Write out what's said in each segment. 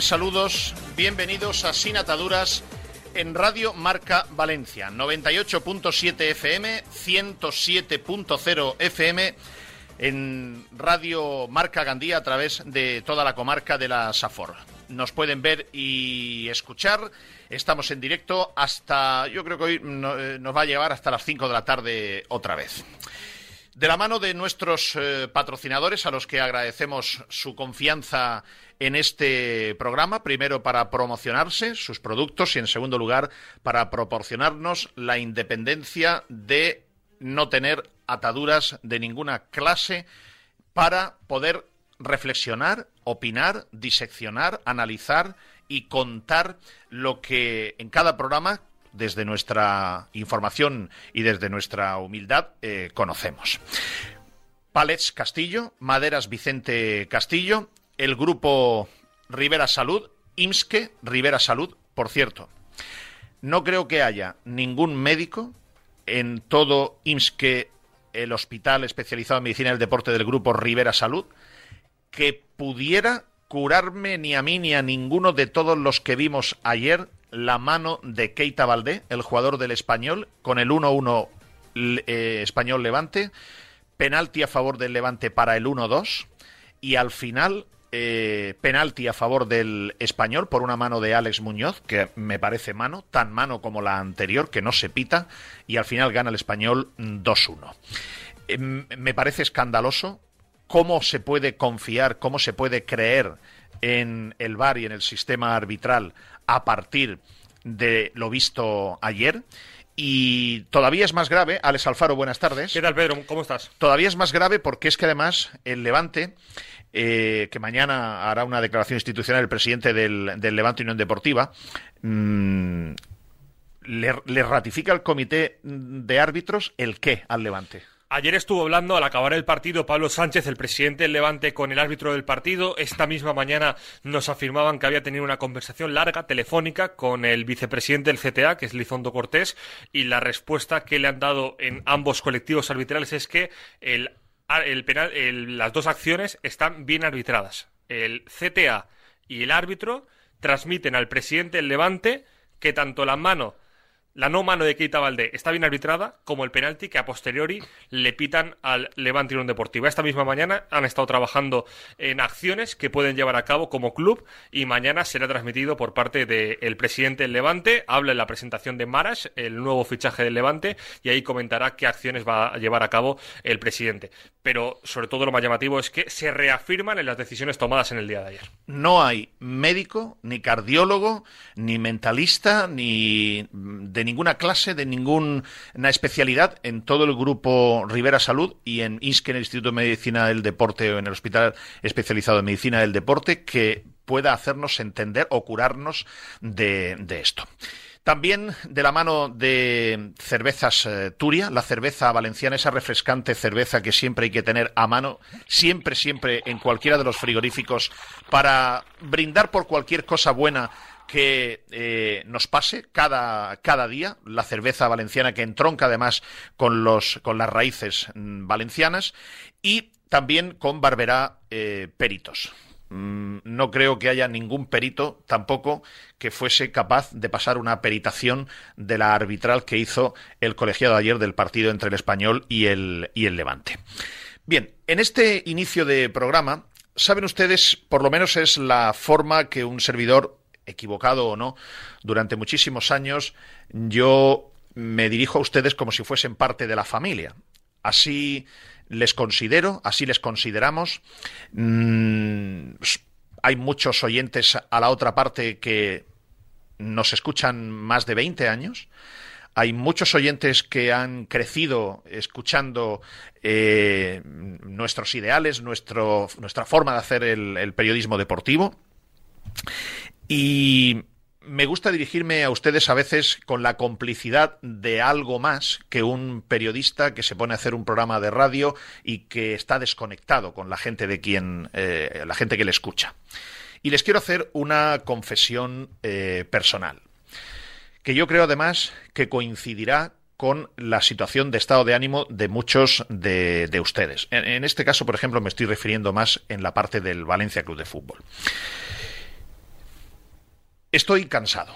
Saludos. Bienvenidos a Sin Ataduras en Radio Marca Valencia, 98.7 FM, 107.0 FM, en Radio Marca Gandía a través de toda la comarca de la Safor. Nos pueden ver y escuchar. Estamos en directo hasta, yo creo que hoy eh, nos va a llevar hasta las 5 de la tarde otra vez. De la mano de nuestros eh, patrocinadores, a los que agradecemos su confianza en este programa, primero para promocionarse sus productos y en segundo lugar para proporcionarnos la independencia de no tener ataduras de ninguna clase para poder reflexionar, opinar, diseccionar, analizar y contar lo que en cada programa desde nuestra información y desde nuestra humildad eh, conocemos. Palets Castillo, Maderas Vicente Castillo, el grupo Rivera Salud, IMSCE Rivera Salud, por cierto. No creo que haya ningún médico en todo IMSCE, el hospital especializado en medicina del deporte del grupo Rivera Salud, que pudiera curarme ni a mí ni a ninguno de todos los que vimos ayer la mano de Keita Valdé, el jugador del español, con el 1-1 eh, español Levante, penalti a favor del Levante para el 1-2 y al final eh, penalti a favor del español por una mano de Alex Muñoz, que me parece mano, tan mano como la anterior, que no se pita, y al final gana el español 2-1. Em, me parece escandaloso cómo se puede confiar, cómo se puede creer en el VAR y en el sistema arbitral a partir de lo visto ayer. Y todavía es más grave, Alex Alfaro, buenas tardes. ¿Qué tal, Pedro? ¿Cómo estás? Todavía es más grave porque es que además el Levante eh, que mañana hará una declaración institucional el presidente del, Levante Unión Deportiva, mm, le, ratifica el comité de árbitros el qué al Levante. Ayer estuvo hablando al acabar el partido Pablo Sánchez, el presidente del Levante, con el árbitro del partido. Esta misma mañana nos afirmaban que había tenido una conversación larga, telefónica, con el vicepresidente del CTA, que es Lizondo Cortés, y la respuesta que le han dado en ambos colectivos arbitrales es que el el penal, las dos acciones están bien arbitradas. El CTA y el árbitro transmiten al presidente del Levante que tanto la mano la no mano de Keita Valdé está bien arbitrada, como el penalti que a posteriori le pitan al Levante Unión Deportiva. Esta misma mañana han estado trabajando en acciones que pueden llevar a cabo como club y mañana será transmitido por parte del presidente del Levante. Habla en la presentación de Maras, el nuevo fichaje del Levante, y ahí comentará qué acciones va a llevar a cabo el presidente. Pero sobre todo lo más llamativo es que se reafirman en las decisiones tomadas en el día de ayer. No hay médico, ni cardiólogo, ni mentalista, ni ninguna clase, de ninguna especialidad en todo el grupo Rivera Salud y en ISKE, en el Instituto de Medicina del Deporte o en el Hospital Especializado de Medicina del Deporte, que pueda hacernos entender o curarnos de, esto. También de la mano de cervezas eh, Turia, la cerveza valenciana, esa refrescante cerveza que siempre hay que tener a mano, siempre, siempre en cualquiera de los frigoríficos, para brindar por cualquier cosa buena que eh, nos pase cada, cada día, la cerveza valenciana que entronca además con, los, con las raíces mm, valencianas y también con Barberá eh, Peritos. Mm, no creo que haya ningún perito tampoco que fuese capaz de pasar una peritación de la arbitral que hizo el colegiado ayer del partido entre el español y el, y el Levante. Bien, en este inicio de programa saben ustedes, por lo menos es la forma que un servidor, equivocado o no, durante muchísimos años, yo me dirijo a ustedes como si fuesen parte de la familia. Así les considero, así les consideramos. Mm, hay muchos oyentes a la otra parte que nos escuchan más de 20 años. Hay muchos oyentes que han crecido escuchando eh, nuestros ideales, nuestro, nuestra forma de hacer el periodismo deportivo. Y me gusta dirigirme a ustedes a veces con la complicidad de algo más que un periodista que se pone a hacer un programa de radio y que está desconectado con la gente de quien eh, la gente que le escucha. Y les quiero hacer una confesión eh, personal, que yo creo además que coincidirá con la situación de estado de ánimo de muchos de, ustedes. en este caso, por ejemplo, me estoy refiriendo más en la parte del Valencia Club de Fútbol. Estoy cansado.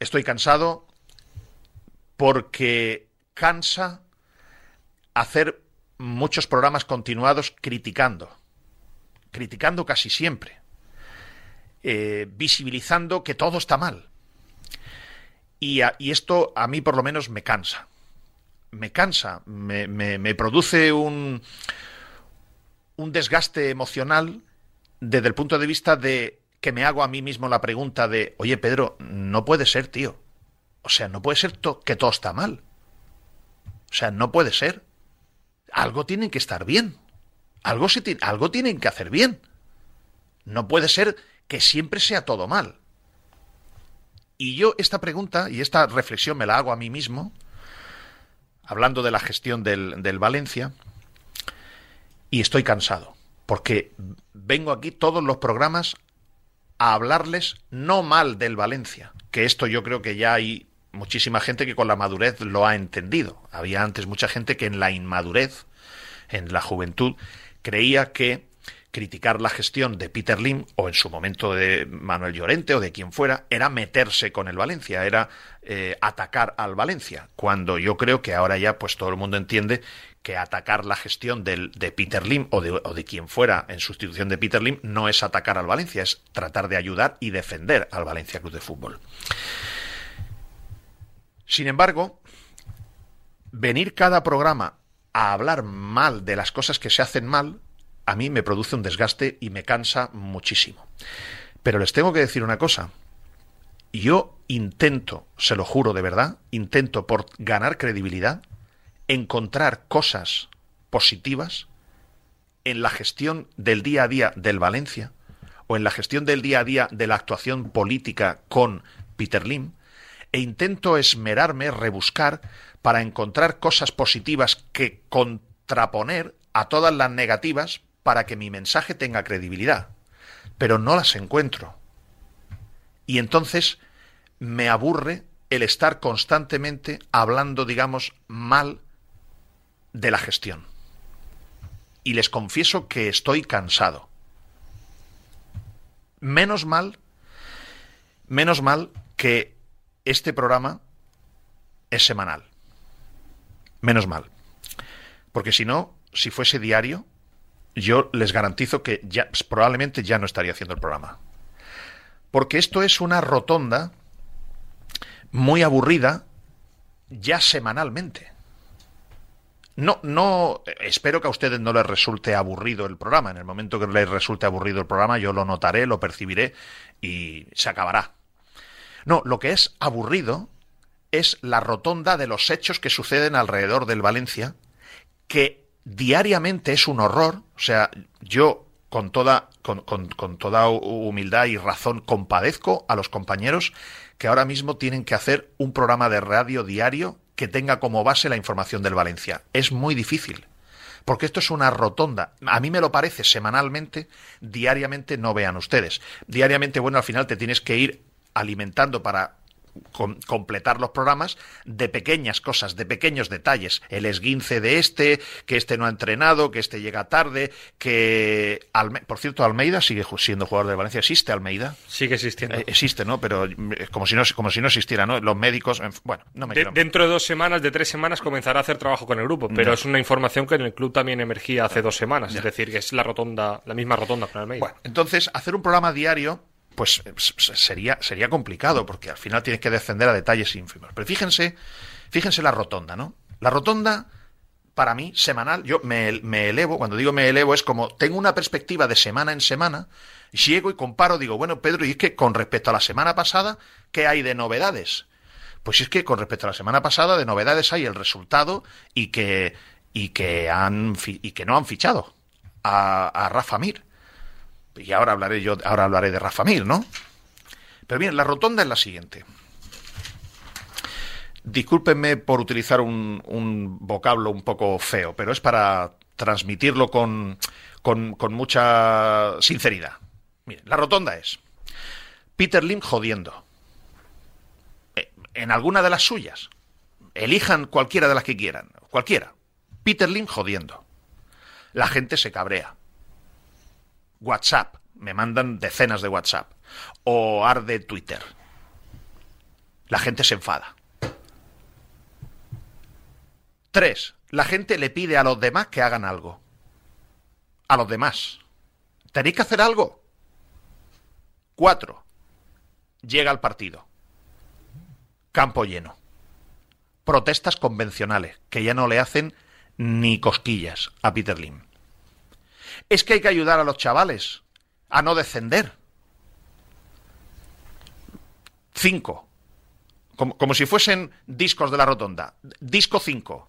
Estoy cansado porque cansa hacer muchos programas continuados criticando, criticando casi siempre, eh, visibilizando que todo está mal. Y, esto a mí por lo menos me cansa. Me cansa, me, me produce un, un desgaste emocional desde el punto de vista de que me hago a mí mismo la pregunta de, oye Pedro, no puede ser, tío. O sea, no puede ser que todo está mal. O sea, no puede ser. Algo tiene que estar bien. Algo, algo tienen que hacer bien. No puede ser que siempre sea todo mal. Y yo esta pregunta y esta reflexión me la hago a mí mismo, hablando de la gestión del, del Valencia, y estoy cansado, porque vengo aquí todos los programas a hablarles no mal del Valencia, que esto yo creo que ya hay muchísima gente que con la madurez lo ha entendido. Había antes mucha gente que en la inmadurez, en la juventud, creía que criticar la gestión de Peter Lim o en su momento de Manuel Llorente o de quien fuera era meterse con el Valencia, era eh, atacar al Valencia, cuando yo creo que ahora ya pues todo el mundo entiende que atacar la gestión del, de Peter Lim o de, o de, quien fuera en sustitución de Peter Lim no es atacar al Valencia, es tratar de ayudar y defender al Valencia Club de Fútbol. Sin embargo, venir cada programa a hablar mal de las cosas que se hacen mal, a mí me produce un desgaste y me cansa muchísimo. Pero les tengo que decir una cosa. Yo intento, se lo juro de verdad, intento por ganar credibilidad, encontrar cosas positivas en la gestión del día a día del Valencia o en la gestión del día a día de la actuación política con Peter Lim e intento esmerarme, rebuscar para encontrar cosas positivas que contraponer a todas las negativas para que mi mensaje tenga credibilidad. Pero no las encuentro. Y entonces me aburre el estar constantemente hablando, digamos, mal de la gestión. Y les confieso que estoy cansado. Menos mal, menos mal que este programa es semanal. Menos mal. Porque si no, si fuese diario, yo les garantizo que ya, probablemente ya no estaría haciendo el programa. Porque esto es una rotonda muy aburrida ya semanalmente. No, no, espero que a ustedes no les resulte aburrido el programa. En el momento que les resulte aburrido el programa, yo lo notaré, lo percibiré y se acabará. No, lo que es aburrido es la rotonda de los hechos que suceden alrededor del Valencia, que diariamente es un horror. O sea, yo con toda, con, con toda humildad y razón compadezco a los compañeros que ahora mismo tienen que hacer un programa de radio diario que tenga como base la información del Valencia. Es muy difícil. Porque esto es una rotonda. A mí me lo parece semanalmente, diariamente no vean ustedes. Diariamente, bueno, al final te tienes que ir alimentando para completar los programas de pequeñas cosas, de pequeños detalles. El esguince de este, que este no ha entrenado, que este llega tarde, que... Por cierto, Almeida sigue siendo jugador de Valencia. ¿Existe Almeida? Sigue existiendo. Eh, existe, ¿no? Pero como si no, como si no existiera, ¿no? Los médicos... Bueno, no me Dentro de dos semanas, de tres semanas, comenzará a hacer trabajo con el grupo, pero es una información que en el club también emergía hace dos semanas. Es decir, que es la rotonda, la misma rotonda con Almeida. Bueno, entonces, hacer un programa diario pues sería, sería complicado, porque al final tienes que defender a detalles ínfimos. Pero fíjense, fíjense la rotonda, ¿no? La rotonda, para mí, semanal, yo me, me elevo, cuando digo me elevo, es como tengo una perspectiva de semana en semana, y llego y comparo, digo, bueno, Pedro, y es que con respecto a la semana pasada, ¿qué hay de novedades? Pues es que con respecto a la semana pasada, de novedades hay el resultado y que, y que, han, y que no han fichado a, a Rafa Mir y ahora hablaré yo, ahora hablaré de Rafa Mir, ¿no? Pero bien, la rotonda es la siguiente. Discúlpenme por utilizar un, un vocablo un poco feo, pero es para transmitirlo con, con, con mucha sinceridad. Miren, la rotonda es Peter Lim jodiendo. Eh, en alguna de las suyas. Elijan cualquiera de las que quieran. Cualquiera. Peter Lim jodiendo. La gente se cabrea. WhatsApp. Me mandan decenas de WhatsApp. O arde Twitter. La gente se enfada. Tres. La gente le pide a los demás que hagan algo. A los demás. ¿Tenéis que hacer algo? Cuatro. Llega al partido. Campo lleno. Protestas convencionales, que ya no le hacen ni cosquillas a Peter Lim es que hay que ayudar a los chavales a no descender. Cinco. Como, si fuesen discos de la rotonda. Disco cinco.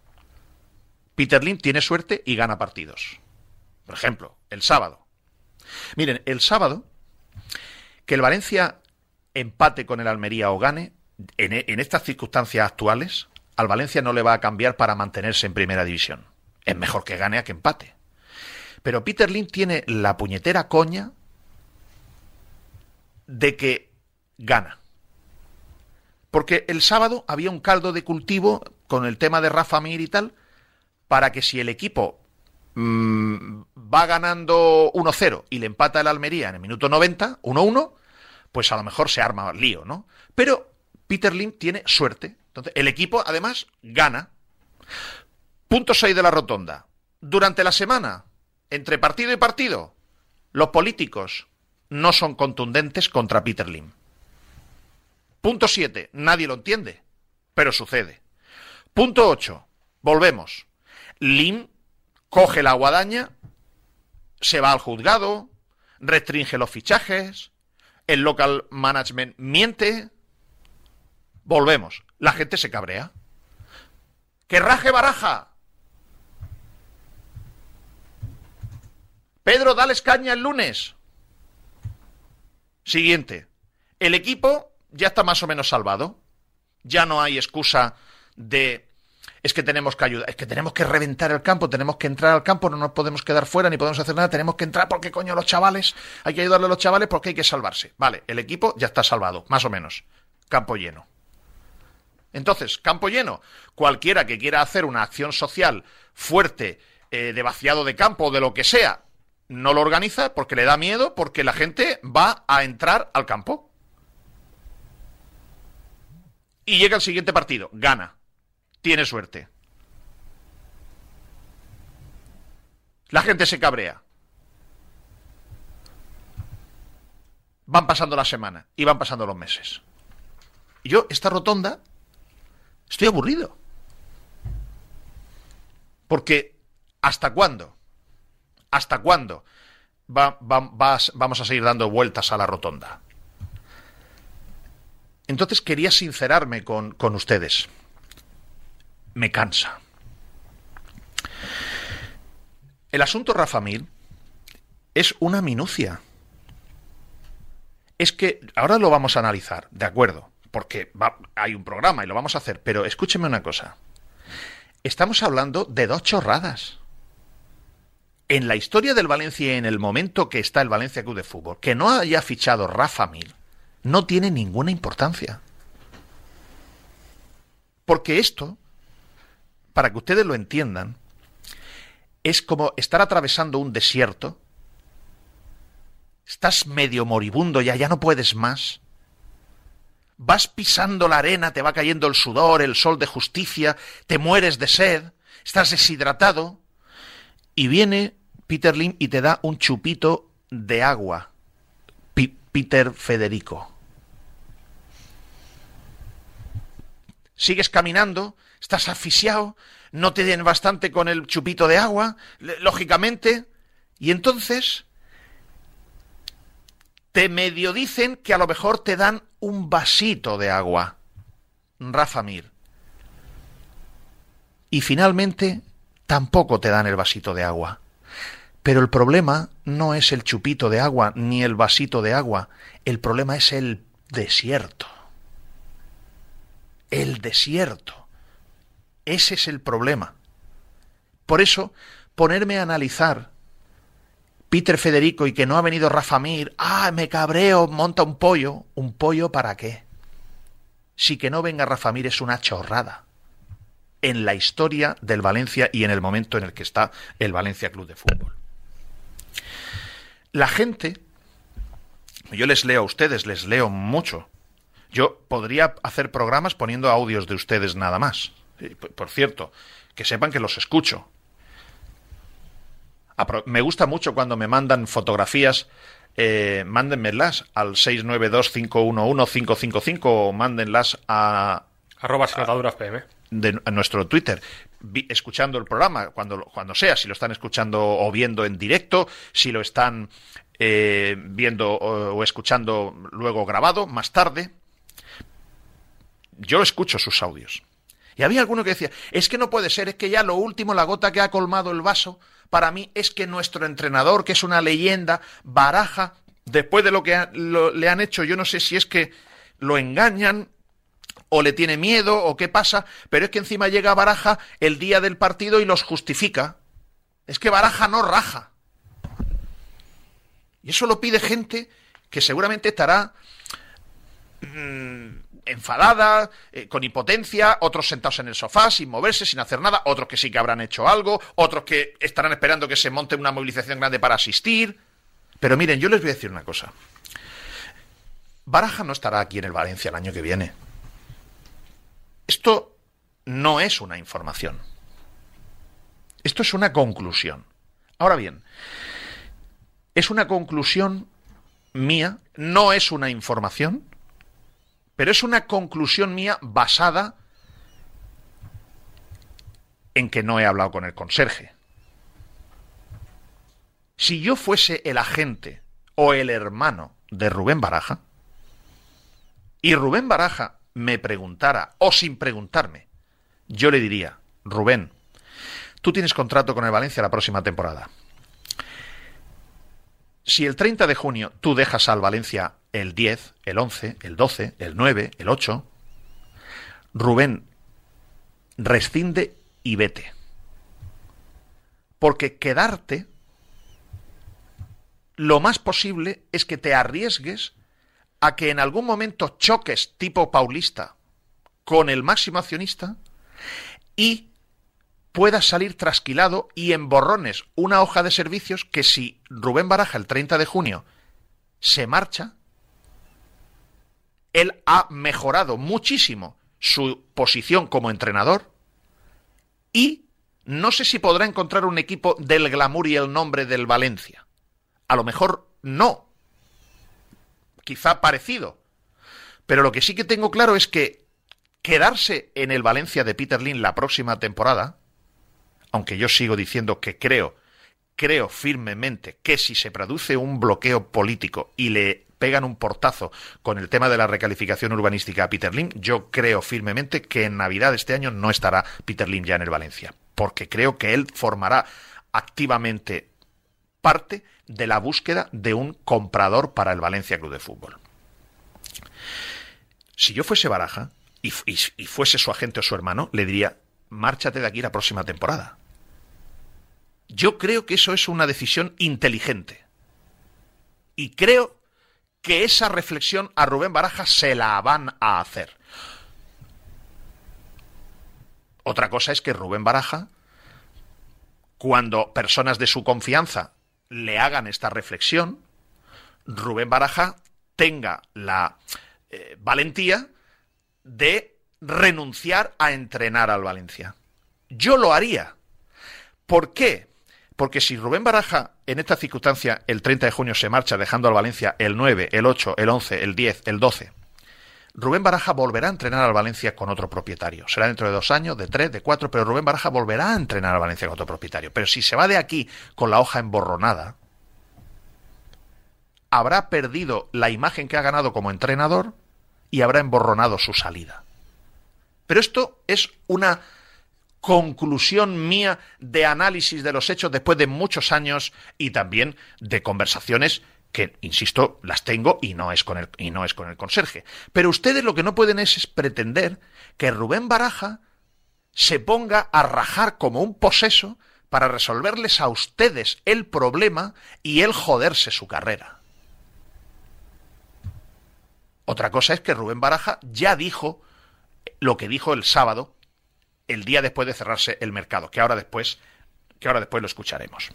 Peter Lim tiene suerte y gana partidos. Por ejemplo, el sábado. Miren, el sábado, que el Valencia empate con el Almería o gane, en, en estas circunstancias actuales, al Valencia no le va a cambiar para mantenerse en primera división. Es mejor que gane a que empate. Pero Peter Lim tiene la puñetera coña de que gana. Porque el sábado había un caldo de cultivo con el tema de Rafa Mir y tal, para que si el equipo mm, va ganando 1-0 y le empata el Almería en el minuto 90, 1-1, pues a lo mejor se arma lío, ¿no? Pero Peter Lim tiene suerte. Entonces, el equipo además gana. Punto 6 de la rotonda. Durante la semana, entre partido y partido, los políticos no son contundentes contra Peter Lim. Punto 7. Nadie lo entiende, pero sucede. Punto 8. Volvemos. Lim coge la guadaña, se va al juzgado, restringe los fichajes, el local management miente. Volvemos. La gente se cabrea. ¡Que raje baraja! Pedro, dales caña el lunes. Siguiente. El equipo ya está más o menos salvado. Ya no hay excusa de es que tenemos que ayudar, es que tenemos que reventar el campo, tenemos que entrar al campo, no nos podemos quedar fuera ni podemos hacer nada, tenemos que entrar porque coño los chavales, hay que ayudarle a los chavales porque hay que salvarse. Vale, el equipo ya está salvado, más o menos. Campo lleno. Entonces, campo lleno. Cualquiera que quiera hacer una acción social fuerte, eh, de vaciado de campo de lo que sea, no lo organiza porque le da miedo, porque la gente va a entrar al campo. Y llega el siguiente partido, gana, tiene suerte. La gente se cabrea. Van pasando las semanas y van pasando los meses. Y yo, esta rotonda, estoy aburrido. Porque, ¿hasta cuándo? ¿Hasta cuándo vamos a seguir dando vueltas a la rotonda? Entonces quería sincerarme con, con ustedes. Me cansa. El asunto Rafa Mir es una minucia. Es que ahora lo vamos a analizar, de acuerdo, porque hay un programa y lo vamos a hacer, pero escúcheme una cosa. Estamos hablando de dos chorradas en la historia del Valencia y en el momento que está el Valencia Club de Fútbol, que no haya fichado Rafa Mir, no tiene ninguna importancia. Porque esto, para que ustedes lo entiendan, es como estar atravesando un desierto. Estás medio moribundo ya, ya no puedes más. Vas pisando la arena, te va cayendo el sudor, el sol de justicia, te mueres de sed, estás deshidratado. Y viene Peter Lim y te da un chupito de agua. Peter Federico. Sigues caminando, estás asfixiado, no te den bastante con el chupito de agua, lógicamente, y entonces te medio dicen que a lo mejor te dan un vasito de agua. Rafa Mir. Y finalmente tampoco te dan el vasito de agua. Pero el problema no es el chupito de agua ni el vasito de agua, el problema es el desierto. El desierto. Ese es el problema. Por eso, ponerme a analizar Peter Federico y que no ha venido Rafa Mir, ah, me cabreo, monta un pollo. ¿Un pollo para qué? Si que no venga Rafa Mir es una chorrada en la historia del Valencia y en el momento en el que está el Valencia Club de Fútbol. La gente, yo les leo a ustedes, les leo mucho. Yo podría hacer programas poniendo audios de ustedes nada más. Por cierto, que sepan que los escucho. Me gusta mucho cuando me mandan fotografías, eh, mándenmelas al 692-511-555 o mándenlas a... Arroba PM. De, nuestro Twitter, escuchando el programa, cuando, cuando sea, si lo están escuchando o viendo en directo, si lo están eh, viendo o, o escuchando luego grabado, más tarde. Yo escucho sus audios. Y había alguno que decía, es que no puede ser, es que ya lo último, la gota que ha colmado el vaso, para mí es que nuestro entrenador, que es una leyenda, baraja, después de lo que le han hecho, yo no sé si es que lo engañan o le tiene miedo o qué pasa, pero es que encima llega Baraja el día del partido y los justifica. Es que Baraja no raja. Y eso lo pide gente que seguramente estará mm, enfadada, eh, con impotencia, otros sentados en el sofá sin moverse, sin hacer nada, otros que sí que habrán hecho algo, otros que estarán esperando que se monte una movilización grande para asistir. Pero miren, yo les voy a decir una cosa. Baraja no estará aquí en el Valencia el año que viene. Esto no es una información. Esto es una conclusión. Ahora bien, es una conclusión mía, no es una información, pero es una conclusión mía basada en que no he hablado con el conserje. Si yo fuese el agente o el hermano de Rubén Baraja, y Rubén Baraja me preguntara, o sin preguntarme, yo le diría, Rubén, tú tienes contrato con el Valencia la próxima temporada. Si el 30 de junio tú dejas al Valencia el 10, el 11, el 12, el 9, el 8. Rubén, rescinde y vete. Porque quedarte, lo más posible es que te arriesgues a que en algún momento choques tipo paulista con el máximo accionista y puedas salir trasquilado y en borrones una hoja de servicios que si Rubén Baraja el 30 de junio se marcha, él ha mejorado muchísimo su posición como entrenador y no sé si podrá encontrar un equipo del glamour y el nombre del Valencia. A lo mejor no. Quizá parecido. Pero lo que sí que tengo claro es que quedarse en el Valencia de Peter Lin la próxima temporada, aunque yo sigo diciendo que creo, creo firmemente que si se produce un bloqueo político y le pegan un portazo con el tema de la recalificación urbanística a Peter Lim, yo creo firmemente que en Navidad de este año no estará Peter Lim ya en el Valencia, porque creo que él formará activamente parte de la búsqueda de un comprador para el Valencia Club de Fútbol. Si yo fuese Baraja y, y fuese su agente o su hermano, le diría, márchate de aquí la próxima temporada. Yo creo que eso es una decisión inteligente. Y creo que esa reflexión a Rubén Baraja se la van a hacer. Otra cosa es que Rubén Baraja, cuando personas de su confianza le hagan esta reflexión, Rubén Baraja tenga la eh, valentía de renunciar a entrenar al Valencia. Yo lo haría. ¿Por qué? Porque si Rubén Baraja en esta circunstancia el 30 de junio se marcha dejando al Valencia el 9, el 8, el 11, el 10, el 12, Rubén Baraja volverá a entrenar al Valencia con otro propietario. Será dentro de dos años, de tres, de cuatro, pero Rubén Baraja volverá a entrenar al Valencia con otro propietario. Pero si se va de aquí con la hoja emborronada, habrá perdido la imagen que ha ganado como entrenador y habrá emborronado su salida. Pero esto es una conclusión mía de análisis de los hechos después de muchos años y también de conversaciones que, insisto, las tengo y no es con el, y no es con el conserje. Pero ustedes lo que no pueden es, es pretender que Rubén Baraja se ponga a rajar como un poseso para resolverles a ustedes el problema y él joderse su carrera. Otra cosa es que Rubén Baraja ya dijo lo que dijo el sábado, el día después de cerrarse el mercado, que ahora después, que ahora después lo escucharemos.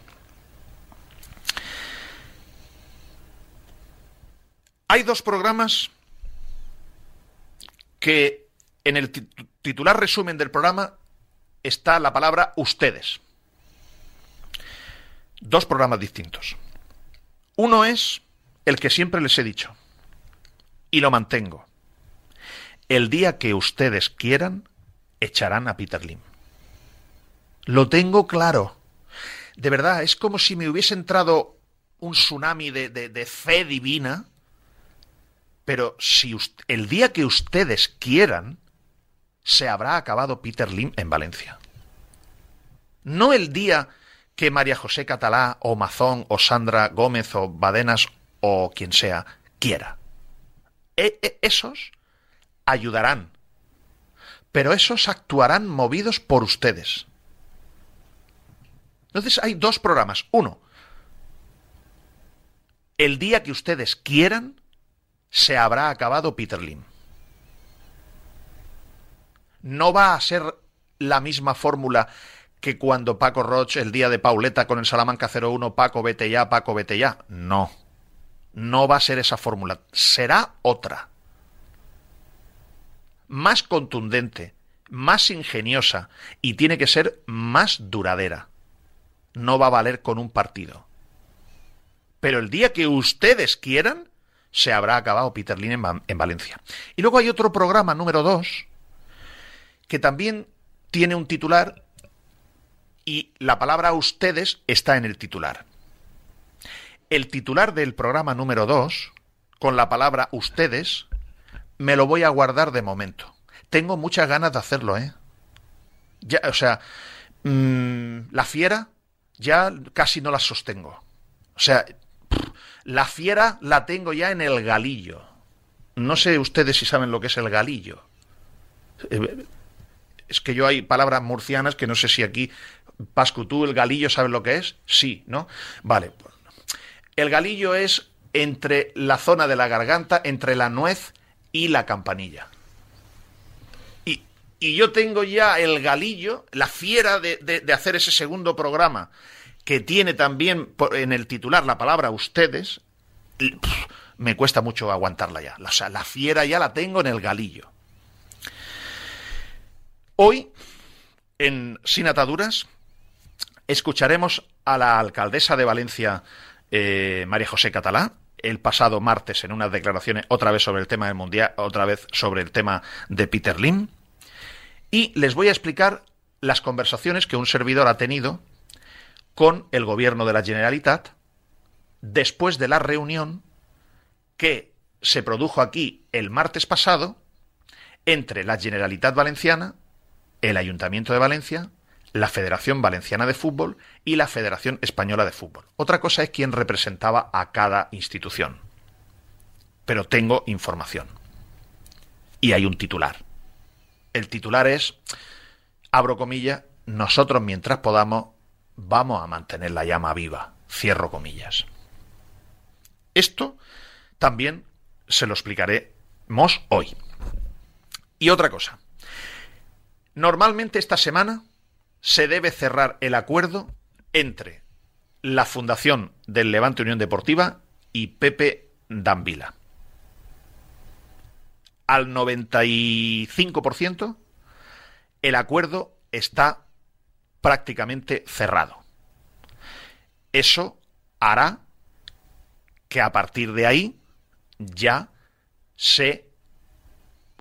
Hay dos programas que en el titular resumen del programa está la palabra ustedes. Dos programas distintos. Uno es el que siempre les he dicho, y lo mantengo. El día que ustedes quieran, echarán a Peter Lim. Lo tengo claro. De verdad, es como si me hubiese entrado un tsunami de, de, fe divina. Pero si el día que ustedes quieran, se habrá acabado Peter Lim en Valencia. No el día que María José Catalá o Mazón o Sandra Gómez o Badenas o quien sea quiera. E, e, esos ayudarán, pero esos actuarán movidos por ustedes. Entonces hay dos programas. Uno, el día que ustedes quieran, se habrá acabado Peter Lim. No va a ser la misma fórmula que cuando Paco Roche, el día de Pauleta con el Salamanca 01, Paco vete ya, Paco vete ya. No. No va a ser esa fórmula. Será otra más contundente, más ingeniosa y tiene que ser más duradera. No va a valer con un partido. Pero el día que ustedes quieran, se habrá acabado Peter Lin en, Valencia. Y luego hay otro programa número dos que también tiene un titular y la palabra ustedes está en el titular. El titular del programa número dos, con la palabra ustedes, me lo voy a guardar de momento. Tengo muchas ganas de hacerlo, ¿eh? Ya, o sea, mm, la fiera ya casi no la sostengo. O sea, la fiera la tengo ya en el galillo. No sé ustedes si saben lo que es el galillo. Eh, es que yo hay palabras murcianas que no sé si aquí, Pascu, tú el galillo sabes lo que es. Sí, ¿no? Vale. El galillo es entre la zona de la garganta, entre la nuez y la campanilla. Y, yo tengo ya el galillo, la fiera de, hacer ese segundo programa, que tiene también en el titular la palabra ustedes, me cuesta mucho aguantarla ya. O sea, la fiera ya la tengo en el galillo. Hoy, en Sin Ataduras, escucharemos a la alcaldesa de Valencia, eh, María José Catalá, el pasado martes en unas declaraciones otra vez sobre el tema del mundial, otra vez sobre el tema de Peter Lim. Y les voy a explicar las conversaciones que un servidor ha tenido con el gobierno de la Generalitat después de la reunión que se produjo aquí el martes pasado entre la Generalitat Valenciana, el Ayuntamiento de Valencia, la Federación Valenciana de Fútbol y la Federación Española de Fútbol. Otra cosa es quién representaba a cada institución. Pero tengo información. Y hay un titular. El titular es, abro comillas, nosotros mientras podamos vamos a mantener la llama viva. Cierro comillas. Esto también se lo explicaremos hoy. Y otra cosa. Normalmente esta semana se debe cerrar el acuerdo entre la Fundación del Levante Unión Deportiva y Pepe Danvila. Al 95% el acuerdo está prácticamente cerrado. Eso hará que a partir de ahí ya se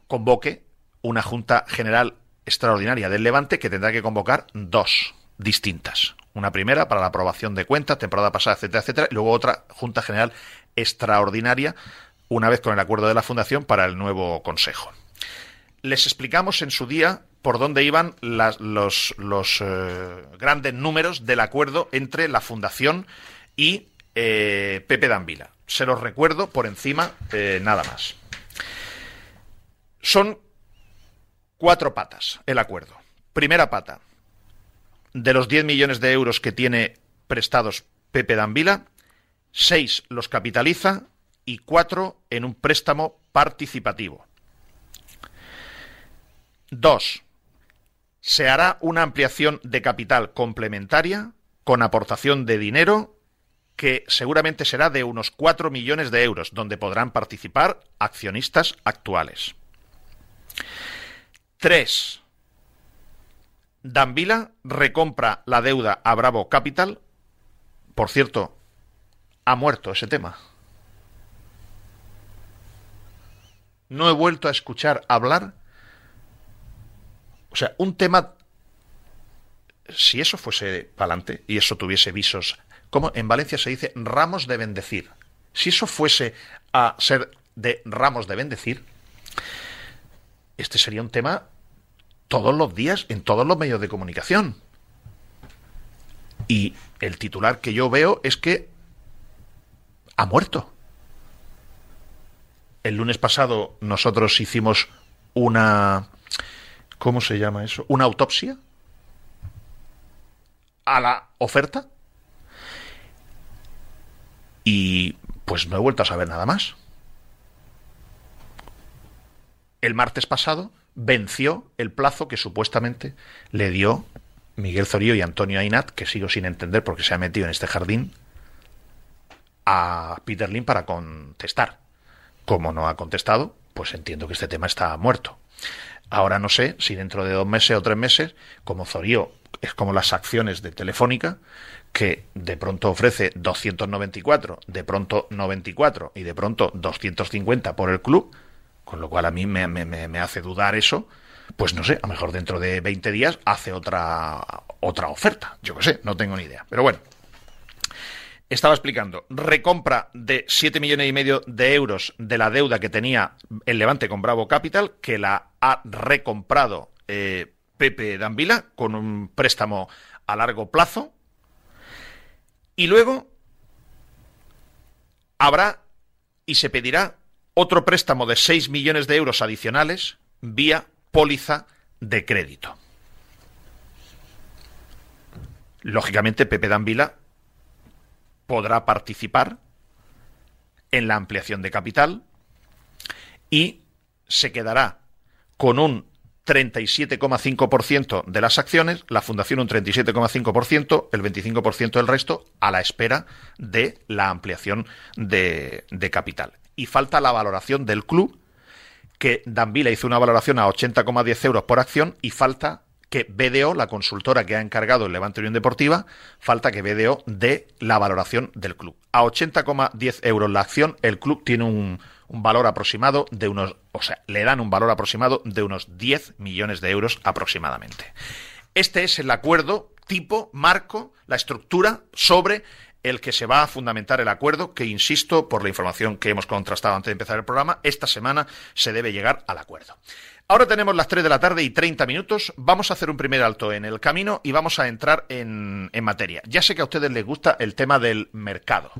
convoque una Junta General Extraordinaria del Levante que tendrá que convocar dos distintas. Una primera para la aprobación de cuentas, temporada pasada, etcétera, etcétera, y luego otra Junta General Extraordinaria, una vez con el acuerdo de la Fundación, para el nuevo Consejo. Les explicamos en su día por dónde iban los, eh, grandes números del acuerdo entre la Fundación y eh, Pepe Danvila. Se los recuerdo por encima, eh, nada más. Son cuatro patas el acuerdo. Primera pata, de los 10 millones de euros que tiene prestados Pepe Danvila, 6 los capitaliza y 4 en un préstamo participativo. 2 se hará una ampliación de capital complementaria con aportación de dinero que seguramente será de unos 4 millones de euros, donde podrán participar accionistas actuales. 3. Danvila recompra la deuda a Bravo Capital. Por cierto, ha muerto ese tema. No he vuelto a escuchar hablar o sea, un tema, si eso fuese para adelante y eso tuviese visos, como en Valencia se dice ramos de bendecir, si eso fuese a ser de ramos de bendecir, este sería un tema todos los días en todos los medios de comunicación. Y el titular que yo veo es que ha muerto. El lunes pasado nosotros hicimos una ¿cómo se llama eso? ¿Una autopsia? A la oferta. Y pues no he vuelto a saber nada más. El martes pasado venció el plazo que supuestamente le dio Miguel Zorío y Antonio Ainat, que sigo sin entender porque se ha metido en este jardín, a Peter Lin para contestar. Como no ha contestado, pues entiendo que este tema está muerto. Ahora no sé si dentro de dos meses o tres meses, como Zorío es como las acciones de Telefónica, que de pronto ofrece 294, de pronto 94 y de pronto 250 por el club, con lo cual a mí me, me, hace dudar eso, pues no sé, a lo mejor dentro de 20 días hace otra, otra oferta. Yo qué sé, no tengo ni idea. Pero bueno, estaba explicando, recompra de 7 millones y medio de euros de la deuda que tenía el Levante con Bravo Capital, que la ha recomprado eh, Pepe Danvila con un préstamo a largo plazo. Y luego habrá y se pedirá otro préstamo de 6 millones de euros adicionales vía póliza de crédito. Lógicamente, Pepe Danvila podrá participar en la ampliación de capital y se quedará con un 37,5% de las acciones, la fundación un 37,5%, el 25% del resto, a la espera de la ampliación de, capital. Y falta la valoración del club, que Danvila hizo una valoración a 80,10 euros por acción y falta que BDO, la consultora que ha encargado el Levante Unión Deportiva, falta que BDO dé la valoración del club. A 80,10 euros la acción, el club tiene un, un, valor aproximado de unos, o sea, le dan un valor aproximado de unos 10 millones de euros aproximadamente. Este es el acuerdo tipo, marco, la estructura sobre el que se va a fundamentar el acuerdo, que insisto, por la información que hemos contrastado antes de empezar el programa, esta semana se debe llegar al acuerdo. Ahora tenemos las 3 de la tarde y 30 minutos. Vamos a hacer un primer alto en el camino y vamos a entrar en, materia. Ya sé que a ustedes les gusta el tema del mercado.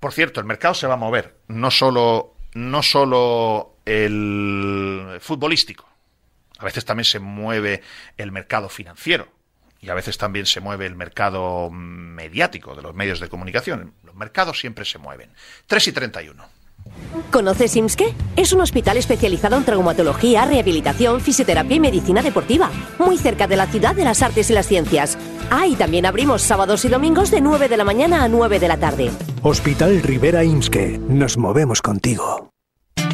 Por cierto, el mercado se va a mover, no solo, no solo el futbolístico. A veces también se mueve el mercado financiero y a veces también se mueve el mercado mediático de los medios de comunicación. Los mercados siempre se mueven. 3 y 31. ¿Conoces IMSKE? Es un hospital especializado en traumatología, rehabilitación, fisioterapia y medicina deportiva, muy cerca de la ciudad de las artes y las ciencias. Ah, y también abrimos sábados y domingos de 9 de la mañana a 9 de la tarde. Hospital Rivera IMSKE. Nos movemos contigo.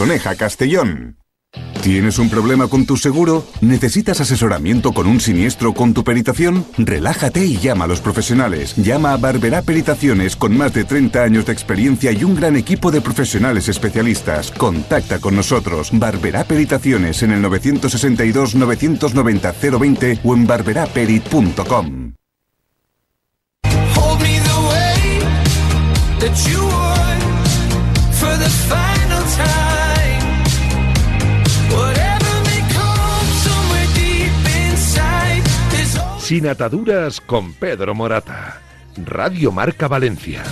Soneja, Castellón. ¿Tienes un problema con tu seguro? ¿Necesitas asesoramiento con un siniestro con tu peritación? Relájate y llama a los profesionales. Llama a Barberá Peritaciones con más de 30 años de experiencia y un gran equipo de profesionales especialistas. Contacta con nosotros. Barberá Peritaciones en el 962 990 020 o en barberaperit.com. Sin ataduras con Pedro Morata. Radio Marca Valencia.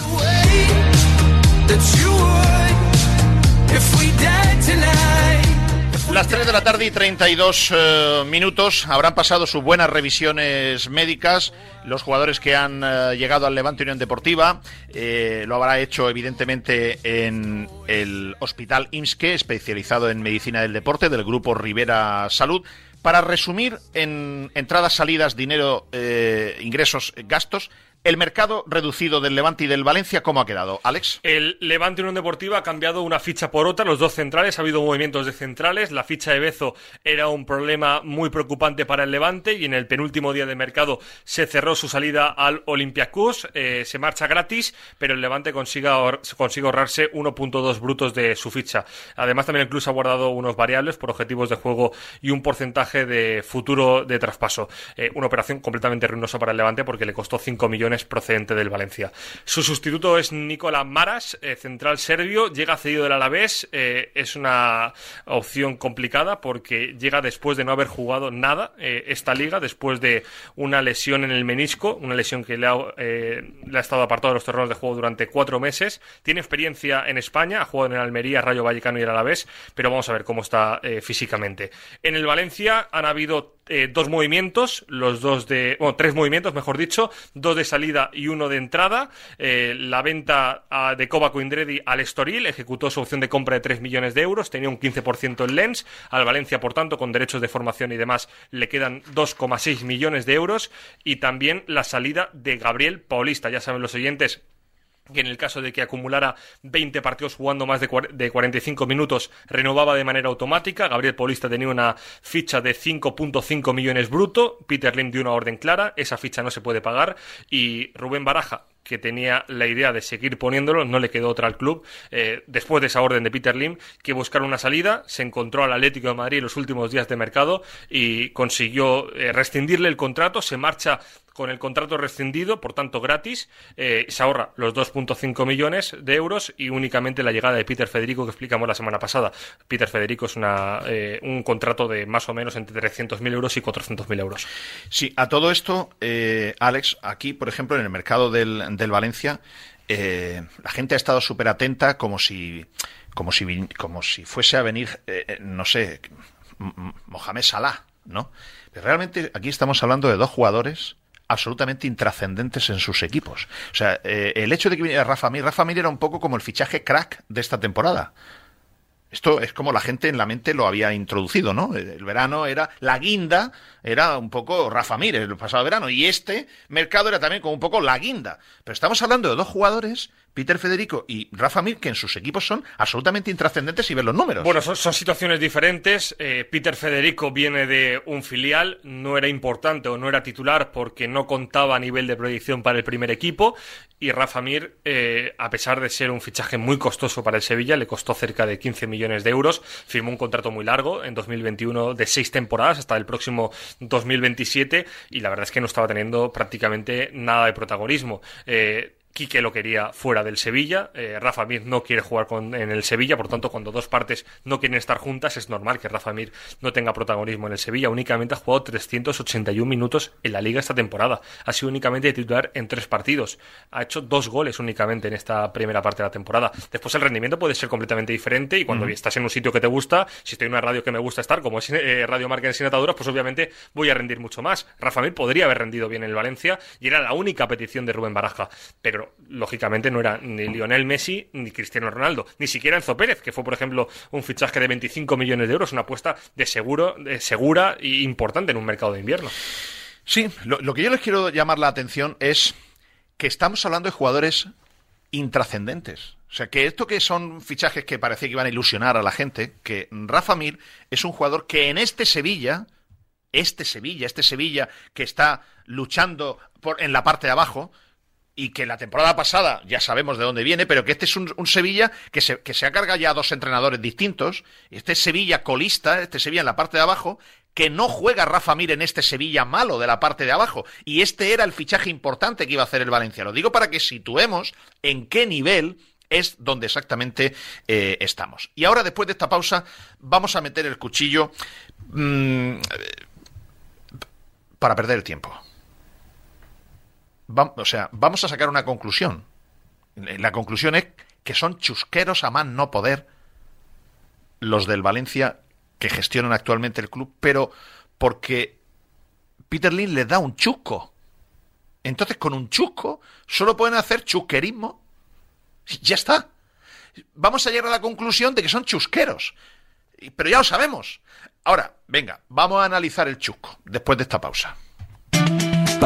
Las 3 de la tarde y 32 eh, minutos habrán pasado sus buenas revisiones médicas. Los jugadores que han eh, llegado al Levante Unión Deportiva eh, lo habrá hecho evidentemente en el Hospital IMSKE, especializado en medicina del deporte, del grupo Rivera Salud. Para resumir en entradas, salidas, dinero, eh, ingresos, gastos, el mercado reducido del Levante y del Valencia, ¿cómo ha quedado? Alex. El Levante Unión Deportiva ha cambiado una ficha por otra, los dos centrales, ha habido movimientos de centrales, la ficha de Bezo era un problema muy preocupante para el Levante y en el penúltimo día de mercado se cerró su salida al Olympiacos, eh, se marcha gratis, pero el Levante consigue, ahor- consigue ahorrarse 1.2 brutos de su ficha. Además también el club ha guardado unos variables por objetivos de juego y un porcentaje de futuro de traspaso. Eh, una operación completamente ruinosa para el Levante porque le costó 5 millones procedente del Valencia. Su sustituto es Nicola Maras, eh, central serbio, llega cedido del Alavés, eh, es una opción complicada porque llega después de no haber jugado nada eh, esta liga, después de una lesión en el menisco, una lesión que le ha, le ha estado apartado de los terrenos de juego durante cuatro meses. Tiene experiencia en España, ha jugado en Almería, Rayo Vallecano y el Alavés, pero vamos a ver cómo está físicamente. En el Valencia han habido eh, dos movimientos, los dos de, bueno, tres movimientos, mejor dicho, dos de salida y uno de entrada. Eh, la venta ah, de Kovac Indredi al Estoril ejecutó su opción de compra de 3 millones de euros, tenía un 15% en Lens. Al Valencia, por tanto, con derechos de formación y demás, le quedan 2,6 millones de euros. Y también la salida de Gabriel Paulista. Ya saben los oyentes que en el caso de que acumulara 20 partidos jugando más de, de 45 minutos renovaba de manera automática. Gabriel Paulista tenía una ficha de 5.5 millones bruto. Peter Lim dio una orden clara. Esa ficha no se puede pagar. Y Rubén Baraja, que tenía la idea de seguir poniéndolo, no le quedó otra al club. Eh, después de esa orden de Peter Lim, que buscar una salida, se encontró al Atlético de Madrid en los últimos días de mercado y consiguió eh, rescindirle el contrato. Se marcha con el contrato rescindido, por tanto gratis, eh, se ahorra los 2.5 millones de euros y únicamente la llegada de Peter Federico que explicamos la semana pasada. Peter Federico es una, eh, un contrato de más o menos entre 300.000 euros y 400.000 euros. Sí, a todo esto, eh, Alex, aquí, por ejemplo, en el mercado del, del Valencia, eh, la gente ha estado súper atenta como si, como si, como si fuese a venir, no sé, Mohamed Salah, ¿no? Pero realmente aquí estamos hablando de dos jugadores absolutamente intrascendentes en sus equipos. O sea, eh, el hecho de que viniera Rafa Mir, Rafa Mir era un poco como el fichaje crack de esta temporada. Esto es como la gente en la mente lo había introducido, ¿no? El verano era la guinda, era un poco Rafa Mir el pasado verano, y este mercado era también como un poco la guinda. Pero estamos hablando de dos jugadores, Peter Federico y Rafa Mir, que en sus equipos son absolutamente intrascendentes y ven los números. Bueno, son, son situaciones diferentes. Eh, Peter Federico viene de un filial, no era importante o no era titular porque no contaba a nivel de proyección para el primer equipo. Y Rafa Mir, eh, a pesar de ser un fichaje muy costoso para el Sevilla, le costó cerca de 15 millones de euros. Firmó un contrato muy largo en 2021 de seis temporadas hasta el próximo 2027 y la verdad es que no estaba teniendo prácticamente nada de protagonismo. Eh, Quique lo quería fuera del Sevilla, eh, Rafa Mir no quiere jugar con, en el Sevilla, por tanto, cuando dos partes no quieren estar juntas, es normal que Rafa Mir no tenga protagonismo en el Sevilla. Únicamente ha jugado 381 minutos en la liga esta temporada. Ha sido únicamente titular en tres partidos. Ha hecho dos goles únicamente en esta primera parte de la temporada. Después el rendimiento puede ser completamente diferente y cuando estás en un sitio que te gusta, si estoy en una radio que me gusta estar, como es eh, Radio Marca en Sin Ataduras, pues obviamente voy a rendir mucho más. Rafa Mir podría haber rendido bien en el Valencia y era la única petición de Rubén Baraja, pero lógicamente no era ni Lionel Messi ni Cristiano Ronaldo, ni siquiera Enzo Pérez, que fue por ejemplo un fichaje de 25 millones de euros, una apuesta de seguro, de segura e importante en un mercado de invierno. Sí, lo, lo que yo les quiero llamar la atención es que estamos hablando de jugadores intrascendentes. O sea, que esto que son fichajes que parecía que iban a ilusionar a la gente, que Rafa Mir es un jugador que en este Sevilla, este Sevilla, este Sevilla que está luchando por, en la parte de abajo, y que la temporada pasada ya sabemos de dónde viene, pero que este es un, Sevilla que se, que se ha cargado ya a dos entrenadores distintos, este Sevilla colista, este Sevilla en la parte de abajo, que no juega Rafa Mir en este Sevilla malo de la parte de abajo. Y este era el fichaje importante que iba a hacer el Valencia. Lo digo para que situemos en qué nivel es donde exactamente eh, estamos. Y ahora, después de esta pausa, vamos a meter el cuchillo mm, para perder el tiempo. O sea, vamos a sacar una conclusión. La conclusión es que son chusqueros a más no poder los del Valencia que gestionan actualmente el club, pero porque Peter Lin les da un chusco. Entonces, con un chusco, solo pueden hacer chusquerismo. Ya está. Vamos a llegar a la conclusión de que son chusqueros. Pero ya lo sabemos. Ahora, venga, vamos a analizar el chusco después de esta pausa.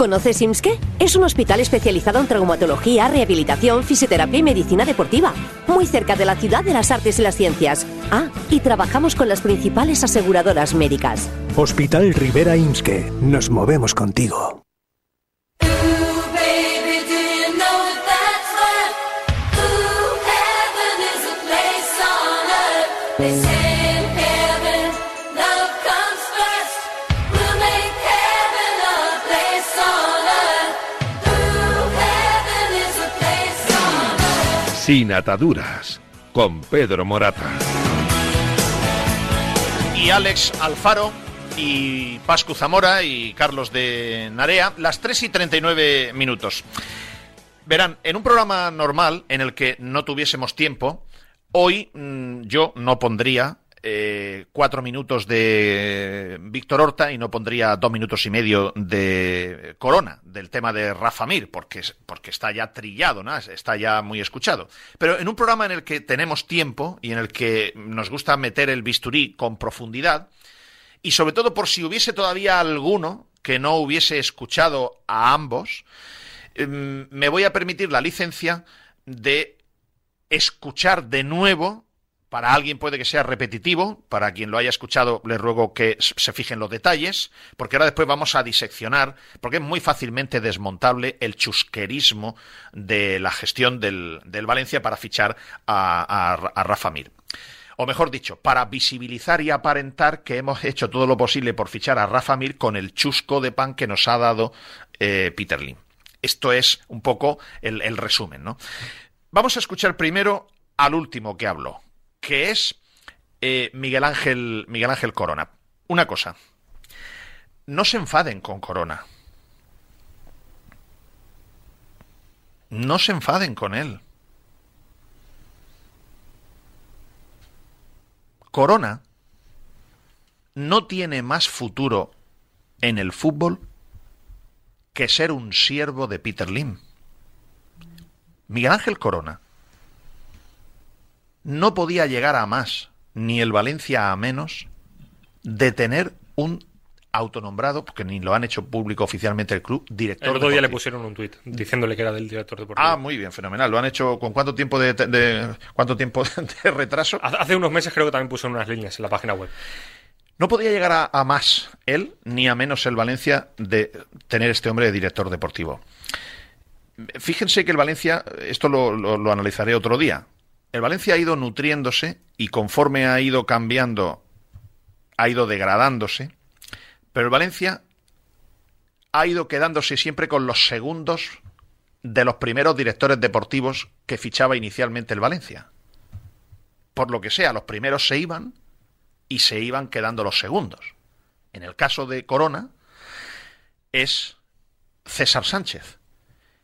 ¿Conoces IMSKE? Es un hospital especializado en traumatología, rehabilitación, fisioterapia y medicina deportiva. Muy cerca de la ciudad de las artes y las ciencias. Ah, y trabajamos con las principales aseguradoras médicas. Hospital Rivera Imske. Nos movemos contigo. Ooh, Sin ataduras, con Pedro Morata. y Alex Alfaro y Pascu Zamora y Carlos de Narea, las 3 y 39 minutos. Verán, en un programa normal en el que no tuviésemos tiempo, hoy mm, yo no pondría eh, cuatro minutos de Víctor Horta y no pondría dos minutos y medio de Corona, del tema de Rafa Mir, porque, porque está ya trillado, está ya muy escuchado. Pero en un programa en el que tenemos tiempo y en el que nos gusta meter el bisturí con profundidad, y sobre todo por si hubiese todavía alguno que no hubiese escuchado a ambos, em, me voy a permitir la licencia de escuchar de nuevo. Para alguien puede que sea repetitivo, para quien lo haya escuchado le ruego que se fijen los detalles, porque ahora después vamos a diseccionar, porque es muy fácilmente desmontable el chusquerismo de la gestión del, Valencia para fichar a, a- Rafa Mir o mejor dicho, para visibilizar y aparentar que hemos hecho todo lo posible por fichar a Rafa Mir con el chusco de pan que nos ha dado eh, Peter. Esto es un poco el, el resumen, ¿no? Vamos a escuchar primero al último que habló, que es eh, Miguel Ángel Miguel Ángel Corona. Una cosa, no se enfaden con Corona. No se enfaden con él. Corona no tiene más futuro en el fútbol que ser un siervo de Peter Lim. Miguel Ángel Corona no podía llegar a más, ni el Valencia a menos, de tener un autonombrado, porque ni lo han hecho público oficialmente el club, director El otro día le pusieron un tuit diciéndole que era del director deportivo. Ah, muy bien, fenomenal. ¿Lo han hecho con cuánto tiempo de, de- cuánto tiempo de retraso? Hace hace unos meses creo que también pusieron unas líneas en la página web. No podía llegar a, a más él, ni a menos el Valencia, de tener este hombre de director deportivo. Fíjense que el Valencia, esto lo, lo- lo analizaré otro día, el Valencia ha ido nutriéndose y conforme ha ido cambiando, ha ido degradándose, pero el Valencia ha ido quedándose siempre con los segundos de los primeros directores deportivos que fichaba inicialmente el Valencia. Por lo que sea, los primeros se iban y se iban quedando los segundos. En el caso de Corona es César Sánchez,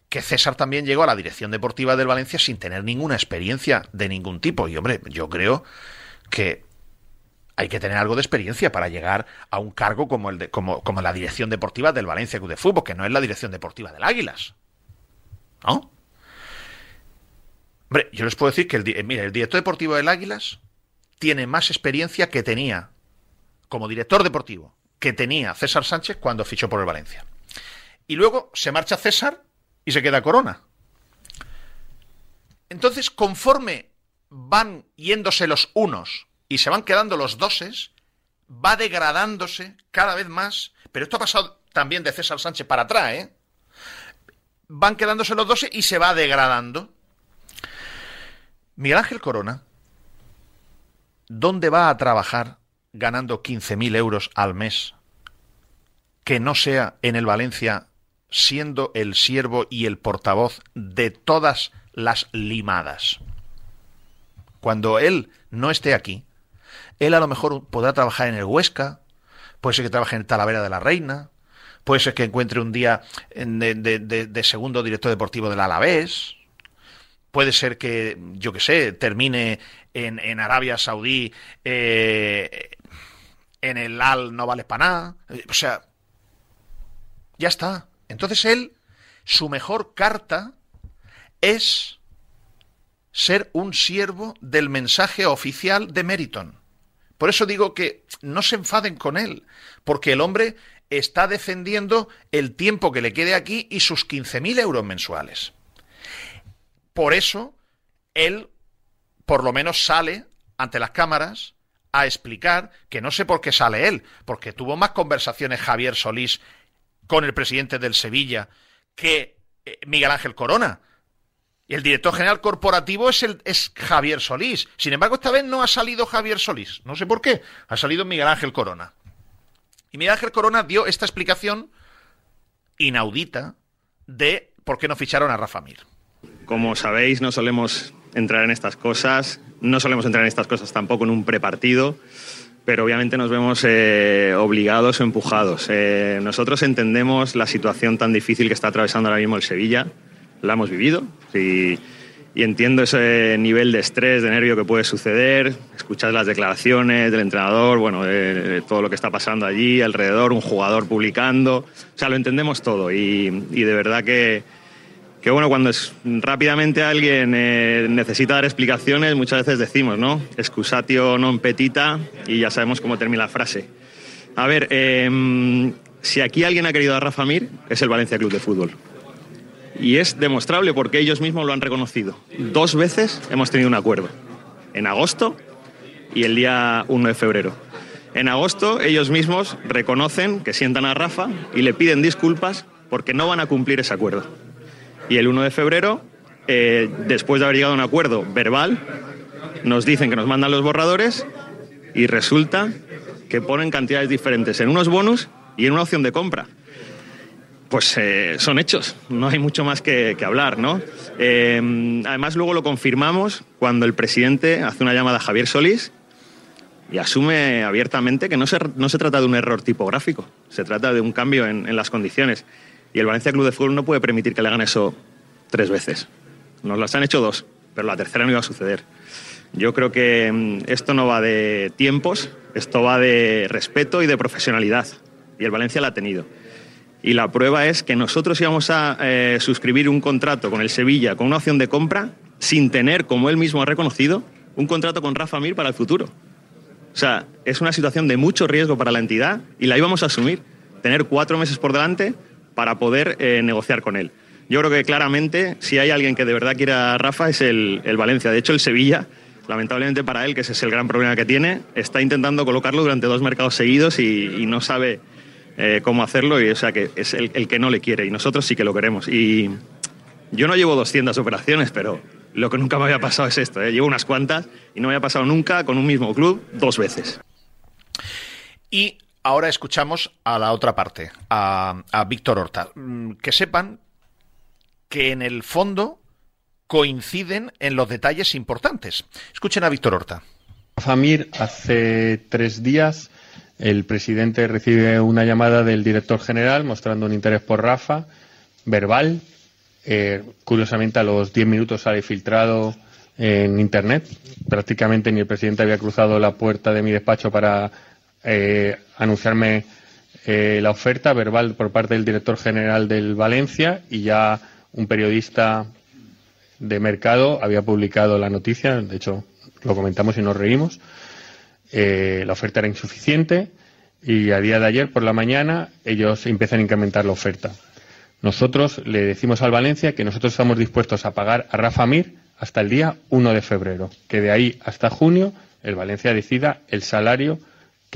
que César también llegó a la dirección deportiva del Valencia sin tener ninguna experiencia de ningún tipo. Y hombre, yo creo que hay que tener algo de experiencia para llegar a un cargo como el de, como, como la dirección deportiva del Valencia Club de Fútbol, que no es la dirección deportiva del Águilas. ¿No? Hombre, yo les puedo decir que el, eh, director deportivo del Águilas tiene más experiencia que tenía como director deportivo que tenía César Sánchez cuando fichó por el Valencia. Y luego se marcha César y se queda Corona. Entonces, conforme van yéndose los unos y se van quedando los doses, va degradándose cada vez más. Pero esto ha pasado también de César Sánchez para atrás, ¿eh? Van quedándose los doses y se va degradando. Miguel Ángel Corona, ¿dónde va a trabajar ganando 15.000 euros al mes que no sea en el Valencia siendo el siervo y el portavoz de todas las limadas? Cuando él no esté aquí, él a lo mejor podrá trabajar en el Huesca, puede ser que trabaje en Talavera de la Reina, puede ser que encuentre un día de, de- segundo director deportivo del Alavés, puede ser que, yo que sé, termine en, Arabia Saudí eh, en el Al no vale para nada. O sea, ya está. Entonces él, su mejor carta es ser un siervo del mensaje oficial de Meriton. Por eso digo que no se enfaden con él, porque el hombre está defendiendo el tiempo que le quede aquí y sus 15.000 euros mensuales. Por eso, él, por lo menos, sale ante las cámaras a explicar que no sé por qué sale él, porque tuvo más conversaciones Javier Solís con el presidente del Sevilla que eh, Miguel Ángel Corona. Y el director general corporativo es, el, es Javier Solís. Sin embargo, esta vez no ha salido Javier Solís. No sé por qué. Ha salido Miguel Ángel Corona. Y Miguel Ángel Corona dio esta explicación inaudita de por qué no ficharon a Rafa Mir. Como sabéis, no solemos entrar en estas cosas, no solemos entrar en estas cosas tampoco en un prepartido, pero obviamente nos vemos eh, obligados o empujados. Eh, nosotros entendemos la situación tan difícil que está atravesando ahora mismo el Sevilla, la hemos vivido y, entiendo ese nivel de estrés, de nervio que puede suceder, escuchar las declaraciones del entrenador, bueno, todo lo que está pasando allí alrededor, un jugador publicando, o sea, lo entendemos todo y de verdad que que bueno, cuando es, rápidamente alguien eh, necesita dar explicaciones, muchas veces decimos, ¿no? Excusatio non petita y ya sabemos cómo termina la frase. A ver, eh, si aquí alguien ha querido a Rafa Mir, es el Valencia Club de Fútbol. Y es demostrable porque ellos mismos lo han reconocido. Dos veces hemos tenido un acuerdo. En agosto y el día 1 de febrero. En agosto ellos mismos reconocen que sientan a Rafa y le piden disculpas porque no van a cumplir ese acuerdo. Y el 1 de febrero, eh, después de haber llegado a un acuerdo verbal, nos dicen que nos mandan los borradores y resulta que ponen cantidades diferentes en unos bonus y en una opción de compra. Pues eh, son hechos, no hay mucho más que, hablar, ¿no? Eh, además, luego lo confirmamos cuando el presidente hace una llamada a Javier Solís y asume abiertamente que no se, no se trata de un error tipográfico, se trata de un cambio en las condiciones. Y el Valencia Club de Fútbol no puede permitir que le hagan eso tres veces. Nos las han hecho dos, pero la tercera no iba a suceder. Yo creo que mm, esto no va de tiempos, esto va de respeto y de profesionalidad. Y el Valencia la ha tenido. Y la prueba es que nosotros íbamos a eh, suscribir un contrato con el Sevilla con una opción de compra sin tener, como él mismo ha reconocido, un contrato con Rafa Mir para el futuro. O O sea, es una situación de mucho riesgo para la entidad y la íbamos a asumir. Tener cuatro meses por delante para poder eh, negociar con él. Yo creo que claramente, si hay alguien que de verdad quiera a Rafa, es el, el Valencia. De hecho, el Sevilla, lamentablemente para él, que ese es el gran problema que tiene, está intentando colocarlo durante dos mercados seguidos y, y no sabe eh, cómo hacerlo. Y, o sea, que es el, el que no le quiere y nosotros sí que lo queremos. Y yo no llevo 200 operaciones, pero lo que nunca me había pasado es esto. ¿eh? Llevo unas cuantas y no me había pasado nunca con un mismo club dos veces. Y ahora escuchamos a la otra parte, a, Víctor Horta. Mm, Que sepan que en el fondo coinciden en los detalles importantes. Escuchen a Víctor Horta. Famir, hace tres días el presidente recibe una llamada del director general mostrando un interés por Rafa, verbal. Eh, curiosamente, a los diez minutos sale filtrado en internet. Prácticamente ni el presidente había cruzado la puerta de mi despacho para eh, anunciarme eh, la oferta verbal por parte del director general del Valencia y ya un periodista de mercado había publicado la noticia, de hecho lo comentamos y nos reímos. Eh, la oferta era insuficiente y a día de ayer por la mañana ellos empiezan a incrementar la oferta. Nosotros le decimos al Valencia que nosotros estamos dispuestos a pagar a Rafa Mir hasta el día 1 de febrero, que de ahí hasta junio el Valencia decida el salario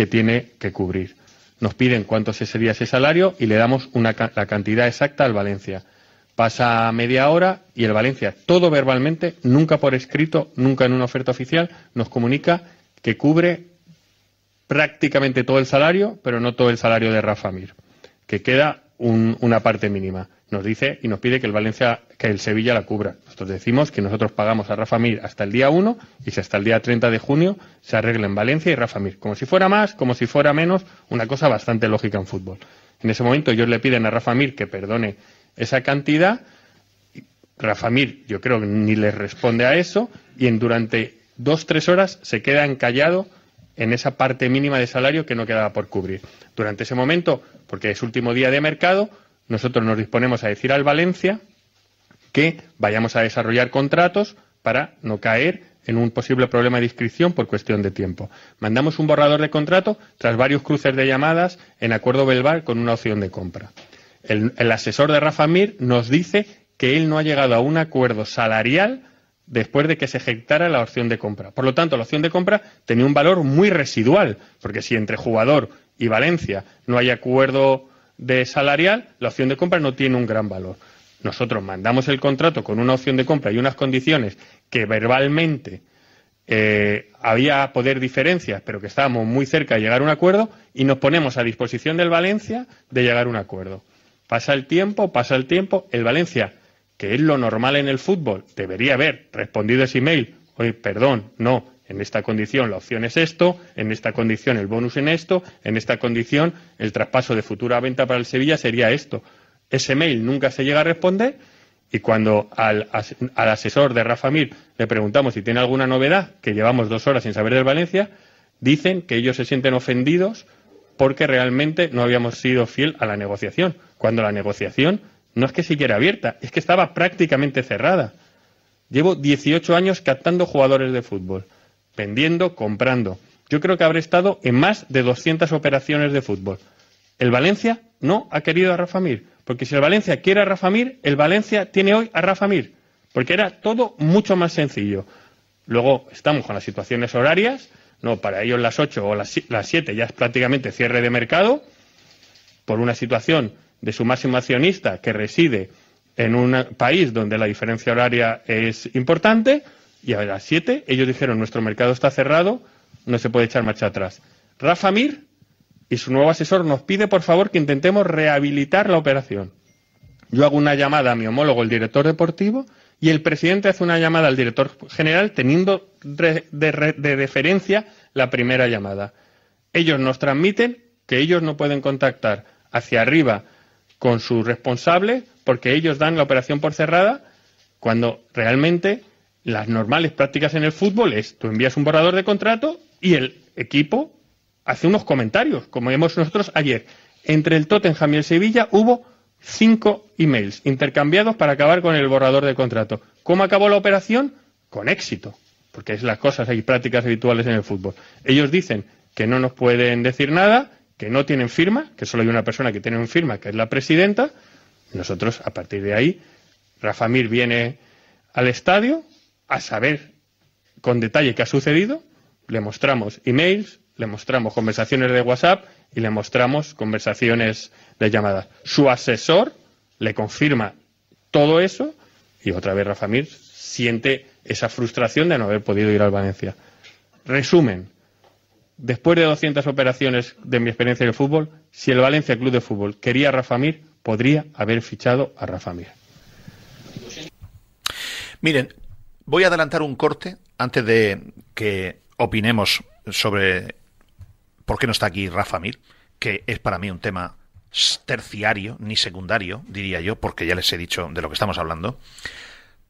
que tiene que cubrir. Nos piden cuánto sería ese salario y le damos una, la cantidad exacta al Valencia. Pasa media hora y el Valencia, todo verbalmente, nunca por escrito, nunca en una oferta oficial, nos comunica que cubre prácticamente todo el salario, pero no todo el salario de Rafa Mir, que queda un- una parte mínima. Nos dice y nos pide que el Valencia, que el Sevilla la cubra. Nosotros decimos que nosotros pagamos a Rafa Mir hasta el día 1 y si hasta el día 30 de junio se arregla en Valencia y Rafa Mir. Como si fuera más, como si fuera menos, una cosa bastante lógica en fútbol. En ese momento ellos le piden a Rafa Mir que perdone esa cantidad Rafa Mir, yo creo que ni les responde a eso y en durante dos, tres horas se queda encallado en esa parte mínima de salario que no quedaba por cubrir. Durante ese momento, porque es último día de mercado, nosotros nos disponemos a decir al Valencia que vayamos a desarrollar contratos para no caer en un posible problema de inscripción por cuestión de tiempo. Mandamos un borrador de contrato tras varios cruces de llamadas en acuerdo verbal con una opción de compra. El, asesor de Rafa Mir nos dice que él no ha llegado a un acuerdo salarial después de que se ejecutara la opción de compra. Por lo tanto, la opción de compra tenía un valor muy residual, porque si entre jugador y Valencia no hay acuerdo de salarial, la opción de compra no tiene un gran valor. Nosotros mandamos el contrato con una opción de compra y unas condiciones que verbalmente eh, había poder diferencias, pero que estábamos muy cerca de llegar a un acuerdo y nos ponemos a disposición del Valencia de llegar a un acuerdo. Pasa el tiempo, pasa el tiempo, el Valencia, que es lo normal en el fútbol, debería haber respondido ese email, oye, perdón, no, en esta condición la opción es esto, en esta condición el bonus en esto, en esta condición el traspaso de futura venta para el Sevilla sería esto. Ese mail nunca se llega a responder y cuando al, as- al asesor de Rafa Mir le preguntamos si tiene alguna novedad, que llevamos dos horas sin saber del Valencia, dicen que ellos se sienten ofendidos porque realmente no habíamos sido fiel a la negociación, cuando la negociación no es que siguiera abierta, es que estaba prácticamente cerrada. Llevo 18 años captando jugadores de fútbol, vendiendo, comprando. Yo creo que habré estado en más de 200 operaciones de fútbol. El Valencia no ha querido a Rafa Mir, porque si el Valencia quiere a Rafa Mir, el Valencia tiene hoy a Rafa Mir, porque era todo mucho más sencillo. Luego estamos con las situaciones horarias, no, para ellos las 8 o las si- las 7 ya es prácticamente cierre de mercado, por una situación de su máximo accionista que reside en un país donde la diferencia horaria es importante, y a las 7 ellos dijeron nuestro mercado está cerrado, no se puede echar marcha atrás. Rafa Mir y su nuevo asesor nos pide por favor que intentemos rehabilitar la operación. Yo hago una llamada a mi homólogo, el director deportivo, y el presidente hace una llamada al director general teniendo de, re- de deferencia la primera llamada. Ellos nos transmiten que ellos no pueden contactar hacia arriba con su responsable porque ellos dan la operación por cerrada cuando realmente las normales prácticas en el fútbol es tú envías un borrador de contrato y el equipo hace unos comentarios, como vimos nosotros ayer. Entre el Tottenham y el Sevilla hubo cinco emails intercambiados para acabar con el borrador de contrato. ¿Cómo acabó la operación? Con éxito. porque es las cosas, hay prácticas habituales en el fútbol. Ellos dicen que no nos pueden decir nada, que no tienen firma, que solo hay una persona que tiene una firma, que es la presidenta. Nosotros, a partir de ahí, Rafa Mir viene al estadio a saber con detalle qué ha sucedido, le mostramos emails, le mostramos conversaciones de WhatsApp y le mostramos conversaciones de llamadas. Su asesor le confirma todo eso y otra vez Rafa Mir siente esa frustración de no haber podido ir al Valencia. Resumen, después de 200 operaciones de mi experiencia en el fútbol, si el Valencia Club de Fútbol quería a Rafa Mir, podría haber fichado a Rafa Mir. Miren, voy a adelantar un corte antes de que opinemos sobre por qué no está aquí Rafa Mir, que es para mí un tema terciario, ni secundario, diría yo, porque ya les he dicho de lo que estamos hablando.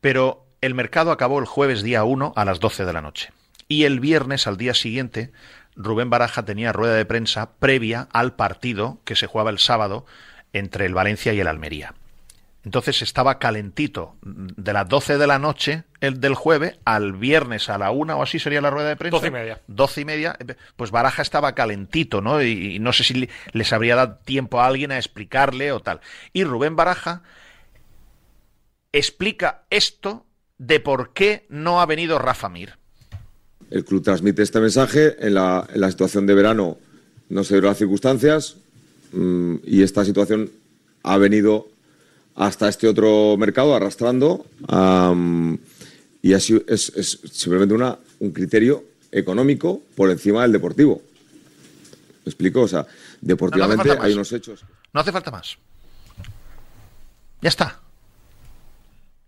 Pero el mercado acabó el jueves día 1 a las 12 de la noche. Y el viernes, al día siguiente, Rubén Baraja tenía rueda de prensa previa al partido que se jugaba el sábado entre el Valencia y el Almería. Entonces estaba calentito de las 12 de la noche el del jueves al viernes a la una o así sería la rueda de prensa. Doce y media. 12 y media, pues Baraja estaba calentito, ¿no? Y, y no sé si le- les habría dado tiempo a alguien a explicarle o tal. Y Rubén Baraja explica esto de por qué no ha venido Rafa Mir. El club transmite este mensaje. En la, en la situación de verano no se dieron las circunstancias mm, y esta situación ha venido hasta este otro mercado arrastrando y así es, es simplemente una, un criterio económico por encima del deportivo. ¿Me explico? O sea, deportivamente hay unos hechos. No hace falta más. Ya está.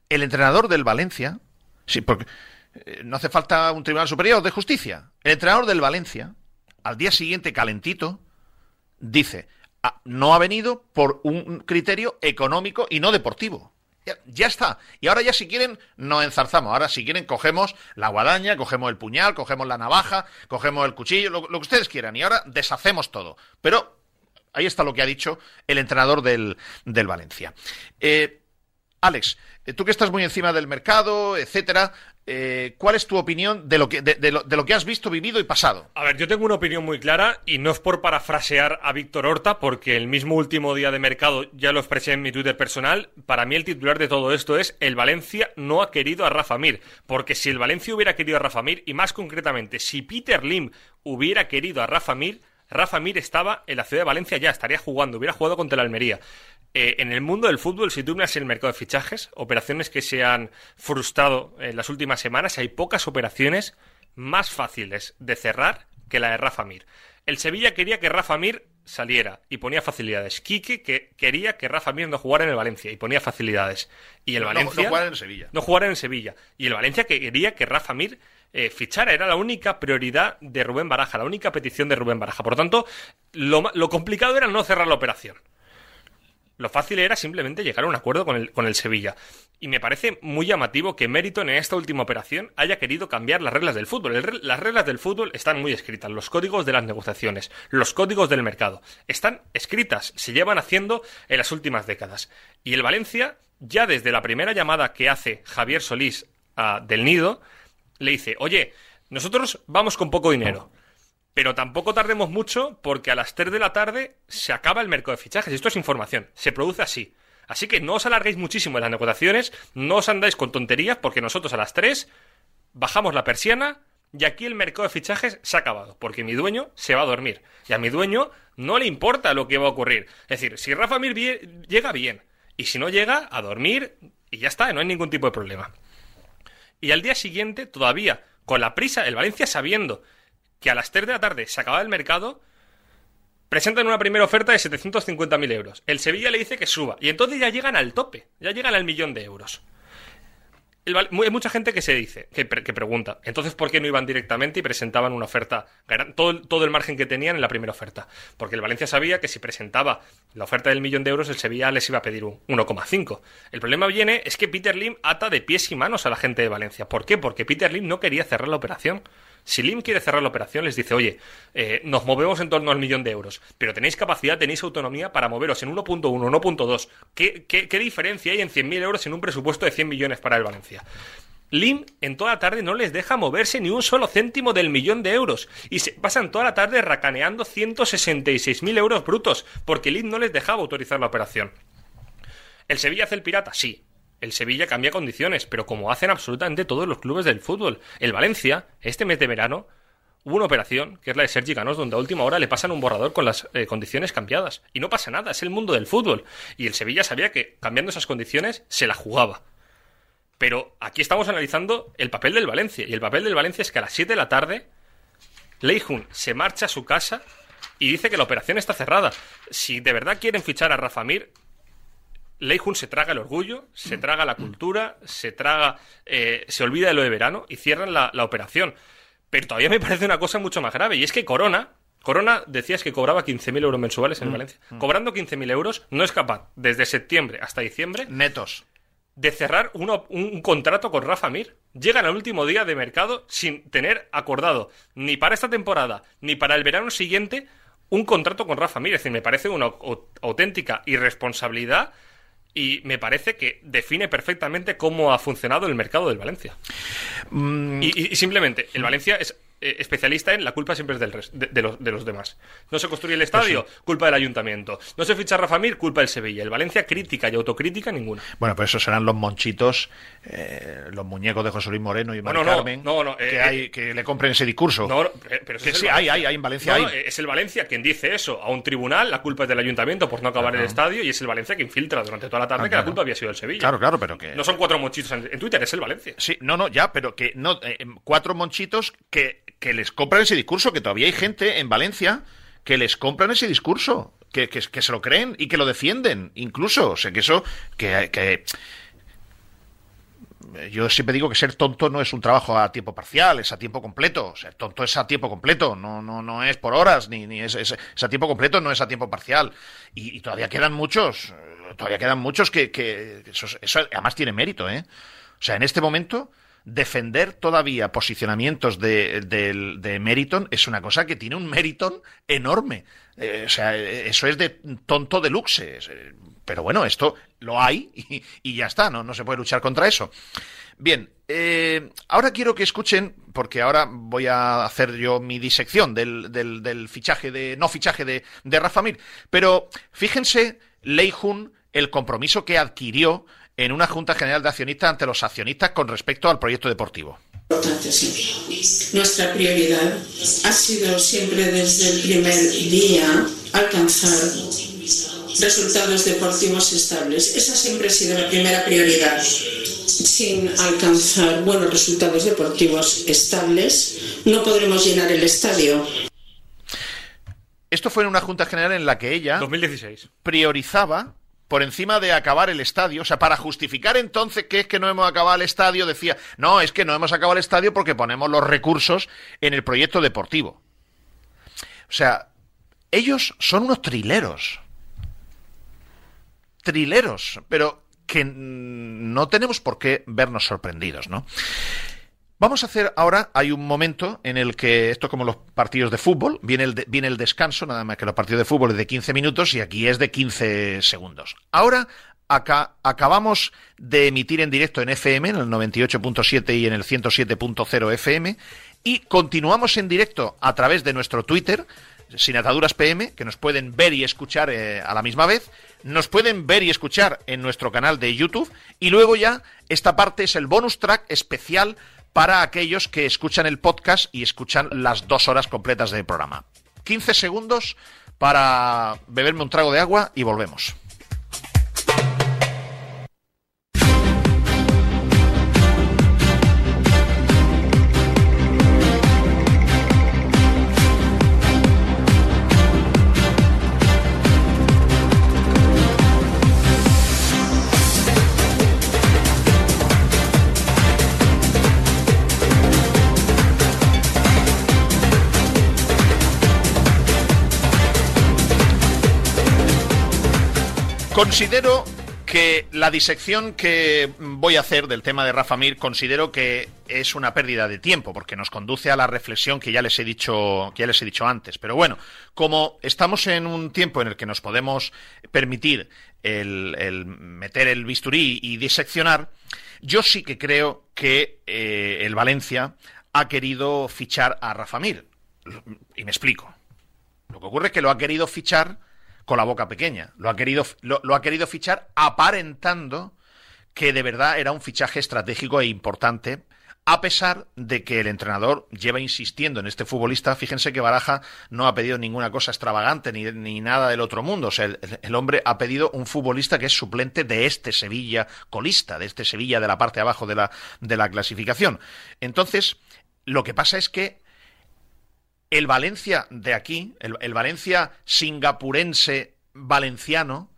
El entrenador del Valencia, sí, porque eh, no hace falta un tribunal superior de justicia. El entrenador del Valencia, al día siguiente calentito, dice, "Ah, no ha venido por un criterio económico y no deportivo. Ya, está. Y ahora ya si quieren, nos enzarzamos. Ahora si quieren, cogemos la guadaña, cogemos el puñal, cogemos la navaja, cogemos el cuchillo, lo, lo que ustedes quieran. Y ahora deshacemos todo. Pero ahí está lo que ha dicho el entrenador del, del Valencia. Eh, Alex, eh, tú que estás muy encima del mercado, etcétera, eh, ¿cuál es tu opinión de lo, que, de, lo, que has visto, vivido y pasado? A ver, yo tengo una opinión muy clara y no es por parafrasear a Víctor Horta, porque el mismo último día de mercado ya lo expresé en mi Twitter personal. Para mí el titular de todo esto es el Valencia no ha querido a Rafa Mir, porque si el Valencia hubiera querido a Rafa Mir, y más concretamente, si Peter Lim hubiera querido a Rafa Mir, Rafa Mir estaba en la ciudad de Valencia ya, estaría jugando, hubiera jugado contra el Almería. Eh, en el mundo del fútbol, si tú miras el mercado de fichajes, operaciones que se han frustrado en las últimas semanas, hay pocas operaciones más fáciles de cerrar que la de Rafa Mir. El Sevilla quería que Rafa Mir saliera y ponía facilidades. Quique que quería que Rafa Mir no jugara en el Valencia y ponía facilidades. Y el No- no Valencia jugara en Sevilla. no jugara en Sevilla. Y el Valencia que quería que Rafa Mir eh, fichara. Era la única prioridad de Rubén Baraja, la única petición de Rubén Baraja. Por lo tanto, lo, lo complicado era no cerrar la operación. Lo fácil era simplemente llegar a un acuerdo con el, con el Sevilla. Y me parece muy llamativo que Meriton en esta última operación haya querido cambiar las reglas del fútbol. Las reglas del fútbol están muy escritas, los códigos de las negociaciones, los códigos del mercado. Están escritas, se llevan haciendo en las últimas décadas. Y el Valencia, ya desde la primera llamada que hace Javier Solís a Del Nido, le dice, oye, nosotros vamos con poco dinero. Pero tampoco tardemos mucho porque a las 3 de la tarde se acaba el mercado de fichajes. Esto es información. Se produce así. Así que no os alarguéis muchísimo en las negociaciones, no os andáis con tonterías porque nosotros a las 3 bajamos la persiana y aquí el mercado de fichajes se ha acabado. Porque mi dueño se va a dormir. Y a mi dueño no le importa lo que va a ocurrir. Es decir, si Rafa Mir llega bien y si no llega, a dormir y ya está, no hay ningún tipo de problema. Y al día siguiente, todavía, con la prisa, el Valencia sabiendo que a las 3 de la tarde se acaba el mercado, presentan una primera oferta de 750.000 euros. El Sevilla le dice que suba. Y entonces ya llegan al tope, ya llegan al millón de euros. Hay mucha gente que se dice, que, pre- que pregunta, entonces ¿por qué no iban directamente y presentaban una oferta, todo, todo el margen que tenían en la primera oferta? Porque el Valencia sabía que si presentaba la oferta del millón de euros, el Sevilla les iba a pedir un 1,5. El problema viene es que Peter Lim ata de pies y manos a la gente de Valencia. ¿Por qué? Porque Peter Lim no quería cerrar la operación. Si Lim quiere cerrar la operación, les dice, oye, eh, nos movemos en torno al millón de euros, pero tenéis capacidad, tenéis autonomía para moveros en 1.1, 1.2. ¿Qué, qué, qué diferencia hay en 100.000 euros en un presupuesto de 100 millones para el Valencia? Lim en toda la tarde no les deja moverse ni un solo céntimo del millón de euros y se pasan toda la tarde racaneando 166.000 euros brutos porque Lim no les dejaba autorizar la operación. ¿El Sevilla hace el pirata? Sí. El Sevilla cambia condiciones, pero como hacen absolutamente todos los clubes del fútbol. El Valencia, este mes de verano, hubo una operación, que es la de Sergi Canós, donde a última hora le pasan un borrador con las eh, condiciones cambiadas. Y no pasa nada, es el mundo del fútbol. Y el Sevilla sabía que cambiando esas condiciones se la jugaba. Pero aquí estamos analizando el papel del Valencia. Y el papel del Valencia es que a las 7 de la tarde, Leijun se marcha a su casa y dice que la operación está cerrada. Si de verdad quieren fichar a Rafa Mir, Leijun se traga el orgullo, se traga la cultura, se traga, eh, se olvida de lo de verano y cierran la, la operación. Pero todavía me parece una cosa mucho más grave y es que Corona, Corona decías que cobraba 15.000 euros mensuales en Mm, Valencia. mm. Cobrando 15.000 euros no es capaz, desde septiembre hasta diciembre, Netos. de cerrar uno- un, un contrato con Rafa Mir. Llegan al último día de mercado sin tener acordado ni para esta temporada ni para el verano siguiente un contrato con Rafa Mir. Es decir, me parece una au- auténtica irresponsabilidad y me parece que define perfectamente cómo ha funcionado el mercado del Valencia. Mm, Y, y- y simplemente, el Valencia es eh, especialista en la culpa siempre es del res- de, de los, de los demás. No se construye el estadio, culpa del ayuntamiento. No se ficha Rafa Mir, culpa del Sevilla. El Valencia crítica y autocrítica ninguna. Bueno, pues esos serán los monchitos, eh, los muñecos de José Luis Moreno y Mari Bueno, no, Carmen, no, no, que, eh, hay, que le compren ese discurso. No, pero que sí, hay, hay, hay en Valencia. Hay. es el Valencia quien dice eso a un tribunal, la culpa es del ayuntamiento por no acabar el estadio, y es el Valencia quien filtra durante toda la tarde que la culpa había sido el Sevilla. Claro, claro, pero que... No son cuatro mochitos en, en Twitter, es el Valencia. Sí, no, no, ya, pero que no, eh, cuatro monchitos que, que les compran ese discurso, que todavía hay gente en Valencia que les compran ese discurso, que, que, se lo creen y que lo defienden, incluso. O sea, que eso, que, que yo siempre digo que ser tonto no es un trabajo a tiempo parcial, es a tiempo completo. Ser tonto es a tiempo completo, no, no, no es por horas, ni, ni es, a tiempo completo, no es a tiempo parcial. Y, todavía quedan muchos, todavía quedan muchos que, que eso, eso además tiene mérito, ¿eh? O sea, en este momento, defender todavía posicionamientos de, de Meriton es una cosa que tiene un Meriton enorme. Eh, o sea, eh, eso es de tonto de luxe. Pero bueno, esto lo hay y, ya está, ¿no? No se puede luchar contra eso. Bien, eh, ahora quiero que escuchen, porque ahora voy a hacer yo mi disección del, del- del fichaje de, no fichaje de, de Rafa Mir, pero fíjense, Leijun, el compromiso que adquirió en una Junta General de Accionistas ante los accionistas con respecto al proyecto deportivo. Nuestra prioridad ha sido siempre desde el primer día alcanzar resultados deportivos estables. Esa siempre ha sido la primera prioridad. Sin alcanzar buenos resultados deportivos estables, no podremos llenar el estadio. Esto fue en una Junta General en la que ella 2016. priorizaba por encima de acabar el estadio, o sea, para justificar entonces que es que no hemos acabado el estadio, decía, no, es que no hemos acabado el estadio porque ponemos los recursos en el proyecto deportivo. O sea, ellos son unos trileros. Trileros, pero que no tenemos por qué vernos sorprendidos, ¿no? Vamos a hacer ahora, hay un momento en el que, esto es como los partidos de fútbol, viene el, de- viene el descanso, nada más que los partidos de fútbol es de 15 minutos y aquí es de 15 segundos. Ahora acá, acabamos de emitir en directo en FM, en el 98.7 y en el 107.0 FM, y continuamos en directo a través de nuestro Twitter, sin ataduras PM, que nos pueden ver y escuchar eh, a la misma vez. Nos pueden ver y escuchar en nuestro canal de YouTube. Y luego ya, esta parte es el bonus track especial para aquellos que escuchan el podcast y escuchan las dos horas completas del programa. 15 segundos para beberme un trago de agua y volvemos. Considero que la disección que voy a hacer del tema de Rafa Mir considero que es una pérdida de tiempo porque nos conduce a la reflexión que ya les he dicho que ya les he dicho antes. Pero bueno, como estamos en un tiempo en el que nos podemos permitir el, meter el bisturí y diseccionar, Yo sí que creo que eh, el Valencia ha querido fichar a Rafa Mir. Y me explico. Lo que ocurre es que lo ha querido fichar con la boca pequeña. Lo ha querido, lo, ha querido fichar aparentando que de verdad era un fichaje estratégico e importante a pesar de que el entrenador lleva insistiendo en este futbolista, fíjense que Baraja no ha pedido ninguna cosa extravagante ni, ni nada del otro mundo. O sea, el, el, hombre ha pedido un futbolista que es suplente de este Sevilla colista, de este Sevilla de la parte de abajo de la, de la clasificación. Entonces, lo que pasa es que el Valencia de aquí, el, Valencia singapurense valenciano,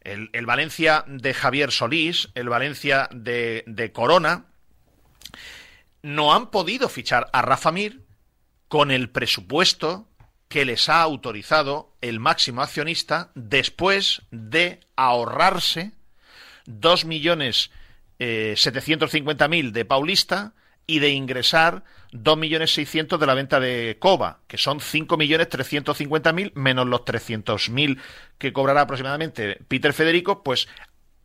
el, Valencia de Javier Solís, el Valencia de, de Corona, no han podido fichar a Rafa Mir con el presupuesto que les ha autorizado el máximo accionista después de ahorrarse dos millones eh, setecientos mil de Paulista y de ingresar dos millones seiscientos de la venta de Cova, que son cinco millones trescientos mil menos los trescientos mil que cobrará aproximadamente Peter Federico, pues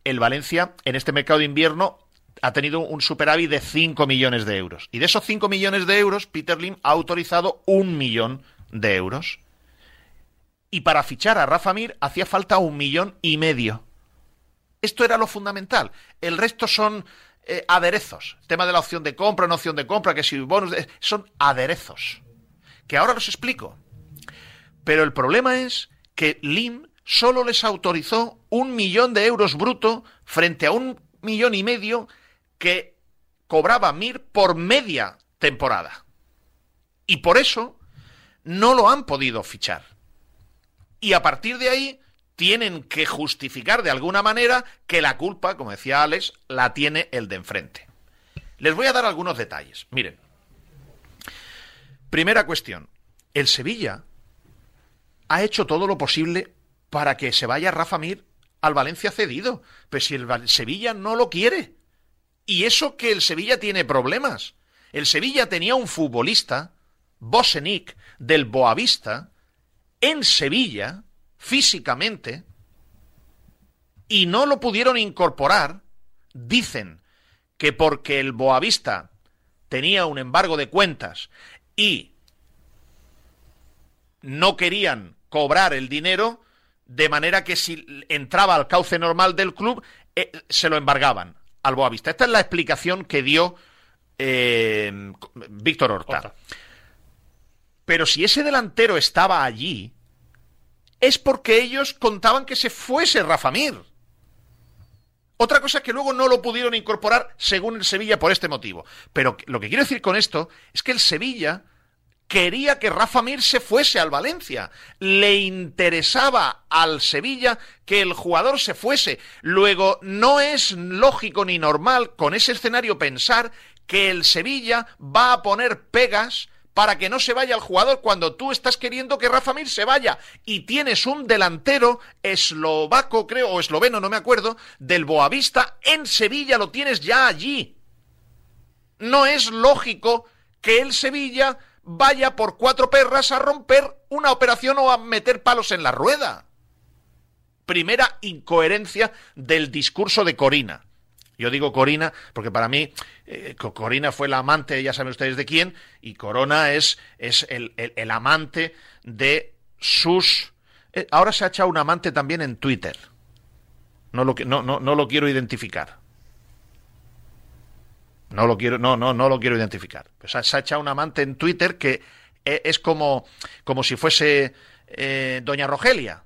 el Valencia en este mercado de invierno ha tenido un superávit de 5 millones de euros. Y de esos 5 millones de euros, Peter Lim ha autorizado un millón de euros. Y para fichar a Rafa Mir hacía falta un millón y medio. Esto era lo fundamental. El resto son eh, aderezos. Tema de la opción de compra, no opción de compra, que si bonus, eh, son aderezos. Que ahora los explico. Pero el problema es que Lim solo les autorizó un millón de euros bruto frente a un millón y medio que cobraba Mir por media temporada. Y por eso no lo han podido fichar. Y a partir de ahí tienen que justificar de alguna manera que la culpa, como decía Alex, la tiene el de enfrente. Les voy a dar algunos detalles. Miren. Primera cuestión. El Sevilla ha hecho todo lo posible para que se vaya Rafa Mir al Valencia cedido. Pero si el Sevilla no lo quiere. Y eso que el Sevilla tiene problemas. El Sevilla tenía un futbolista, Bosenic, del Boavista, en Sevilla, físicamente, y no lo pudieron incorporar, dicen que porque el Boavista tenía un embargo de cuentas y no querían cobrar el dinero, de manera que si entraba al cauce normal del club, eh, se lo embargaban al Boavista. Esta es la explicación que dio eh, Víctor Horta. Horta. Pero si ese delantero estaba allí, es porque ellos contaban que se fuese Rafa Mir. Otra cosa que luego no lo pudieron incorporar según el Sevilla por este motivo. Pero lo que quiero decir con esto es que el Sevilla quería que Rafa Mir se fuese al Valencia. Le interesaba al Sevilla que el jugador se fuese. Luego, no es lógico ni normal con ese escenario pensar que el Sevilla va a poner pegas para que no se vaya el jugador cuando tú estás queriendo que Rafa Mir se vaya y tienes un delantero eslovaco, creo, o esloveno, no me acuerdo, del Boavista en Sevilla, lo tienes ya allí. No es lógico que el Sevilla vaya por cuatro perras a romper una operación o a meter palos en la rueda. Primera incoherencia del discurso de Corina. Yo digo Corina porque para mí eh, Corina fue la amante, ya saben ustedes de quién, y Corona es, es el, el, amante de sus... Eh, ahora se ha echado un amante también en Twitter. No lo, no, no, no lo quiero identificar. No lo quiero, no, no, no lo quiero identificar. Se ha echado un amante en Twitter que es como, como si fuese eh, Doña Rogelia.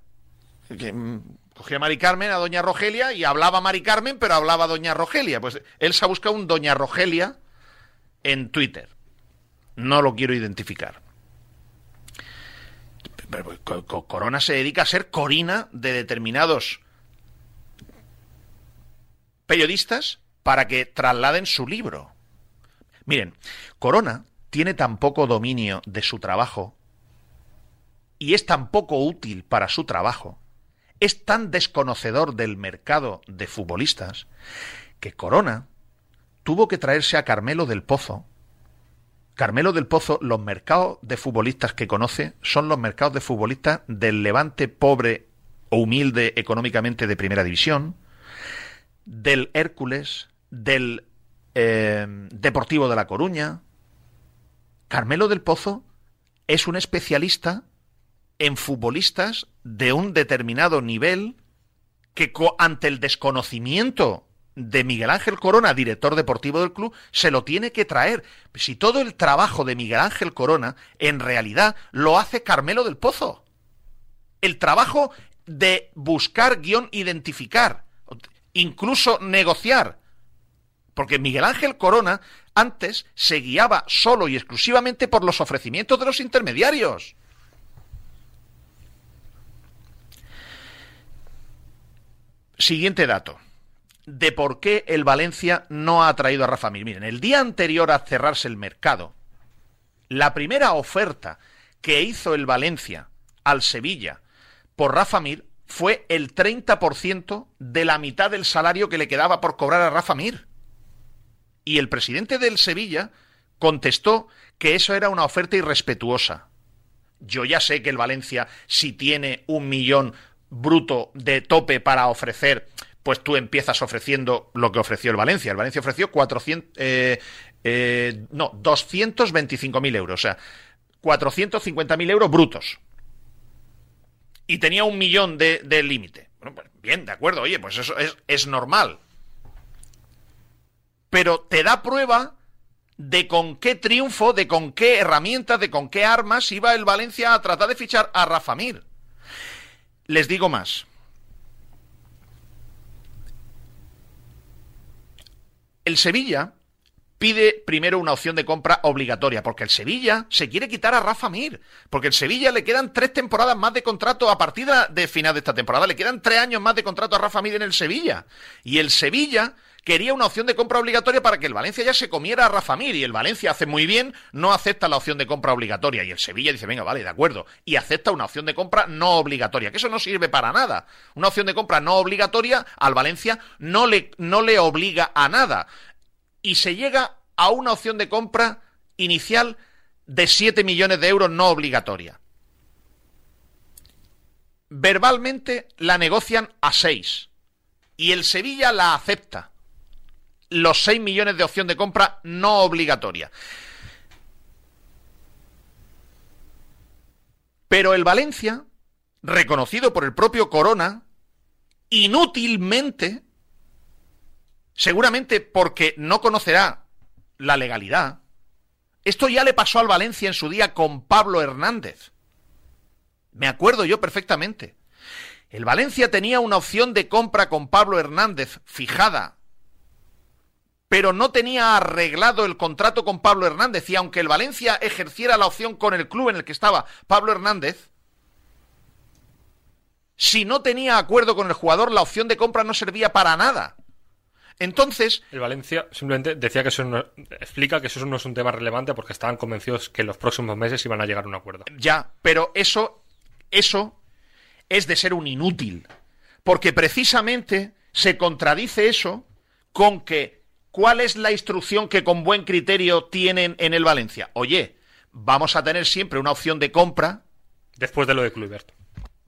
Mm, cogía a Mari Carmen, a Doña Rogelia, y hablaba Mari Carmen, pero hablaba Doña Rogelia. Pues él se ha buscado un Doña Rogelia en Twitter. No lo quiero identificar. Corona se dedica a ser corina de determinados periodistas para que trasladen su libro. Miren, Corona tiene tan poco dominio de su trabajo y es tan poco útil para su trabajo, es tan desconocedor del mercado de futbolistas, que Corona tuvo que traerse a Carmelo del Pozo. Carmelo del Pozo, los mercados de futbolistas que conoce son los mercados de futbolistas del levante pobre o humilde económicamente de primera división, del Hércules, del eh, Deportivo de La Coruña. Carmelo del Pozo es un especialista en futbolistas de un determinado nivel que ante el desconocimiento de Miguel Ángel Corona, director deportivo del club, se lo tiene que traer. Si todo el trabajo de Miguel Ángel Corona, en realidad, lo hace Carmelo del Pozo. El trabajo de buscar, guion, identificar, incluso negociar. Porque Miguel Ángel Corona antes se guiaba solo y exclusivamente por los ofrecimientos de los intermediarios. Siguiente dato. De por qué el Valencia no ha traído a Rafa Mir. Miren, el día anterior a cerrarse el mercado, la primera oferta que hizo el Valencia al Sevilla por Rafa Mir fue el 30% de la mitad del salario que le quedaba por cobrar a Rafa Mir. Y el presidente del Sevilla contestó que eso era una oferta irrespetuosa. Yo ya sé que el Valencia, si tiene un millón bruto de tope para ofrecer, pues tú empiezas ofreciendo lo que ofreció el Valencia. El Valencia ofreció 400, eh, eh, no, 225.000 euros, o sea, 450.000 euros brutos. Y tenía un millón de, límite. Bueno, pues bien, de acuerdo, oye, pues eso es, es normal. Pero te da prueba de con qué triunfo, de con qué herramientas, de con qué armas iba el Valencia a tratar de fichar a Rafa Mir. Les digo más. El Sevilla pide primero una opción de compra obligatoria, porque el Sevilla se quiere quitar a Rafa Mir, porque el Sevilla le quedan tres temporadas más de contrato a partir de, final de esta temporada, le quedan tres años más de contrato a Rafa Mir en el Sevilla. Y el Sevilla quería una opción de compra obligatoria para que el Valencia ya se comiera a Rafa Mir, y el Valencia hace muy bien, no acepta la opción de compra obligatoria, y el Sevilla dice, venga, vale, de acuerdo, y acepta una opción de compra no obligatoria, que eso no sirve para nada. Una opción de compra no obligatoria al Valencia no le, no le obliga a nada y se llega a una opción de compra inicial de 7 millones de euros no obligatoria. Verbalmente la negocian a 6 y el Sevilla la acepta. Los 6 millones de opción de compra no obligatoria. Pero el Valencia, reconocido por el propio Corona, inútilmente seguramente porque no conocerá la legalidad. Esto ya le pasó al Valencia en su día con Pablo Hernández. Me acuerdo yo perfectamente. El Valencia tenía una opción de compra con Pablo Hernández fijada, pero no tenía arreglado el contrato con Pablo Hernández y aunque el Valencia ejerciera la opción con el club en el que estaba Pablo Hernández, si no tenía acuerdo con el jugador, la opción de compra no servía para nada. Entonces, El Valencia simplemente decía que eso no, explica que eso no es un tema relevante porque estaban convencidos que en los próximos meses iban a llegar a un acuerdo. Ya, pero eso, eso es de ser un inútil. Porque precisamente se contradice eso con que ¿cuál es la instrucción que con buen criterio tienen en el Valencia? Oye, vamos a tener siempre una opción de compra. Después de lo de Kluivert.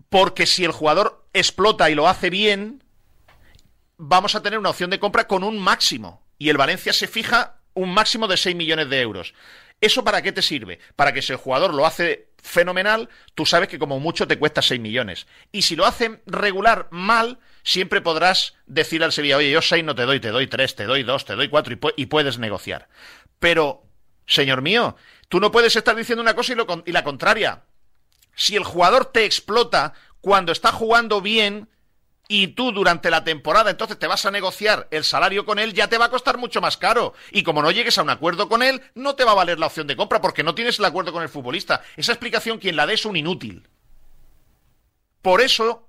Porque si el jugador explota y lo hace bien, vamos a tener una opción de compra con un máximo. Y el Valencia se fija un máximo de 6 millones de euros. ¿Eso para qué te sirve? Para que si el jugador lo hace fenomenal, tú sabes que como mucho te cuesta 6 millones. Y si lo hace regular mal, siempre podrás decir al Sevilla, oye, yo 6 no te doy, te doy 3, te doy 2, te doy 4 y, pu- y puedes negociar. Pero, señor mío, tú no puedes estar diciendo una cosa y, y la contraria. Si el jugador te explota cuando está jugando bien y tú durante la temporada entonces te vas a negociar el salario con él, ya te va a costar mucho más caro. Y como no llegues a un acuerdo con él, no te va a valer la opción de compra porque no tienes el acuerdo con el futbolista. Esa explicación quien la dé es un inútil. Por eso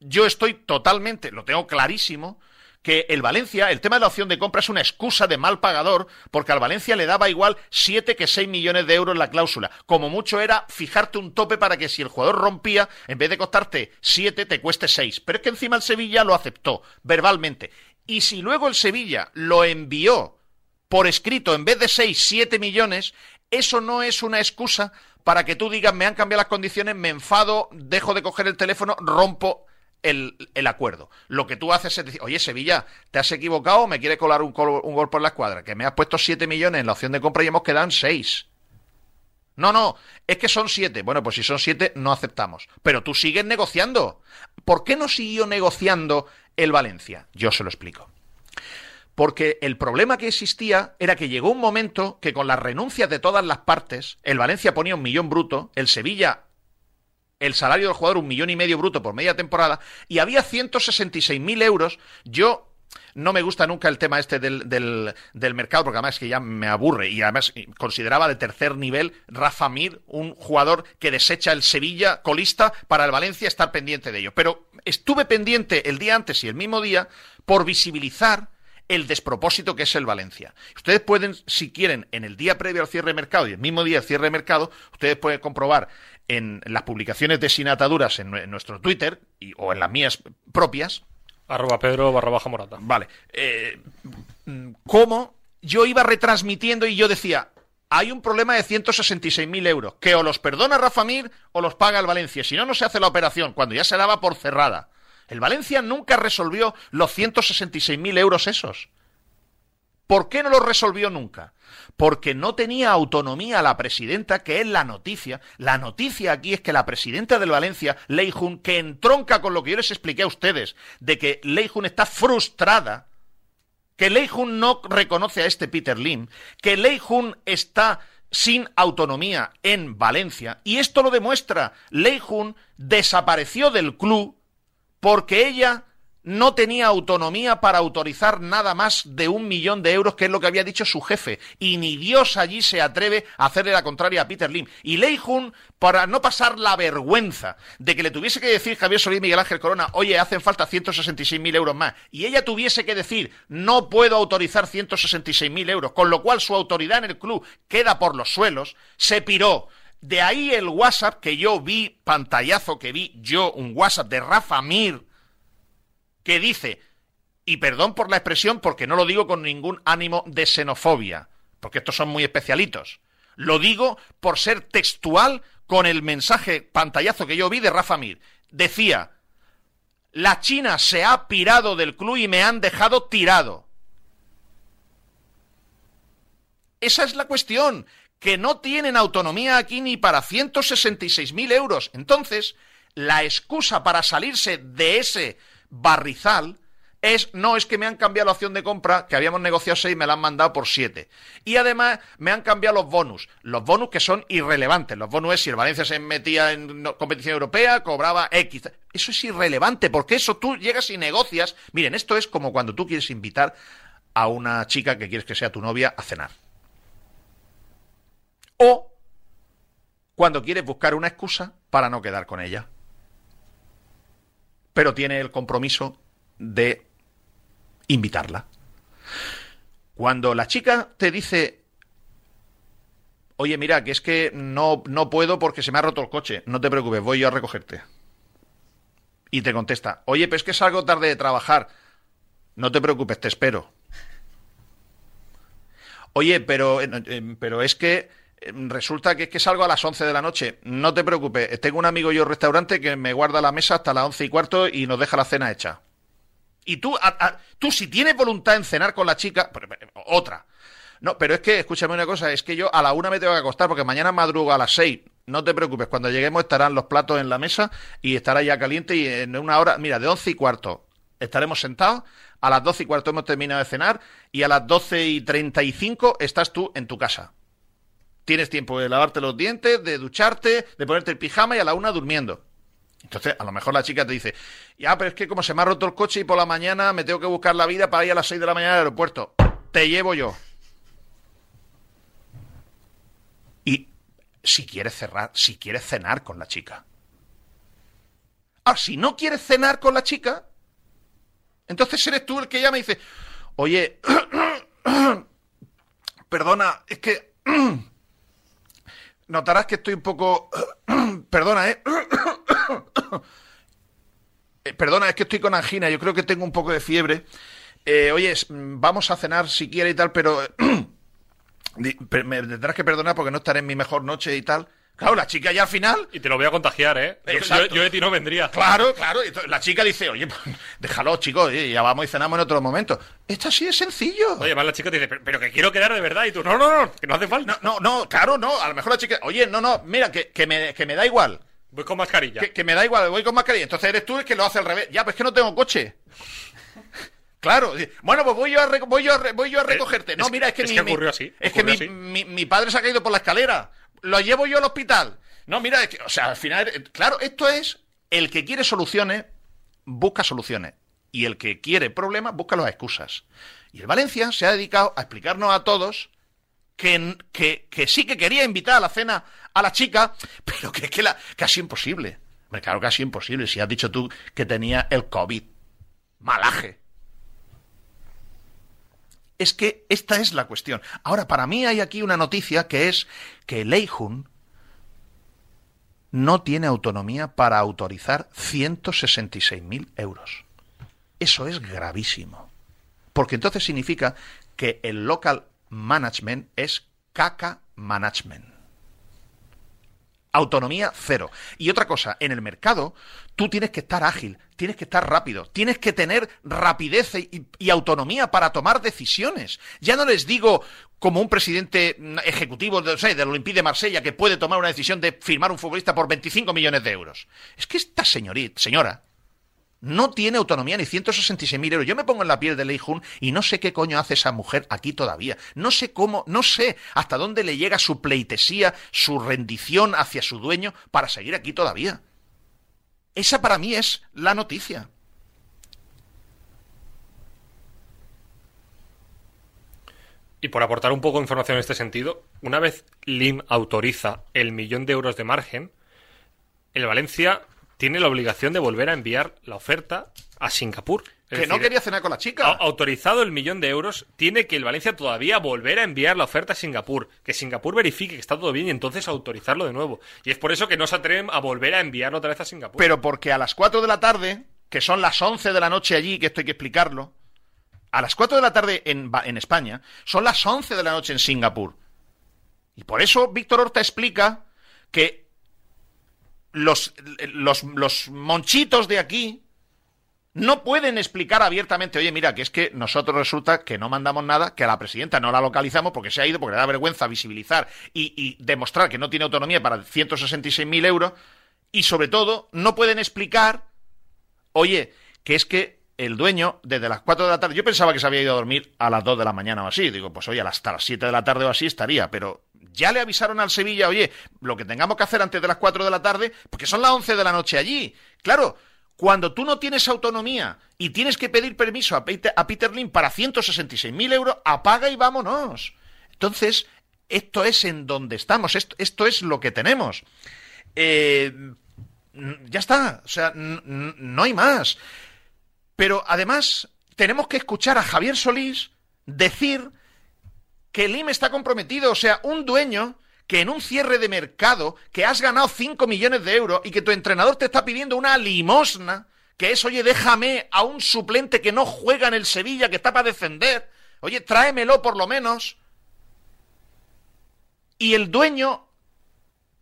yo estoy totalmente, lo tengo clarísimo, que el Valencia, el tema de la opción de compra es una excusa de mal pagador, porque al Valencia le daba igual 7 que 6 millones de euros la cláusula. Como mucho era fijarte un tope para que si el jugador rompía, en vez de costarte 7, te cueste 6. Pero es que encima el Sevilla lo aceptó, verbalmente. Y si luego el Sevilla lo envió por escrito, en vez de 6, 7 millones, eso no es una excusa para que tú digas, me han cambiado las condiciones, me enfado, dejo de coger el teléfono, rompo el, el acuerdo. Lo que tú haces es decir, oye, Sevilla, te has equivocado, me quiere colar un, un gol por la escuadra, que me has puesto 7 millones en la opción de compra y hemos quedado en 6. No, no, es que son 7. Bueno, pues si son 7, no aceptamos. Pero tú sigues negociando. ¿Por qué no siguió negociando el Valencia? Yo se lo explico. Porque el problema que existía era que llegó un momento que con las renuncias de todas las partes, el Valencia ponía un millón bruto, el Sevilla el salario del jugador un millón y medio bruto por media temporada y había 166.000 euros. Yo no me gusta nunca el tema este del, del, mercado porque además es que ya me aburre y además consideraba de tercer nivel Rafa Mir, un jugador que desecha el Sevilla colista para el Valencia estar pendiente de ello. Pero estuve pendiente el día antes y el mismo día por visibilizar el despropósito que es el Valencia. Ustedes pueden, si quieren, en el día previo al cierre de mercado y el mismo día del cierre de mercado, ustedes pueden comprobar en las publicaciones de Sin Ataduras en, nue- en nuestro Twitter y- o en las mías propias, Arroba Pedro barra baja morata. Vale. Eh, cómo yo iba retransmitiendo y yo decía, hay un problema de 166.000 euros, que o los perdona Rafa Mir o los paga el Valencia. Si no, no se hace la operación, cuando ya se daba por cerrada. El Valencia nunca resolvió los 166.000 euros esos. ¿Por qué no lo resolvió nunca? Porque no tenía autonomía la presidenta, que es la noticia. La noticia aquí es que la presidenta del Valencia, Lei Jun, que entronca con lo que yo les expliqué a ustedes, de que Lei Jun está frustrada, que Lei Jun no reconoce a este Peter Lim, que Lei Jun está sin autonomía en Valencia, y esto lo demuestra. Lei Jun desapareció del club porque ella no tenía autonomía para autorizar nada más de un millón de euros, que es lo que había dicho su jefe. Y ni Dios allí se atreve a hacerle la contraria a Peter Lim. Y Lei Jun, para no pasar la vergüenza de que le tuviese que decir Javier Solís Miguel Ángel Corona, oye, hacen falta 166.000 euros más, y ella tuviese que decir, no puedo autorizar 166.000 euros, con lo cual su autoridad en el club queda por los suelos, se piró. De ahí el WhatsApp que yo vi, pantallazo que vi yo, un WhatsApp de Rafa Mir, que dice, y perdón por la expresión porque no lo digo con ningún ánimo de xenofobia, porque estos son muy especialitos. Lo digo por ser textual con el mensaje pantallazo que yo vi de Rafa Mir. Decía, la China se ha pirado del club y me han dejado tirado. Esa es la cuestión, que no tienen autonomía aquí ni para 166.000 euros. Entonces, la excusa para salirse de ese barrizal es, no, es que me han cambiado la opción de compra, que habíamos negociado 6 y me la han mandado por 7. Y además me han cambiado los bonus. Los bonus que son irrelevantes. Los bonus es si el Valencia se metía en competición europea, cobraba X. Eso es irrelevante, porque eso tú llegas y negocias. Miren, esto es como cuando tú quieres invitar a una chica que quieres que sea tu novia a cenar. O cuando quieres buscar una excusa para no quedar con ella. Pero tiene el compromiso de invitarla. Cuando la chica te dice, oye, mira, que es que no, no puedo porque se me ha roto el coche, no te preocupes, voy yo a recogerte. Y te contesta, oye, pero es que salgo tarde de trabajar, no te preocupes, te espero. Oye, pero, eh, eh, pero es que resulta que es que salgo a las 11 de la noche. No te preocupes, tengo un amigo yo restaurante que me guarda la mesa hasta las 11 y cuarto y nos deja la cena hecha. Y tú, tú si tienes voluntad en cenar con la chica, otra. No, pero es que, escúchame una cosa, es que yo a la una me tengo que acostar porque mañana madrugo a las seis. No te preocupes, cuando lleguemos estarán los platos en la mesa y estará ya caliente y en una hora, mira, de once y cuarto estaremos sentados, a las doce y cuarto hemos terminado de cenar y a las doce y treinta y cinco estás tú en tu casa. Tienes tiempo de lavarte los dientes, de ducharte, de ponerte el pijama y a la una durmiendo. Entonces, a lo mejor la chica te dice, ya, pero es que como se me ha roto el coche y por la mañana me tengo que buscar la vida para ir a las 6 de la mañana al aeropuerto. Te llevo yo. Y si quieres cerrar, si quieres cenar con la chica. Ah, si no quieres cenar con la chica, entonces eres tú el que llama y dice, oye, perdona, es que notarás que estoy un poco, perdona, ¿eh? Eh, Perdona, es que estoy con angina, yo creo que tengo un poco de fiebre. Eh, oye, mm, vamos a cenar si quiere y tal, pero me tendrás que perdonar porque no estaré en mi mejor noche y tal. Claro, la chica ya al final Y te lo voy a contagiar, ¿eh? Yo, yo- de ti no vendría. Claro, claro. y entonces la chica dice, oye, pues, déjalo, chicos, eh, ya vamos y cenamos en otro momento. Esto sí es sencillo. Oye, además la chica te dice, pero, pero que quiero quedar de verdad. Y tú, no, no, no, que no hace falta. No, no, claro, no. A lo mejor la chica, oye, no, no, mira, que, que, me, que me da igual. Voy con mascarilla. Que, que me da igual, voy con mascarilla. Entonces eres tú el que lo hace al revés. Ya, pues que no tengo coche. Claro, bueno, pues voy yo a, re- voy yo a, re- voy yo a recogerte. No, Eh, mira, es que, es mi, que mi- ocurrió así, Es que mi, así. mi- mi padre se ha caído por la escalera. Lo llevo yo al hospital. No, mira, es que, o sea, al final, eh, claro, esto es el que quiere soluciones, busca soluciones. Y el que quiere problemas, busca las excusas. Y el Valencia se ha dedicado a explicarnos a todos que, que, que sí que quería invitar a la cena a la chica, pero que es que casi imposible. Claro, casi imposible. Si has dicho tú que tenía el COVID. Malaje. Es que esta es la cuestión. Ahora, para mí hay aquí una noticia que es que Leijun no tiene autonomía para autorizar 166.000 euros. Eso es gravísimo. Porque entonces significa que el local management es caca management. Autonomía cero. Y otra cosa, en el mercado tú tienes que estar ágil, tienes que estar rápido, tienes que tener rapidez y, autonomía para tomar decisiones. Ya no les digo como un presidente ejecutivo de, del Olympique de Marsella que puede tomar una decisión de firmar un futbolista por 25 millones de euros. Es que esta señorita, señora, no tiene autonomía ni 166.000 euros. Yo me pongo en la piel de Lei Jun y no sé qué coño hace esa mujer aquí todavía. No sé cómo, no sé hasta dónde le llega su pleitesía, su rendición hacia su dueño para seguir aquí todavía. Esa para mí es la noticia. Y por aportar un poco de información en este sentido, una vez Lim autoriza el millón de euros de margen, el Valencia tiene la obligación de volver a enviar la oferta a Singapur. Es que no quería cenar con la chica. autorizado el millón de euros, tiene que el Valencia todavía volver a enviar la oferta a Singapur. Que Singapur verifique que está todo bien y entonces autorizarlo de nuevo. Y es por eso que no se atreven a volver a enviarlo otra vez a Singapur. Pero porque a las 4 de la tarde, que son las 11 de la noche allí, que esto hay que explicarlo, a las 4 de la tarde en, en España, son las 11 de la noche en Singapur. Y por eso Víctor Horta explica que los, los, los monchitos de aquí no pueden explicar abiertamente, oye, mira, que es que nosotros resulta que no mandamos nada, que a la presidenta no la localizamos porque se ha ido, porque le da vergüenza visibilizar y, y demostrar que no tiene autonomía para 166.000 euros, y sobre todo no pueden explicar, oye, que es que el dueño, desde las 4 de la tarde, yo pensaba que se había ido a dormir a las 2 de la mañana o así, digo, pues oye, hasta las 7 de la tarde o así estaría, pero ya le avisaron al Sevilla, oye, lo que tengamos que hacer antes de las 4 de la tarde, porque son las 11 de la noche allí. Claro, cuando tú no tienes autonomía y tienes que pedir permiso a Peter, a Peter para 166.000 euros, apaga y vámonos. Entonces, esto es en donde estamos, esto, es lo que tenemos. Eh, ya está, o sea, no hay más. Pero además, tenemos que escuchar a Javier Solís decir que el IME está comprometido, o sea, un dueño que en un cierre de mercado, que has ganado 5 millones de euros y que tu entrenador te está pidiendo una limosna, que es, oye, déjame a un suplente que no juega en el Sevilla, que está para defender, oye, tráemelo por lo menos. Y el dueño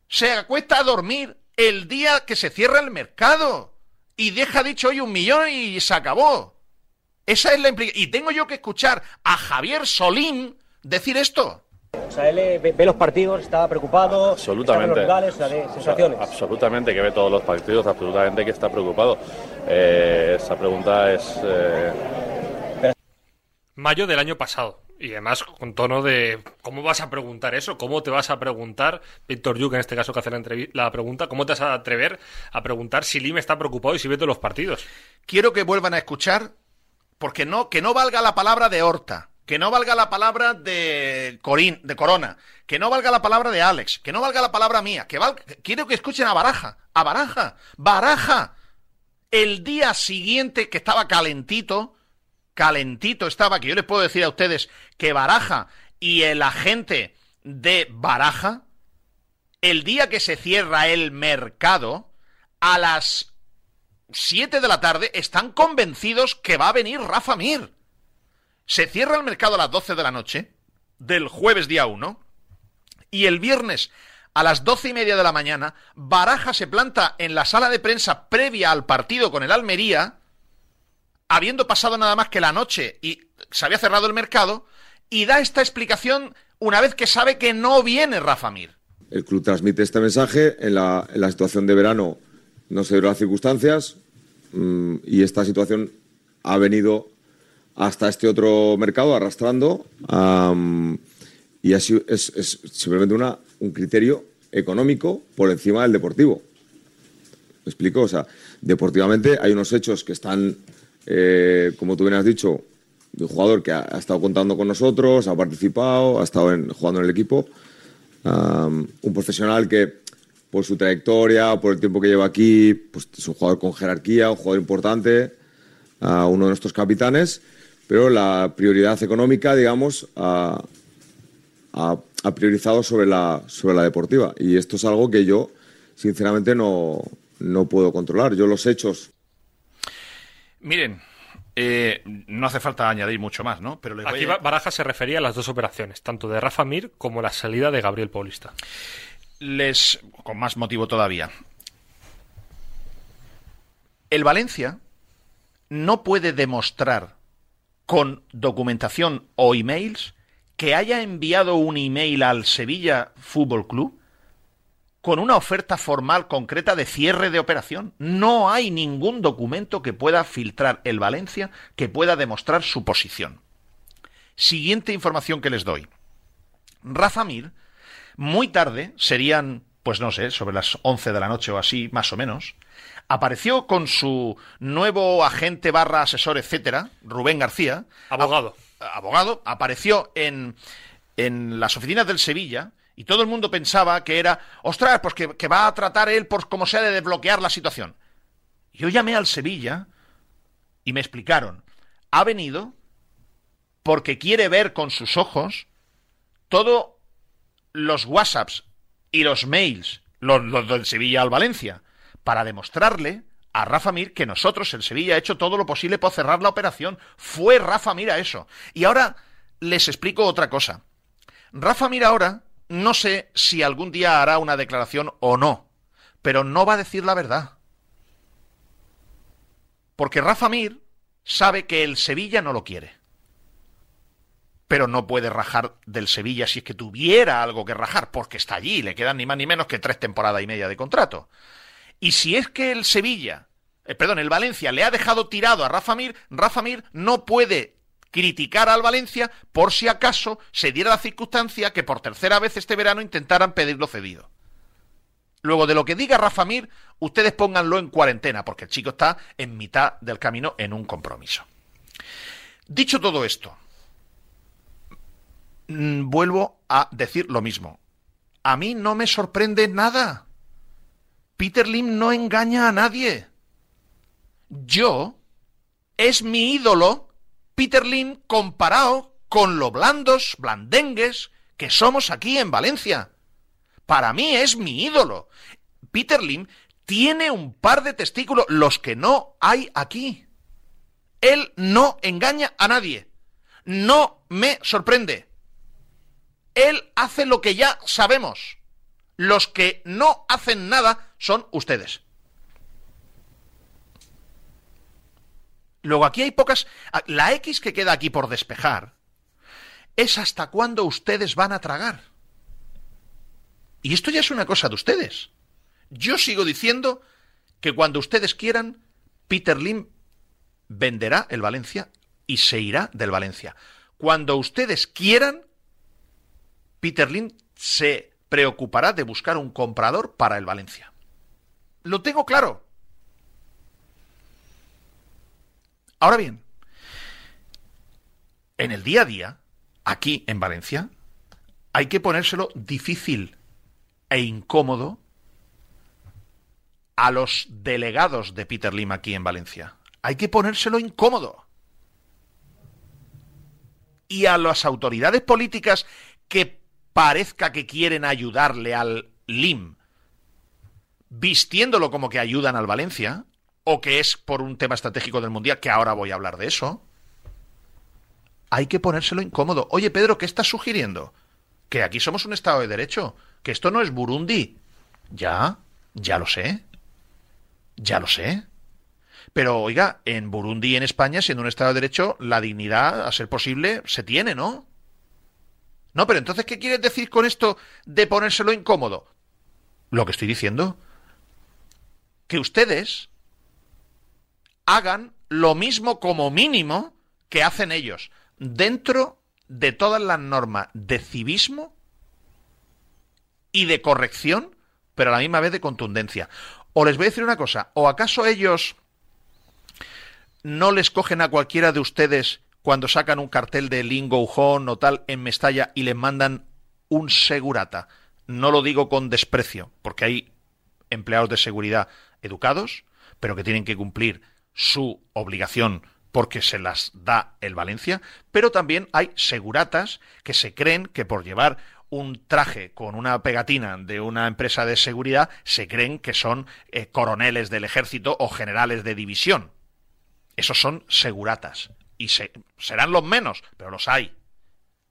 se acuesta a dormir el día que se cierra el mercado y deja dicho hoy un millón y se acabó. Esa es la implicación. Y tengo yo que escuchar a Javier Solín decir esto. O sea, él eh, ve, ve los partidos, está preocupado, Absolutamente. sabe los rivales, o sea, de sensaciones. Absolutamente, que ve todos los partidos, absolutamente que está preocupado. Eh, esa pregunta es... eh, Mayo del año pasado. Y además con tono de ¿cómo vas a preguntar eso? ¿Cómo te vas a preguntar, Víctor Yuk en este caso que hace la, la pregunta, cómo te vas a atrever a preguntar si Lim está preocupado y si ve todos los partidos? Quiero que vuelvan a escuchar, porque no, que no valga la palabra de Horta, que no valga la palabra de Corín, de Corona, que no valga la palabra de Alex, que no valga la palabra mía, que valga, quiero que escuchen a Baraja, a Baraja, Baraja. El día siguiente que estaba calentito, calentito estaba, que yo les puedo decir a ustedes que Baraja y el agente de Baraja, el día que se cierra el mercado, a las 7 de la tarde, están convencidos que va a venir Rafa Mir. Se cierra el mercado a las 12 de la noche, del jueves día 1, y el viernes a las doce y media de la mañana, Baraja se planta en la sala de prensa previa al partido con el Almería, habiendo pasado nada más que la noche y se había cerrado el mercado, y da esta explicación una vez que sabe que no viene Rafa Mir. El club transmite este mensaje. En la, en la situación de verano no se dieron las circunstancias mm, y esta situación ha venido hasta este otro mercado arrastrando am, y así es, es simplemente una, un criterio económico por encima del deportivo. ¿Me explico? O sea, deportivamente hay unos hechos que están, eh, como tú bien has dicho, de un jugador que ha, ha estado contando con nosotros, ha participado, ha estado en- jugando en el equipo. Um, un profesional que, por su trayectoria, por el tiempo que lleva aquí, pues es un jugador con jerarquía, un jugador importante, uh, uno de nuestros capitanes, pero la prioridad económica, digamos, ha, ha- ha priorizado sobre la, sobre la deportiva. Y esto es algo que yo, sinceramente, no, no puedo controlar. Yo los hechos Miren, eh, no hace falta añadir mucho más, ¿no? Pero Aquí a- Baraja se refería a las dos operaciones, tanto de Rafa Mir como la salida de Gabriel Paulista. les con más motivo todavía. El Valencia no puede demostrar con documentación o emails que haya enviado un email al Sevilla Fútbol Club con una oferta formal concreta de cierre de operación. No hay ningún documento que pueda filtrar el Valencia que pueda demostrar su posición. Siguiente información que les doy. Rafa Mir muy tarde, serían, pues no sé, sobre las 11 de la noche o así, más o menos, apareció con su nuevo agente barra asesor, etcétera, Rubén García. Abogado. Abogado, apareció en, en las oficinas del Sevilla y todo el mundo pensaba que era, ostras, pues que, que va a tratar él por como sea de desbloquear la situación. Yo llamé al Sevilla y me explicaron, ha venido porque quiere ver con sus ojos todo los WhatsApps y los mails, los, los del Sevilla al Valencia, para demostrarle a Rafa Mir que nosotros, el Sevilla, ha hecho todo lo posible por cerrar la operación. Fue Rafa Mir a eso. Y ahora les explico otra cosa. Rafa Mir ahora no sé si algún día hará una declaración o no, pero no va a decir la verdad. Porque Rafa Mir sabe que el Sevilla no lo quiere pero no puede rajar del Sevilla si es que tuviera algo que rajar, porque está allí, le quedan ni más ni menos que tres temporadas y media de contrato. Y si es que el Sevilla, eh, perdón, el Valencia le ha dejado tirado a Rafa Mir, Rafa Mir no puede criticar al Valencia por si acaso se diera la circunstancia que por tercera vez este verano intentaran pedirlo cedido. Luego de lo que diga Rafa Mir, ustedes pónganlo en cuarentena, porque el chico está en mitad del camino en un compromiso. Dicho todo esto, mm, vuelvo a decir lo mismo. A mí no me sorprende nada. Peter Lim no engaña a nadie. Yo es mi ídolo, Peter Lim, comparado con lo blandos, blandengues que somos aquí en Valencia. Para mí es mi ídolo. Peter Lim tiene un par de testículos, los que no hay aquí. Él no engaña a nadie. No me sorprende. Él hace lo que ya sabemos. Los que no hacen nada son ustedes. Luego aquí hay pocas... La X que queda aquí por despejar es hasta cuándo ustedes van a tragar. Y esto ya es una cosa de ustedes. Yo sigo diciendo que cuando ustedes quieran, Peter Lim venderá el Valencia y se irá del Valencia. Cuando ustedes quieran, Peter Lim se preocupará de buscar un comprador para el Valencia. Lo tengo claro. Ahora bien, en el día a día, aquí en Valencia, hay que ponérselo difícil e incómodo a los delegados de Peter Lim aquí en Valencia. Hay que ponérselo incómodo. Y a las autoridades políticas que parezca que quieren ayudarle al Lim, vistiéndolo como que ayudan al Valencia, o que es por un tema estratégico del Mundial, que ahora voy a hablar de eso, hay que ponérselo incómodo. Oye, Pedro, ¿qué estás sugiriendo? Que aquí somos un Estado de Derecho, que esto no es Burundi. Ya, ya lo sé. Ya lo sé. Pero, oiga, en Burundi y en España, siendo un Estado de Derecho, la dignidad, a ser posible, se tiene, ¿no? No, pero entonces, ¿qué quieres decir con esto de ponérselo incómodo? Lo que estoy diciendo. Que ustedes hagan lo mismo como mínimo que hacen ellos, dentro de todas las normas de civismo y de corrección, pero a la misma vez de contundencia. O les voy a decir una cosa, ¿o acaso ellos no les cogen a cualquiera de ustedes cuando sacan un cartel de Lingo Ujón o tal en Mestalla y les mandan un segurata? No lo digo con desprecio, porque hay empleados de seguridad educados, pero que tienen que cumplir su obligación porque se las da el Valencia, pero también hay seguratas que se creen que por llevar un traje con una pegatina de una empresa de seguridad se creen que son eh, coroneles del ejército o generales de división. Esos son seguratas. Y se- serán los menos, pero los hay.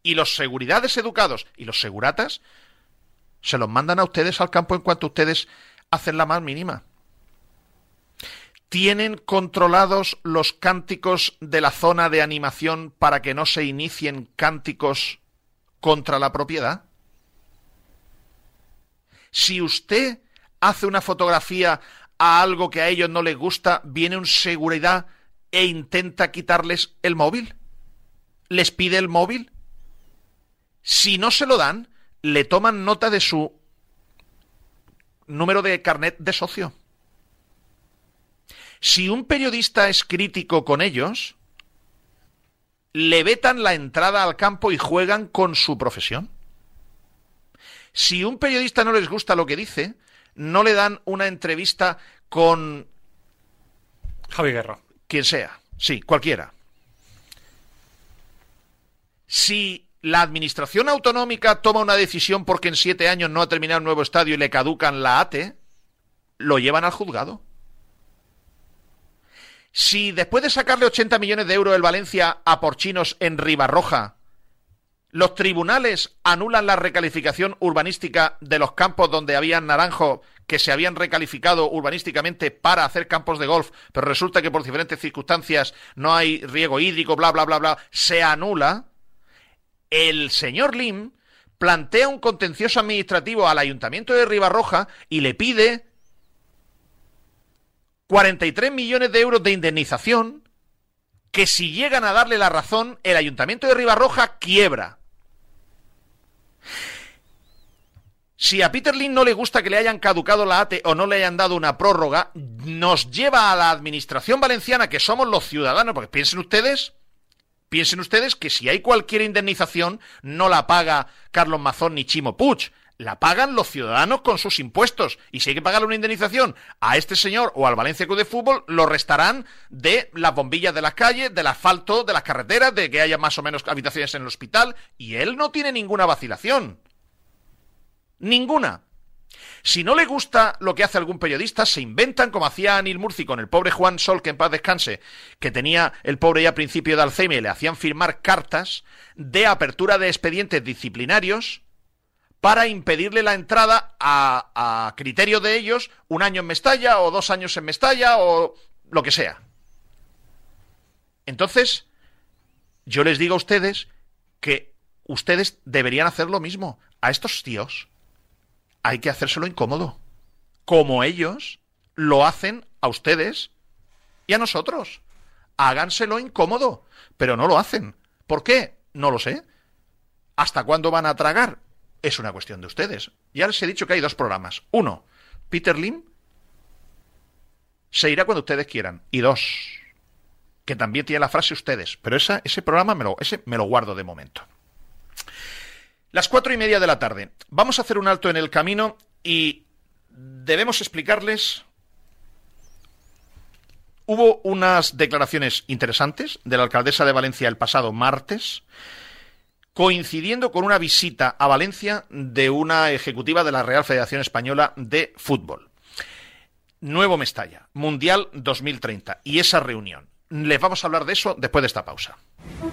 Y los seguridades educados y los seguratas se los mandan a ustedes al campo en cuanto ustedes hacen la más mínima. ¿Tienen controlados los cánticos de la zona de animación para que no se inicien cánticos contra la propiedad? Si usted hace una fotografía a algo que a ellos no les gusta, viene un seguridad e intenta quitarles el móvil. ¿Les pide el móvil? Si no se lo dan, le toman nota de su número de carnet de socio. Si un periodista es crítico con ellos, le vetan la entrada al campo y juegan con su profesión. Si un periodista no les gusta lo que dice, no le dan una entrevista con Javi Guerra. Quien sea. Sí, cualquiera. Si la administración autonómica toma una decisión porque en siete años no ha terminado un nuevo estadio y le caducan la ATE, lo llevan al juzgado. Si después de sacarle 80 millones de euros el Valencia a Porchinos en Ribarroja, los tribunales anulan la recalificación urbanística de los campos donde habían naranjo que se habían recalificado urbanísticamente para hacer campos de golf, pero resulta que por diferentes circunstancias no hay riego hídrico, bla, bla, bla, bla, se anula, el señor Lim plantea un contencioso administrativo al ayuntamiento de Ribarroja y le pide 43 millones de euros de indemnización que si llegan a darle la razón, el ayuntamiento de Ribarroja quiebra. Si a Peter Lynn no le gusta que le hayan caducado la ATE o no le hayan dado una prórroga, nos lleva a la administración valenciana, que somos los ciudadanos, porque piensen ustedes, piensen ustedes que si hay cualquier indemnización, no la paga Carlos Mazón ni Chimo Puig, la pagan los ciudadanos con sus impuestos. Y si hay que pagarle una indemnización a este señor o al Valencia Club de Fútbol, lo restarán de las bombillas de las calles, del asfalto, de las carreteras, de que haya más o menos habitaciones en el hospital. Y él no tiene ninguna vacilación. Ninguna. Si no le gusta lo que hace algún periodista, se inventan, como hacía Anil Murci con el pobre Juan Sol, que en paz descanse, que tenía el pobre ya principio de Alzheimer, y le hacían firmar cartas de apertura de expedientes disciplinarios para impedirle la entrada a, a criterio de ellos un año en Mestalla o dos años en Mestalla o lo que sea. Entonces, yo les digo a ustedes que ustedes deberían hacer lo mismo. A estos tíos hay que hacérselo incómodo. Como ellos lo hacen a ustedes y a nosotros. Háganselo incómodo, pero no lo hacen. ¿Por qué? No lo sé. ¿Hasta cuándo van a tragar? Es una cuestión de ustedes. Ya les he dicho que hay dos programas. Uno, Peter Lim se irá cuando ustedes quieran. Y dos, que también tiene la frase ustedes. Pero ese programa ese me lo guardo de momento. Las cuatro y media de la tarde. Vamos a hacer un alto en el camino y debemos explicarles. Hubo unas declaraciones interesantes de la alcaldesa de Valencia el pasado martes, coincidiendo con una visita a Valencia de una ejecutiva de la Real Federación Española de Fútbol. Nuevo Mestalla, Mundial 2030, y esa reunión. Les vamos a hablar de eso después de esta pausa.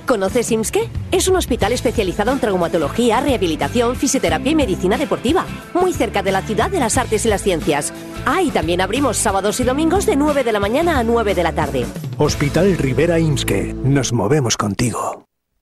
¿Conoces IMSKE? Es un hospital especializado en traumatología, rehabilitación, fisioterapia y medicina deportiva, muy cerca de la ciudad de las artes y las ciencias. Ah, y también abrimos sábados y domingos de 9 de la mañana a 9 de la tarde. Hospital Rivera IMSKE. Nos movemos contigo.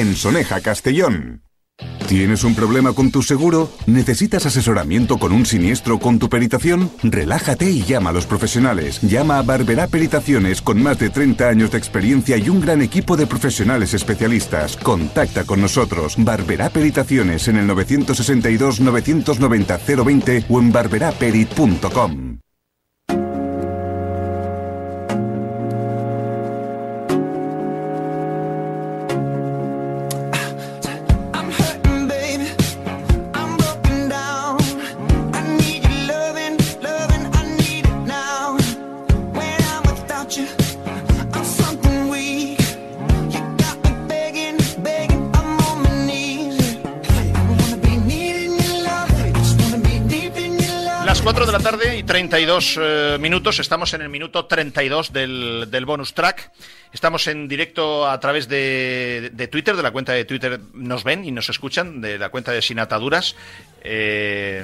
en Soneja, Castellón. ¿Tienes un problema con tu seguro? ¿Necesitas asesoramiento con un siniestro con tu peritación? Relájate y llama a los profesionales. Llama a Barberá Peritaciones con más de 30 años de experiencia y un gran equipo de profesionales especialistas. Contacta con nosotros. Barberá Peritaciones en el 962 990 020 o en barberaperit.com. de la tarde y 32 eh, minutos, estamos en el minuto 32 del, del bonus track. Estamos en directo a través de, de Twitter, de la cuenta de Twitter nos ven y nos escuchan, de la cuenta de Sin Ataduras. Eh,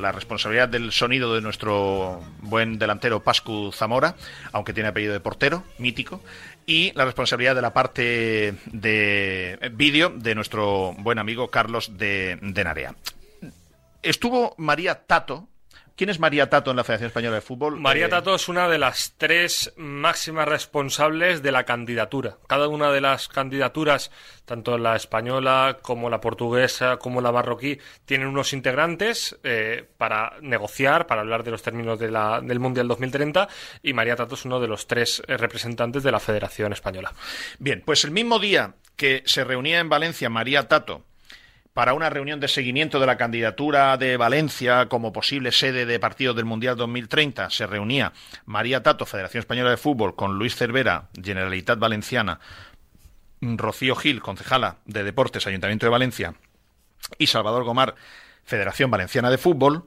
la responsabilidad del sonido de nuestro buen delantero Pascu Zamora, aunque tiene apellido de portero, mítico. Y la responsabilidad de la parte de vídeo de nuestro buen amigo Carlos de, de Narea. Estuvo María Tato. ¿Quién es María Tato en la Federación Española de Fútbol? María Eh, Tato es una de las tres máximas responsables de la candidatura. Cada una de las candidaturas, tanto la española como la portuguesa como la marroquí, tienen unos integrantes eh, para negociar, para hablar de los términos de la- del Mundial 2030 y María Tato es uno de los tres eh, representantes de la Federación Española. Bien, pues el mismo día que se reunía en Valencia María Tato para una reunión de seguimiento de la candidatura de Valencia como posible sede de partido del Mundial 2030, se reunía María Tato, Federación Española de Fútbol, con Luis Cervera, Generalitat Valenciana, Rocío Gil, concejala de Deportes, Ayuntamiento de Valencia, y Salvador Gomar, Federación Valenciana de Fútbol.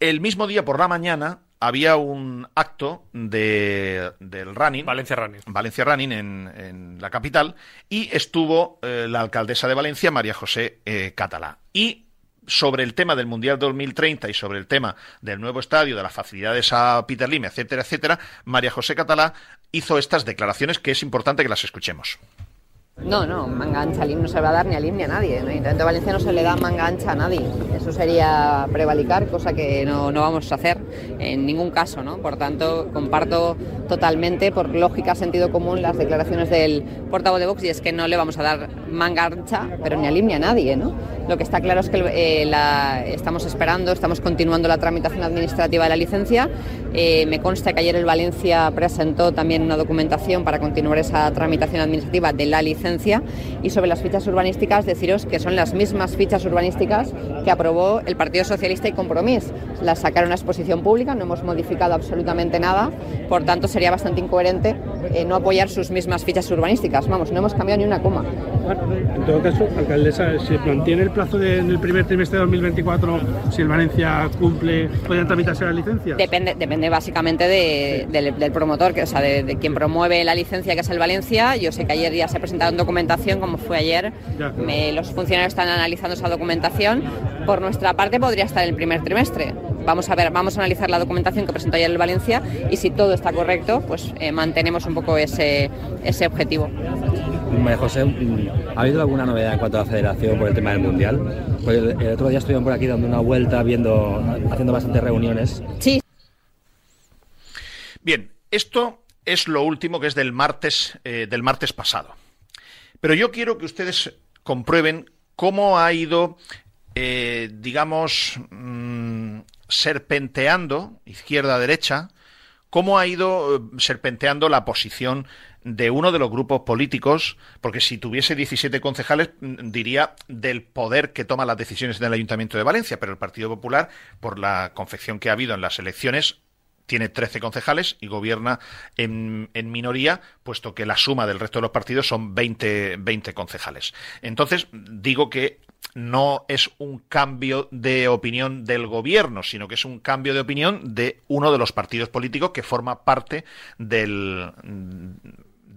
El mismo día por la mañana había un acto de, del running. Valencia Running. Valencia Running en, en la capital y estuvo eh, la alcaldesa de Valencia, María José eh, Catalá. Y sobre el tema del Mundial 2030 y sobre el tema del nuevo estadio, de las facilidades a Peter Lim, etcétera, etcétera, María José Catalá hizo estas declaraciones que es importante que las escuchemos. No, no, manga ancha no se va a dar ni al IM ni a nadie. ¿no? Ayuntamiento de Valencia no se le da manga ancha a nadie. Eso sería prevalicar, cosa que no, no vamos a hacer en ningún caso. ¿no? Por tanto, comparto totalmente, por lógica, sentido común, las declaraciones del portavoz de Vox y es que no le vamos a dar manga ancha, pero ni al IM ni a nadie. ¿no? Lo que está claro es que eh, estamos esperando, estamos continuando la tramitación administrativa de la licencia. Eh, me consta que ayer el Valencia presentó también una documentación para continuar esa tramitación administrativa de la licencia y sobre las fichas urbanísticas deciros que son las mismas fichas urbanísticas que aprobó el Partido Socialista y Compromís. Las sacaron a exposición pública, no hemos modificado absolutamente nada, por tanto sería bastante incoherente eh, no apoyar sus mismas fichas urbanísticas. Vamos, no hemos cambiado ni una coma. En todo caso, alcaldesa, ¿se mantiene el plazo de- en el primer trimestre de 2024 si el Valencia cumple, podrían tramitarse las licencias? Depende, depende básicamente de- del, del promotor, que, o sea, de, de quien promueve la licencia, que es el Valencia. Yo sé que ayer ya se presentaron documentación, como fue ayer. Me- los funcionarios están analizando esa documentación. Por nuestra parte podría estar en el primer trimestre. Vamos a ver, vamos a analizar la documentación que presentó ayer el Valencia y si todo está correcto, pues eh, mantenemos un poco ese, ese objetivo. María José, ¿ha habido alguna novedad en cuanto a la federación por el tema del mundial? Pues el, el otro día estuvieron por aquí dando una vuelta, viendo, haciendo bastantes reuniones. Sí. Bien, esto es lo último que es del martes, eh, del martes pasado. Pero yo quiero que ustedes comprueben cómo ha ido, eh, digamos, mm, serpenteando izquierda-derecha cómo ha ido eh, serpenteando la posición de uno de los grupos políticos, porque si tuviese 17 concejales, mm, diría del poder que toma las decisiones del Ayuntamiento de Valencia, pero el Partido Popular, por la confección que ha habido en las elecciones, tiene 13 concejales y gobierna en, en minoría, puesto que la suma del resto de los partidos son 20, 20 concejales. Entonces, digo que no es un cambio de opinión del gobierno, sino que es un cambio de opinión de uno de los partidos políticos que forma parte del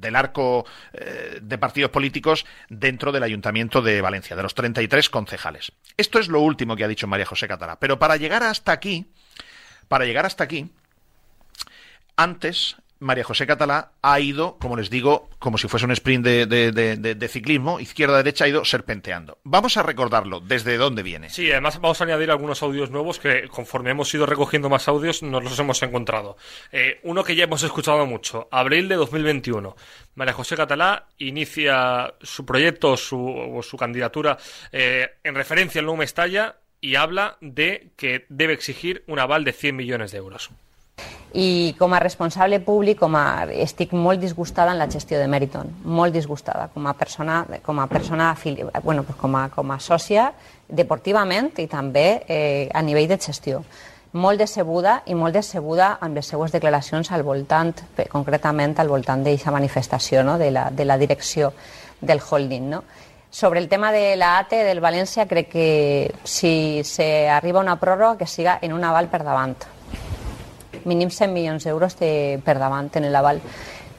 del arco eh, de partidos políticos dentro del Ayuntamiento de Valencia, de los 33 concejales. Esto es lo último que ha dicho María José Catalá. Pero para llegar hasta aquí, para llegar hasta aquí, antes María José Catalá ha ido, como les digo, como si fuese un sprint de, ciclismo, izquierda-derecha ha ido serpenteando. Vamos a recordarlo, desde dónde viene. Sí, además vamos a añadir algunos audios nuevos que conforme hemos ido recogiendo más audios nos los hemos encontrado. Eh, uno que ya hemos escuchado mucho, abril de 2021. María José Catalá inicia su proyecto su, o su candidatura eh, en referencia al nuevo Mestalla y habla de que debe exigir un aval de 100 millones de euros. I com a responsable públic com a, estic molt disgustada en la gestió de Meriton, molt disgustada com a persona, com a, persona afili, bueno, pues com a, com a sòcia deportivament i també eh, a nivell de gestió. Molt decebuda i molt decebuda amb les seues declaracions al voltant, pe- concretament al voltant d'aquesta manifestació no? de, la, de la direcció del holding. No? Sobre el tema de la ATE del València, crec que si se arriba a una pròrroga que siga en un aval per davant mínim 100 milions d'euros de, per davant en l'aval.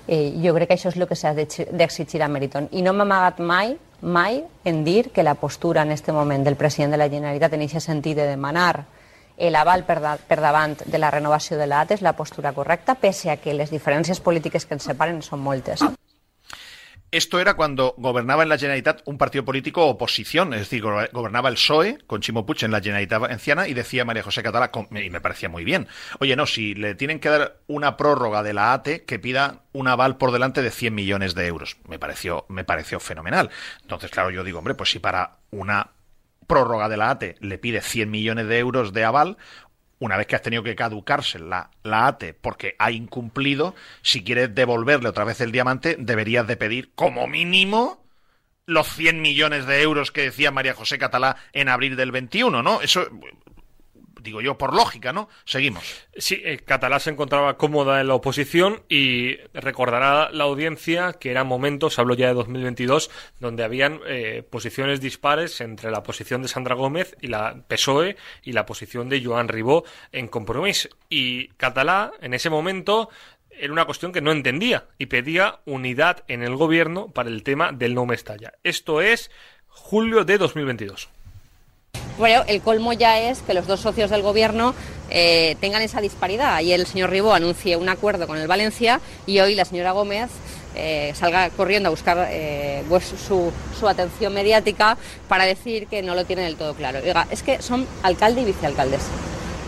Eh, jo crec que això és el que s'ha d'exi- d'exigir a Meriton. I no m'ha amagat mai, mai, en dir que la postura en este moment del president de la Generalitat en aquest sentit de demanar l'aval per, da, per davant de la renovació de l'AT és la postura correcta, pese a que les diferències polítiques que ens separen són moltes. Esto era cuando gobernaba en la Generalitat un partido político oposición, es decir, go- gobernaba el PSOE con Chimo Puig en la Generalitat Valenciana y decía María José Catalá, y me parecía muy bien, oye, no, si le tienen que dar una prórroga de la ATE, que pida un aval por delante de 100 millones de euros. Me pareció, me pareció fenomenal. Entonces, claro, yo digo, hombre, pues si para una prórroga de la ATE le pide 100 millones de euros de aval, una vez que has tenido que caducarse la, la ATE porque ha incumplido, si quieres devolverle otra vez el diamante, deberías de pedir como mínimo los 100 millones de euros que decía María José Catalá en abril del 21, ¿no? Eso, digo yo, por lógica, ¿no? Seguimos. Sí, eh, Catalá se encontraba cómoda en la oposición y recordará la audiencia que eran momentos, hablo ya de 2022, donde habían eh, posiciones dispares entre la posición de Sandra Gómez y la PSOE y la posición de Joan Ribó en Compromís. Y Catalá, en ese momento, era una cuestión que no entendía y pedía unidad en el gobierno para el tema del no Mestalla. Esto es julio de 2022. Bueno, el colmo ya es que los dos socios del gobierno eh, tengan esa disparidad. Ayer el señor Ribó anuncie un acuerdo con el Valencia y hoy la señora Gómez eh, salga corriendo a buscar eh, pues, su, su atención mediática para decir que no lo tienen del todo claro. Oiga, es que son alcalde y vicealcaldesa.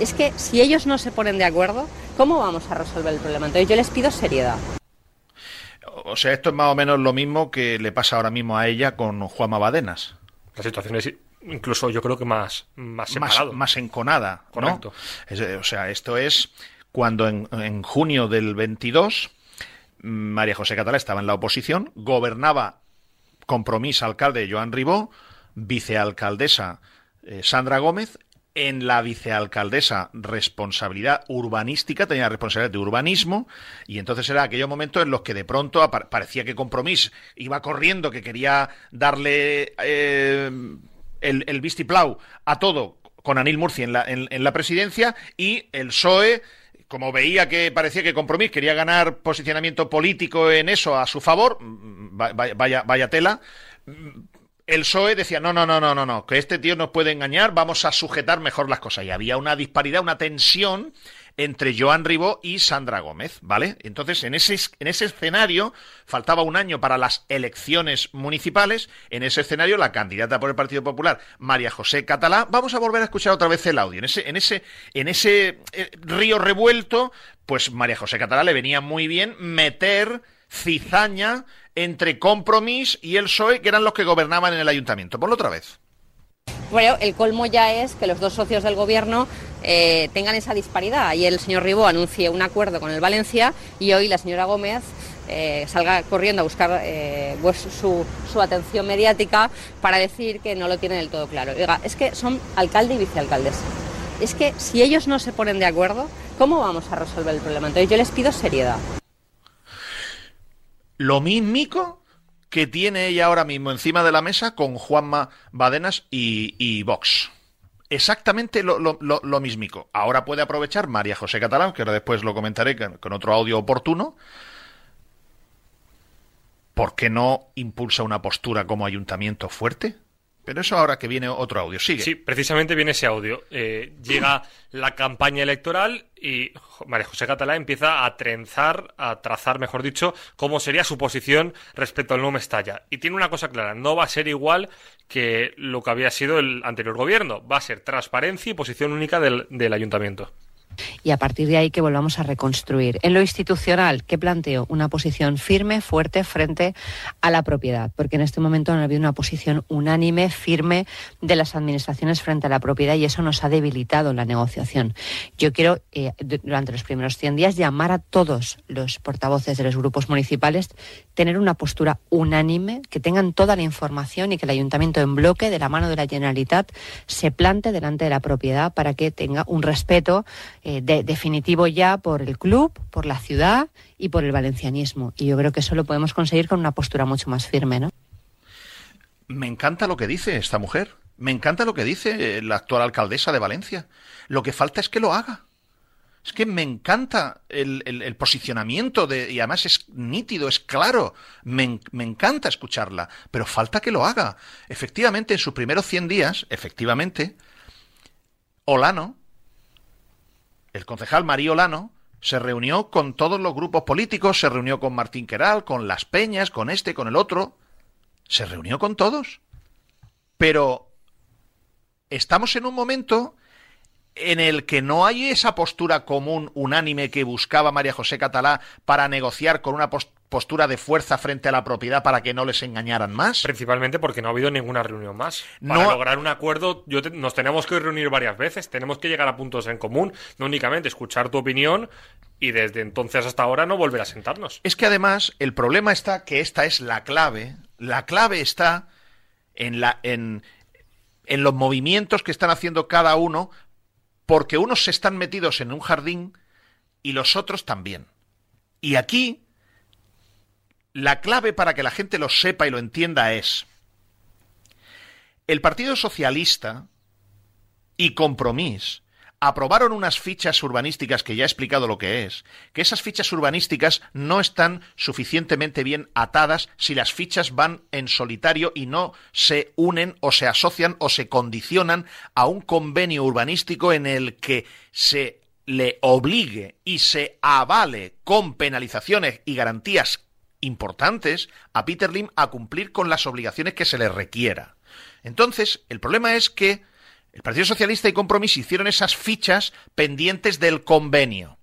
Es que si ellos no se ponen de acuerdo, ¿cómo vamos a resolver el problema? Entonces yo les pido seriedad. O sea, esto es más o menos lo mismo que le pasa ahora mismo a ella con Juanma Badenas. La situación es incluso yo creo que más, más más, separado. más enconada. ¿no? Correcto. Es, eh, o sea, esto es cuando en, en junio del 22 mm, María José Catalá estaba en la oposición, gobernaba Compromís alcalde Joan Ribó, vicealcaldesa eh, Sandra Gómez, en la vicealcaldesa responsabilidad urbanística, tenía responsabilidad de urbanismo, y entonces era aquellos momentos en los que de pronto parecía que Compromís iba corriendo, que quería darle eh, el, el vistiplau a todo con Anil Murci en la, en, la presidencia y el PSOE como veía que parecía que Compromís quería ganar posicionamiento político en eso a su favor, va- vaya, vaya, tela, el PSOE decía, no, no, no, no, no, no, que este tío nos puede engañar, vamos a sujetar mejor las cosas. Y había una disparidad, una tensión entre Joan Ribó y Sandra Gómez, ¿vale? Entonces, en ese, es- en ese escenario, faltaba un año para las elecciones municipales, en ese escenario la candidata por el Partido Popular, María José Catalá, vamos a volver a escuchar otra vez el audio, en ese, en ese, en ese eh, río revuelto, pues María José Catalá le venía muy bien meter cizaña entre Compromís y el PSOE, que eran los que gobernaban en el ayuntamiento. Ponlo otra vez. Pero el colmo ya es que los dos socios del gobierno eh, tengan esa disparidad. Ayer el señor Ribó anuncie un acuerdo con el Valencia y hoy la señora Gómez eh, salga corriendo a buscar eh, pues, su, su atención mediática para decir que no lo tienen del todo claro. Oiga, es que son alcalde y vicealcaldesa. Es que si ellos no se ponen de acuerdo, ¿cómo vamos a resolver el problema? Entonces yo les pido seriedad. Lo mismico que tiene ella ahora mismo encima de la mesa con Juanma Badenas y, y Vox. Exactamente lo, lo, lo, mismico. Ahora puede aprovechar María José Catalán, que ahora después lo comentaré con, con otro audio oportuno. ¿Por qué no impulsa una postura como ayuntamiento fuerte? Pero eso ahora que viene otro audio. Sigue. Sí, precisamente viene ese audio. Eh, llega la campaña electoral y María José Catalá empieza a trenzar, a trazar, mejor dicho, cómo sería su posición respecto al nuevo Mestalla. Y tiene una cosa clara, no va a ser igual que lo que había sido el anterior gobierno. Va a ser transparencia y posición única del ayuntamiento. Y a partir de ahí que volvamos a reconstruir. En lo institucional, ¿qué planteo? Una posición firme, fuerte frente a la propiedad, porque en este momento no ha habido una posición unánime, firme de las administraciones frente a la propiedad y eso nos ha debilitado la negociación. Yo quiero, eh, du- durante los primeros 100 días, llamar a todos los portavoces de los grupos municipales, tener una postura unánime, que tengan toda la información y que el ayuntamiento en bloque, de la mano de la Generalitat, se plante delante de la propiedad para que tenga un respeto eh, de- definitivo ya por el club, por la ciudad y por el valencianismo. Y yo creo que eso lo podemos conseguir con una postura mucho más firme, ¿no? Me encanta lo que dice esta mujer. Me encanta lo que dice la actual alcaldesa de Valencia. Lo que falta es que lo haga. Es que me encanta el, posicionamiento de, y además es nítido, es claro. Me, me encanta escucharla, pero falta que lo haga. Efectivamente, en sus primeros 100 días, efectivamente, Olano, el concejal María Olano, se reunió con todos los grupos políticos, se reunió con Martín Queral, con Las Peñas, con este, con el otro, se reunió con todos. Pero estamos en un momento en el que no hay esa postura común, unánime, que buscaba María José Catalá para negociar con una postura de fuerza frente a la propiedad para que no les engañaran más. Principalmente porque no ha habido ninguna reunión más. Para No- lograr un acuerdo, yo te- nos tenemos que reunir varias veces, tenemos que llegar a puntos en común, no únicamente escuchar tu opinión y desde entonces hasta ahora no volver a sentarnos. Es que además el problema está que esta es la clave. La clave está en, la, en, en los movimientos que están haciendo cada uno, porque unos se están metidos en un jardín y los otros también. Y aquí la clave para que la gente lo sepa y lo entienda es el Partido Socialista y Compromís aprobaron unas fichas urbanísticas que ya he explicado lo que es, que esas fichas urbanísticas no están suficientemente bien atadas si las fichas van en solitario y no se unen o se asocian o se condicionan a un convenio urbanístico en el que se le obligue y se avale con penalizaciones y garantías importantes a Peter Lim a cumplir con las obligaciones que se le requiera. Entonces, el problema es que el Partido Socialista y Compromís hicieron esas fichas pendientes del convenio.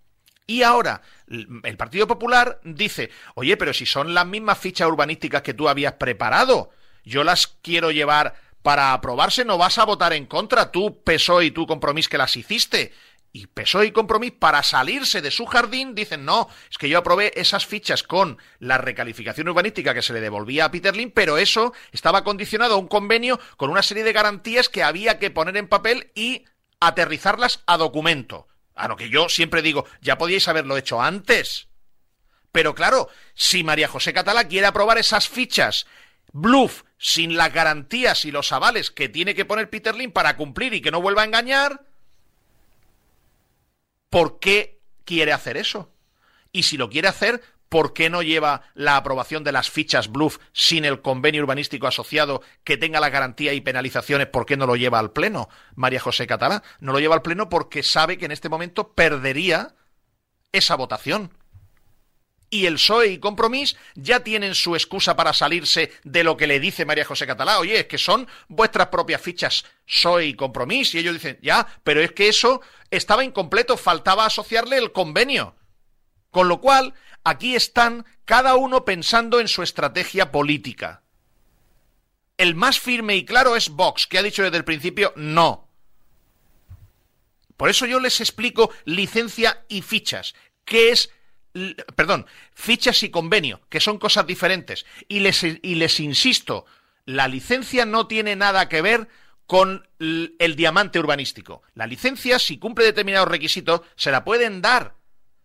Y ahora el Partido Popular dice, oye, pero si son las mismas fichas urbanísticas que tú habías preparado, yo las quiero llevar para aprobarse, no vas a votar en contra, tú PSOE y tú Compromís que las hiciste. Y PSOE y Compromís, para salirse de su jardín, dicen, no, es que yo aprobé esas fichas con la recalificación urbanística que se le devolvía a Peter Lim, pero eso estaba condicionado a un convenio con una serie de garantías que había que poner en papel y aterrizarlas a documento. A lo que yo siempre digo, ya podíais haberlo hecho antes. Pero claro, si María José Catalá quiere aprobar esas fichas bluff sin las garantías y los avales que tiene que poner Peter Lim para cumplir y que no vuelva a engañar, ¿por qué quiere hacer eso? Y si lo quiere hacer, ¿por qué no lleva la aprobación de las fichas bluff sin el convenio urbanístico asociado que tenga la garantía y penalizaciones? ¿Por qué no lo lleva al Pleno, María José Catalá? No lo lleva al Pleno porque sabe que en este momento perdería esa votación. Y el PSOE y Compromís ya tienen su excusa para salirse de lo que le dice María José Catalá. Oye, es que son vuestras propias fichas PSOE y Compromís. Y ellos dicen, ya, pero es que eso estaba incompleto, faltaba asociarle el convenio. Con lo cual, aquí están cada uno pensando en su estrategia política. El más firme y claro es Vox, que ha dicho desde el principio no. Por eso yo les explico licencia y fichas. ¿Qué es perdón, fichas y convenio, que son cosas diferentes. Y les, y les insisto, la licencia no tiene nada que ver con el diamante urbanístico. La licencia, si cumple determinados requisitos, se la pueden dar.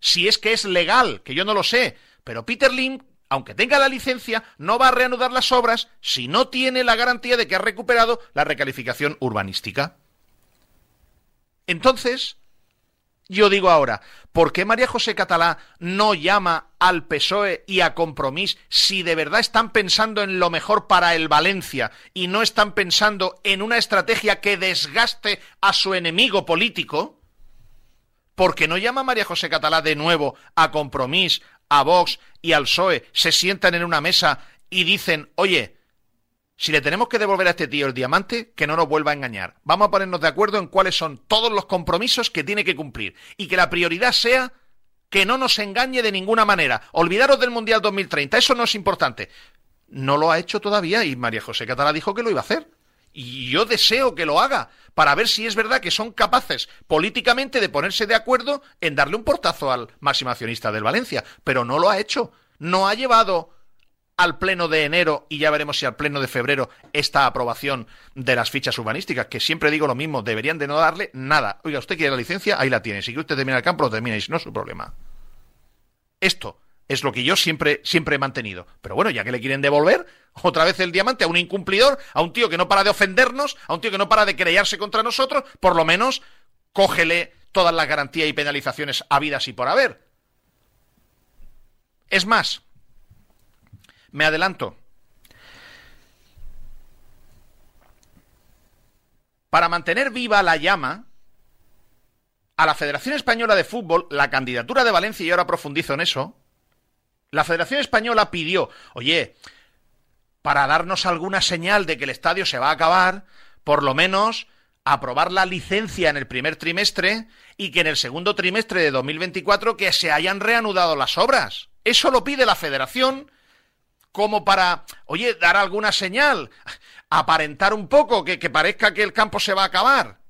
Si es que es legal, que yo no lo sé. Pero Peter Lim, aunque tenga la licencia, no va a reanudar las obras si no tiene la garantía de que ha recuperado la recalificación urbanística. Entonces, yo digo ahora, ¿por qué María José Catalá no llama al PSOE y a Compromís si de verdad están pensando en lo mejor para el Valencia y no están pensando en una estrategia que desgaste a su enemigo político? ¿Por qué no llama María José Catalá de nuevo a Compromís, a Vox y al PSOE? Se sientan en una mesa y dicen, oye, si le tenemos que devolver a este tío el diamante, que no nos vuelva a engañar. Vamos a ponernos de acuerdo en cuáles son todos los compromisos que tiene que cumplir. Y que la prioridad sea que no nos engañe de ninguna manera. Olvidaros del Mundial 2030, eso no es importante. No lo ha hecho todavía y María José Catalá dijo que lo iba a hacer. Y yo deseo que lo haga, para ver si es verdad que son capaces políticamente de ponerse de acuerdo en darle un portazo al máximo accionista del Valencia. Pero no lo ha hecho. No ha llevado al pleno de enero y ya veremos si al pleno de febrero esta aprobación de las fichas urbanísticas, que siempre digo lo mismo, deberían de no darle nada. Oiga, usted quiere la licencia, ahí la tiene. Si quiere usted termina el campo, lo si no es su problema. Esto es lo que yo siempre, siempre he mantenido. Pero bueno, ya que le quieren devolver otra vez el diamante a un incumplidor, a un tío que no para de ofendernos, a un tío que no para de querellarse contra nosotros, por lo menos cógele todas las garantías y penalizaciones habidas y por haber. Es más, me adelanto. Para mantener viva la llama, a la Federación Española de Fútbol, la candidatura de Valencia, y ahora profundizo en eso, la Federación Española pidió, oye, para darnos alguna señal de que el estadio se va a acabar, por lo menos aprobar la licencia en el primer trimestre y que en el segundo trimestre de 2024 que se hayan reanudado las obras. Eso lo pide la Federación como para, oye, dar alguna señal, aparentar un poco, que, que parezca que el campo se va a acabar.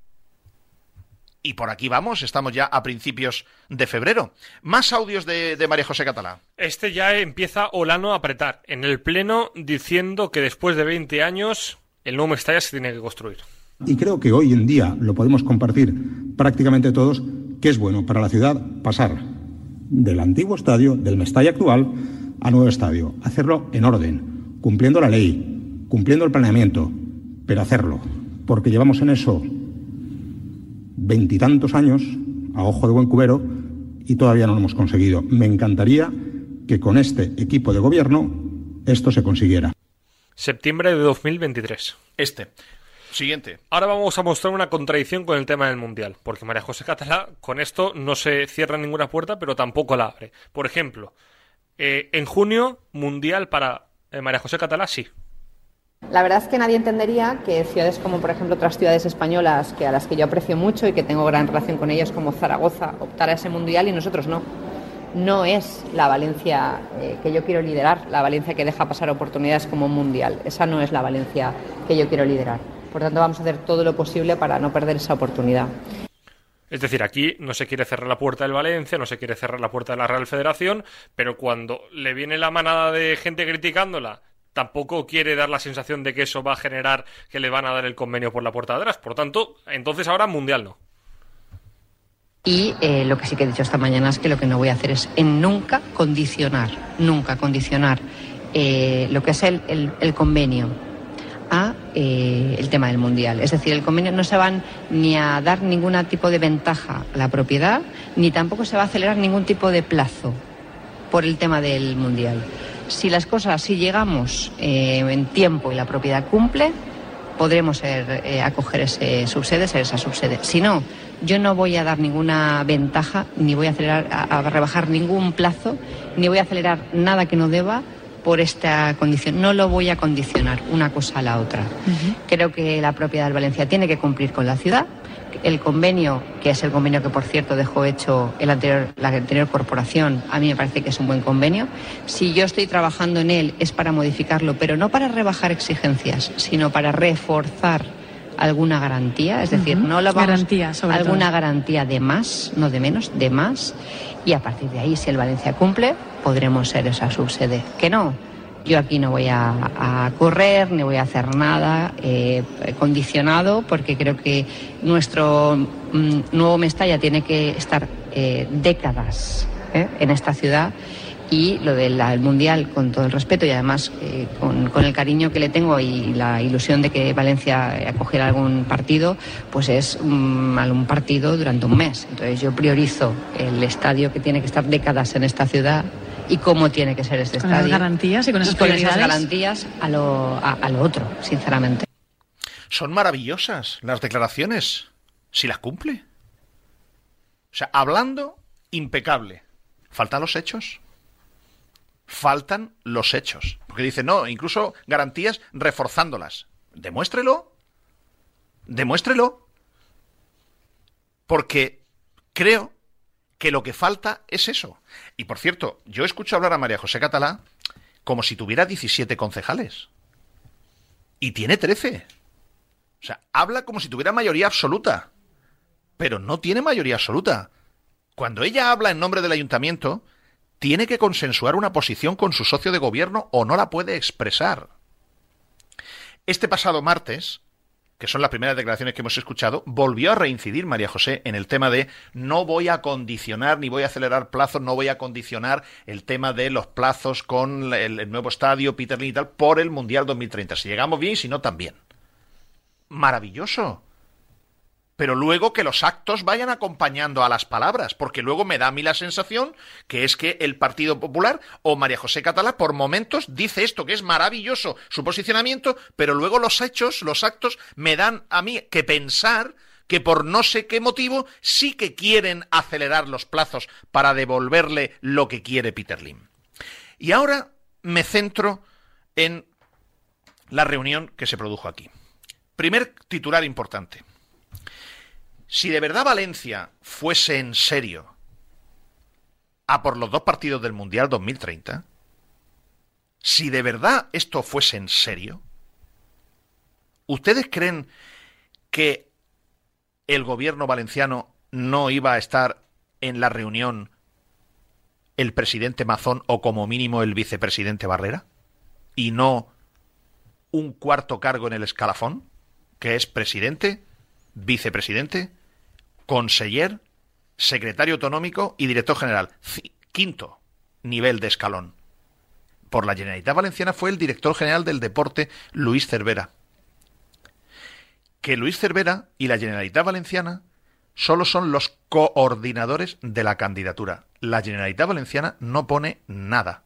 Y por aquí vamos, estamos ya a principios de febrero. Más audios de, de María José Catalá. Este ya empieza Olano a apretar en el Pleno diciendo que después de 20 años el nuevo Mestalla se tiene que construir. Y creo que hoy en día lo podemos compartir prácticamente todos, que es bueno para la ciudad pasar del antiguo estadio, del Mestalla actual, a nuevo estadio. Hacerlo en orden, cumpliendo la ley, cumpliendo el planeamiento, pero hacerlo. Porque llevamos en eso veintitantos años, a ojo de buen cubero, y todavía no lo hemos conseguido. Me encantaría que con este equipo de gobierno esto se consiguiera. Septiembre de 2023. Este. Siguiente. Ahora vamos a mostrar una contradicción con el tema del Mundial, porque María José Catalá con esto no se cierra ninguna puerta, pero tampoco la abre. Por ejemplo, eh, en junio, Mundial para eh, María José Catalá, sí. La verdad es que nadie entendería que ciudades como, por ejemplo, otras ciudades españolas, que a las que yo aprecio mucho y que tengo gran relación con ellas, como Zaragoza, optara a ese mundial y nosotros no. No es la Valencia eh, que yo quiero liderar, la Valencia que deja pasar oportunidades como un mundial. Esa no es la Valencia que yo quiero liderar. Por tanto, vamos a hacer todo lo posible para no perder esa oportunidad. Es decir, aquí no se quiere cerrar la puerta del Valencia, no se quiere cerrar la puerta de la Real Federación, pero cuando le viene la manada de gente criticándola, tampoco quiere dar la sensación de que eso va a generar que le van a dar el convenio por la puerta de atrás. Por tanto, entonces ahora Mundial no. Y eh, lo que sí que he dicho esta mañana es que lo que no voy a hacer es en nunca condicionar, nunca condicionar eh, lo que es el, el- el convenio a eh, el tema del mundial. Es decir, el convenio no se van ni a dar ningún tipo de ventaja a la propiedad, ni tampoco se va a acelerar ningún tipo de plazo por el tema del mundial. Si las cosas, si llegamos eh, en tiempo y la propiedad cumple, podremos ser, eh, acoger ese subsede, ser esa subsede. Si no, yo no voy a dar ninguna ventaja, ni voy a, acelerar, a, a rebajar ningún plazo, ni voy a acelerar nada que no deba por esta condición. No lo voy a condicionar una cosa a la otra. Creo que la propiedad del Valencia tiene que cumplir con la ciudad, el convenio, que es el convenio que por cierto dejó hecho el anterior, la anterior corporación, a mí me parece que es un buen convenio. Si yo estoy trabajando en él es para modificarlo, pero no para rebajar exigencias, sino para reforzar alguna garantía, es decir, no lo vamos Garantía, sobre alguna todo. garantía de más, no de menos, de más, y a partir de ahí, si el Valencia cumple, podremos ser esa subsede. Que no, yo aquí no voy a, a correr ni voy a hacer nada eh, condicionado, porque creo que nuestro mm, nuevo Mestalla tiene que estar eh, décadas ¿eh? en esta ciudad. Y lo del el Mundial, con todo el respeto y además eh, con, con el cariño que le tengo y la ilusión de que Valencia eh, acogiera algún partido, pues es un partido durante un mes. Entonces yo priorizo el estadio que tiene que estar décadas en esta ciudad y cómo tiene que ser este Con esas estadio. garantías y con esas esas prioridades. garantías a lo, a- a lo otro, sinceramente. Son maravillosas las declaraciones, si las cumple. O sea, hablando, impecable. ¿Faltan los hechos? Faltan los hechos. Porque dice, no, incluso garantías reforzándolas. Demuéstrelo. Demuéstrelo. Porque creo que lo que falta es eso. Y por cierto, yo escucho hablar a María José Catalá como si tuviera 17 concejales. Y tiene 13. O sea, habla como si tuviera mayoría absoluta. Pero no tiene mayoría absoluta. Cuando ella habla en nombre del ayuntamiento, tiene que consensuar una posición con su socio de gobierno o no la puede expresar. Este pasado martes, que son las primeras declaraciones que hemos escuchado, volvió a reincidir María José en el tema de no voy a condicionar ni voy a acelerar plazos, no voy a condicionar el tema de los plazos con el, nuevo estadio, Peter Lin y tal, por el Mundial 2030. Si llegamos bien si no, también. Maravilloso pero luego que los actos vayan acompañando a las palabras, porque luego me da a mí la sensación que es que el Partido Popular o María José Catalá por momentos dice esto, que es maravilloso su posicionamiento, pero luego los hechos, los actos, me dan a mí que pensar que por no sé qué motivo sí que quieren acelerar los plazos para devolverle lo que quiere Peter Lim. Y ahora me centro en la reunión que se produjo aquí. Primer titular importante. Si de verdad Valencia fuese en serio a por los dos partidos del Mundial 2030, si de verdad esto fuese en serio, ¿ustedes creen que el gobierno valenciano no iba a estar en la reunión el presidente Mazón o como mínimo el vicepresidente Barrera? ¿Y no un cuarto cargo en el escalafón, que es presidente, vicepresidente, conseller, secretario autonómico y director general. Quinto nivel de escalón. Por la Generalitat Valenciana fue el director general del deporte Luis Cervera. Que Luis Cervera y la Generalitat Valenciana solo son los coordinadores de la candidatura. La Generalitat Valenciana no pone nada.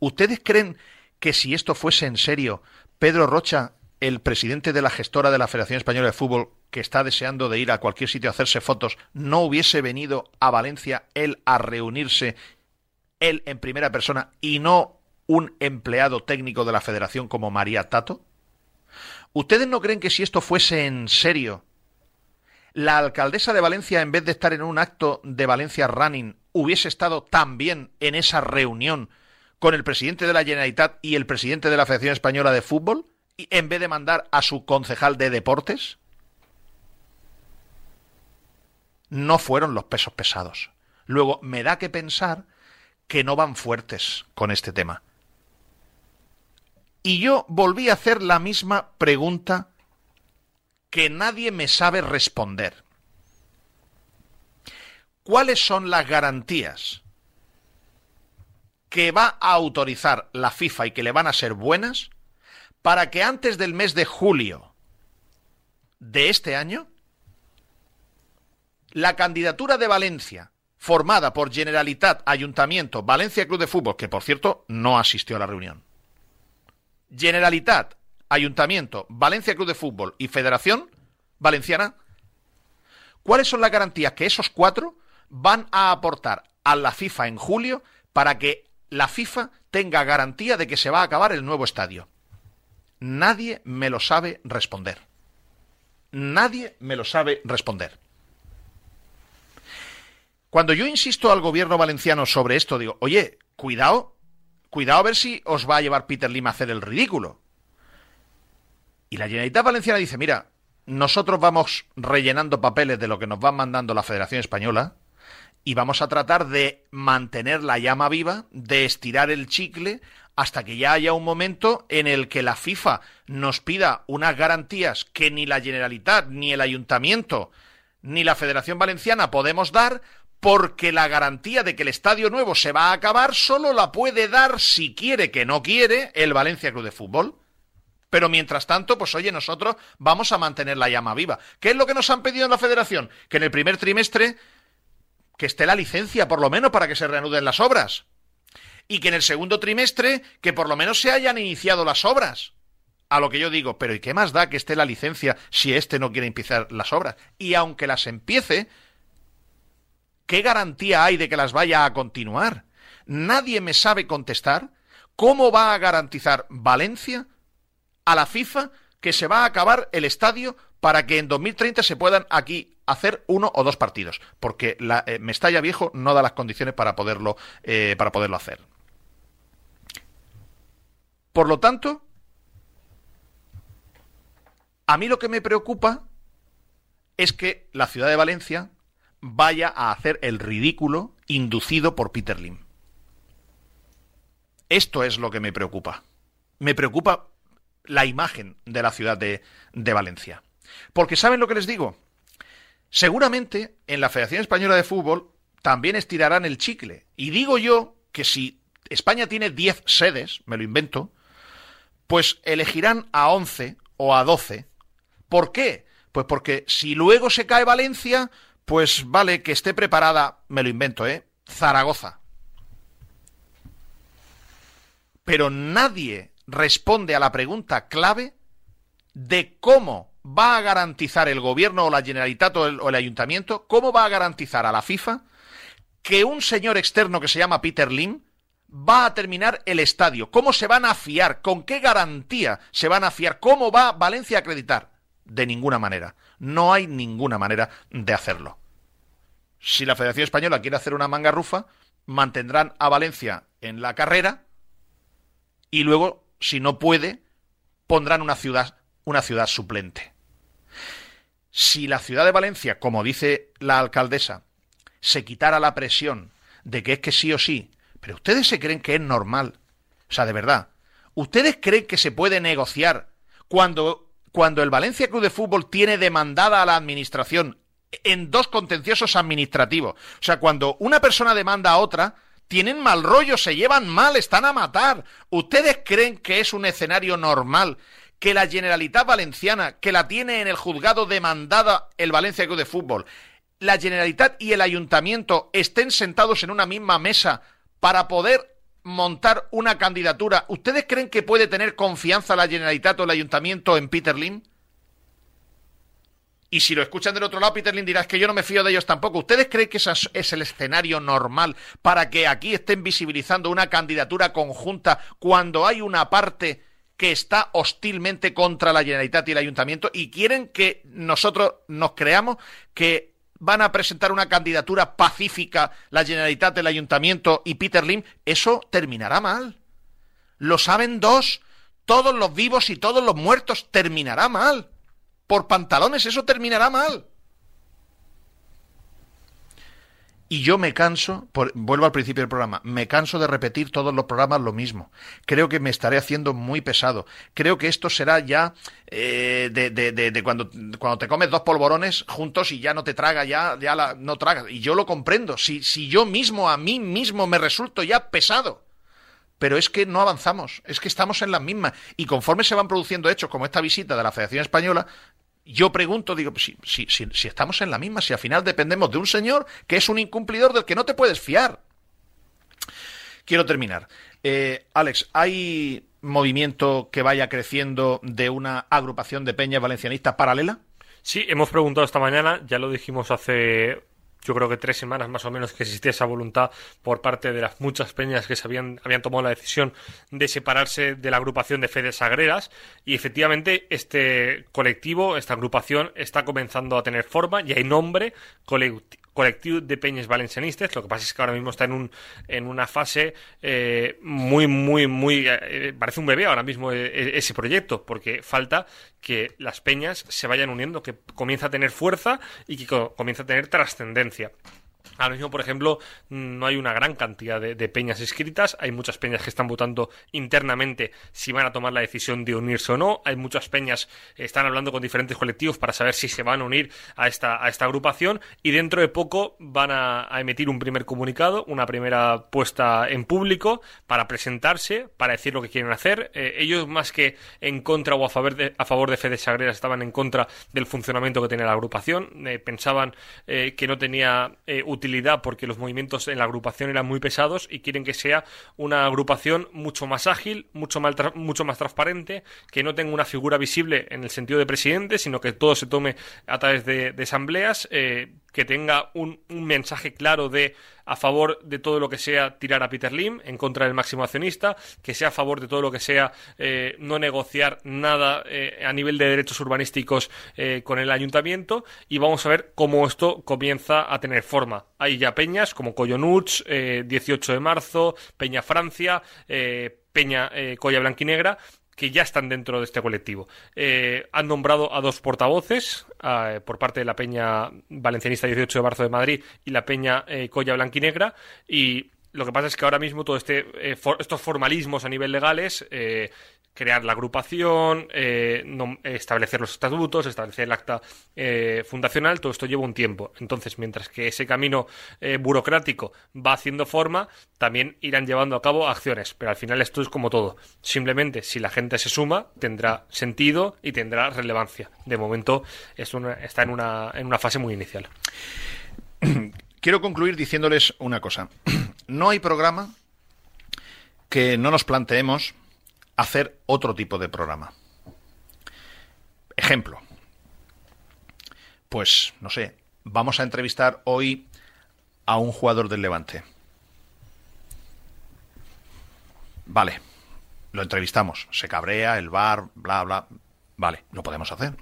¿Ustedes creen que si esto fuese en serio, Pedro Rocha, el presidente de la gestora de la Federación Española de Fútbol, que está deseando de ir a cualquier sitio a hacerse fotos, no hubiese venido a Valencia él a reunirse, él en primera persona, y no un empleado técnico de la Federación como María Tato? ¿Ustedes no creen que si esto fuese en serio, la alcaldesa de Valencia, en vez de estar en un acto de Valencia Running, hubiese estado también en esa reunión con el presidente de la Generalitat y el presidente de la Federación Española de Fútbol, en vez de mandar a su concejal de deportes? No fueron los pesos pesados. Luego, me da que pensar que no van fuertes con este tema. Y yo volví a hacer la misma pregunta que nadie me sabe responder. ¿Cuáles son las garantías que va a autorizar la FIFA y que le van a ser buenas para que antes del mes de julio de este año la candidatura de Valencia formada por Generalitat, Ayuntamiento, Valencia Club de Fútbol, que por cierto no asistió a la reunión, Generalitat, Ayuntamiento, Valencia Club de Fútbol y Federación Valenciana, ¿cuáles son las garantías que esos cuatro van a aportar a la FIFA en julio para que la FIFA tenga garantía de que se va a acabar el nuevo estadio? Nadie me lo sabe responder. Nadie me lo sabe responder. Cuando yo insisto al gobierno valenciano sobre esto, digo, oye, cuidado, cuidado a ver si os va a llevar Peter Lim a hacer el ridículo. Y la Generalitat Valenciana dice, mira, nosotros vamos rellenando papeles de lo que nos va mandando la Federación Española y vamos a tratar de mantener la llama viva, de estirar el chicle hasta que ya haya un momento en el que la FIFA nos pida unas garantías que ni la Generalitat, ni el Ayuntamiento, ni la Federación Valenciana podemos dar, porque la garantía de que el estadio nuevo se va a acabar solo la puede dar, si quiere que no quiere, el Valencia Club de Fútbol. Pero mientras tanto, pues oye, nosotros vamos a mantener la llama viva. ¿Qué es lo que nos han pedido en la federación? Que en el primer trimestre que esté la licencia, por lo menos, para que se reanuden las obras. Y que en el segundo trimestre, que por lo menos se hayan iniciado las obras. A lo que yo digo, pero ¿y qué más da que esté la licencia si éste no quiere empezar las obras? Y aunque las empiece, ¿qué garantía hay de que las vaya a continuar? Nadie me sabe contestar cómo va a garantizar Valencia a la FIFA que se va a acabar el estadio para que en 2030 se puedan aquí hacer uno o dos partidos, porque la, eh, Mestalla Viejo no da las condiciones para poderlo, eh, para poderlo hacer. Por lo tanto, a mí lo que me preocupa es que la ciudad de Valencia vaya a hacer el ridículo inducido por Peter Lim. Esto es lo que me preocupa. Me preocupa la imagen de la ciudad de, de Valencia. Porque ¿saben lo que les digo? Seguramente en la Federación Española de Fútbol también estirarán el chicle. Y digo yo que si España tiene 10 sedes, me lo invento, pues elegirán a 11 o a 12. ¿Por qué? Pues porque si luego se cae Valencia, pues vale que esté preparada, me lo invento, ¿eh? Zaragoza. Pero nadie responde a la pregunta clave de cómo va a garantizar el gobierno o la Generalitat o el, o el ayuntamiento, cómo va a garantizar a la FIFA que un señor externo que se llama Peter Lim va a terminar el estadio, cómo se van a fiar, con qué garantía se van a fiar, cómo va Valencia a acreditar. De ninguna manera. No hay ninguna manera de hacerlo. Si la Federación Española quiere hacer una manga rufa, mantendrán a Valencia en la carrera y luego, si no puede, pondrán una ciudad, una ciudad suplente. Si la ciudad de Valencia, como dice la alcaldesa, se quitara la presión de que es que sí o sí, pero ustedes se creen que es normal, o sea, de verdad, ustedes creen que se puede negociar cuando, cuando el Valencia Club de Fútbol tiene demandada a la administración en dos contenciosos administrativos, o sea, cuando una persona demanda a otra, tienen mal rollo, se llevan mal, están a matar. ¿Ustedes creen que es un escenario normal que la Generalitat Valenciana, que la tiene en el juzgado demandada el Valencia Club de Fútbol, la Generalitat y el Ayuntamiento estén sentados en una misma mesa para poder montar una candidatura? ¿Ustedes creen que puede tener confianza la Generalitat o el Ayuntamiento en Peter? Y si lo escuchan del otro lado, Peter Lim dirá, es que yo no me fío de ellos tampoco. ¿Ustedes creen que ese es- es el escenario normal para que aquí estén visibilizando una candidatura conjunta cuando hay una parte que está hostilmente contra la Generalitat y el Ayuntamiento y quieren que nosotros nos creamos que van a presentar una candidatura pacífica la Generalitat, el Ayuntamiento y Peter Lim? Eso terminará mal. Lo saben dos. Todos los vivos y todos los muertos terminará mal. Por pantalones, eso terminará mal. Y yo me canso, por- vuelvo al principio del programa, me canso de repetir todos los programas lo mismo. Creo que me estaré haciendo muy pesado. Creo que esto será ya eh, de, cuando, cuando te comes dos polvorones juntos y ya no te traga, ya, ya la- no tragas. Y yo lo comprendo. Si, si yo mismo, a mí mismo, me resulto ya pesado. Pero es que no avanzamos, es que estamos en las mismas. Y conforme se van produciendo hechos como esta visita de la Federación Española, yo pregunto, digo, si, si, si, si estamos en la misma, si al final dependemos de un señor que es un incumplidor del que no te puedes fiar. Quiero terminar. Eh, Alex, ¿hay movimiento que vaya creciendo de una agrupación de peñas valencianistas paralela? Sí, hemos preguntado esta mañana, ya lo dijimos hace yo creo que tres semanas más o menos que existía esa voluntad por parte de las muchas peñas que se habían, habían tomado la decisión de separarse de la agrupación de Fedes Sagreras. Y efectivamente este colectivo, esta agrupación está comenzando a tener forma y hay nombre colectivo colectivo de peñas valencianistas. Lo que pasa es que ahora mismo está en, un, en una fase eh, muy, muy, muy. eh, parece un bebé ahora mismo eh, eh, ese proyecto, porque falta que las peñas se vayan uniendo, que comience a tener fuerza y que co- comience a tener trascendencia. Ahora mismo, por ejemplo, no hay una gran cantidad de, peñas inscritas. Hay muchas peñas que están votando internamente si van a tomar la decisión de unirse o no. Hay muchas peñas que están hablando con diferentes colectivos para saber si se van a unir a esta, a esta agrupación. Y dentro de poco van a, emitir un primer comunicado, una primera puesta en público para presentarse, para decir lo que quieren hacer. Eh, ellos, más que en contra o a favor de, a favor de Fede Sagreras, estaban en contra del funcionamiento que tenía la agrupación. Eh, pensaban eh, que no tenía eh, utilidad porque los movimientos en la agrupación eran muy pesados y quieren que sea una agrupación mucho más ágil, mucho más, mucho más transparente, que no tenga una figura visible en el sentido de presidente, sino que todo se tome a través de, de asambleas, eh, que tenga un, un mensaje claro de a favor de todo lo que sea tirar a Peter Lim, en contra del máximo accionista, que sea a favor de todo lo que sea eh, no negociar nada eh, a nivel de derechos urbanísticos eh, con el ayuntamiento y vamos a ver cómo esto comienza a tener forma. Hay ya peñas como Coyonuts, eh, 18 de marzo, Peña Francia, eh, Peña eh, Colla Blanquinegra, que ya están dentro de este colectivo. Eh, han nombrado a dos portavoces eh, por parte de la Peña Valencianista 18 de marzo de Madrid y la Peña eh, Colla Blanquinegra y lo que pasa es que ahora mismo todo este eh, for- estos formalismos a nivel legales crear la agrupación, eh, establecer los estatutos, establecer el acta eh, fundacional, todo esto lleva un tiempo. Entonces, mientras que ese camino eh, burocrático va haciendo forma, también irán llevando a cabo acciones. Pero al final esto es como todo. Simplemente, si la gente se suma, tendrá sentido y tendrá relevancia. De momento, es una- está en una, en una fase muy inicial. Quiero concluir diciéndoles una cosa. No hay programa que no nos planteemos hacer otro tipo de programa. Ejemplo. Pues, no sé, vamos a entrevistar hoy a un jugador del Levante. Vale, lo entrevistamos. Se cabrea, el bar, bla, bla. Vale, lo podemos hacer.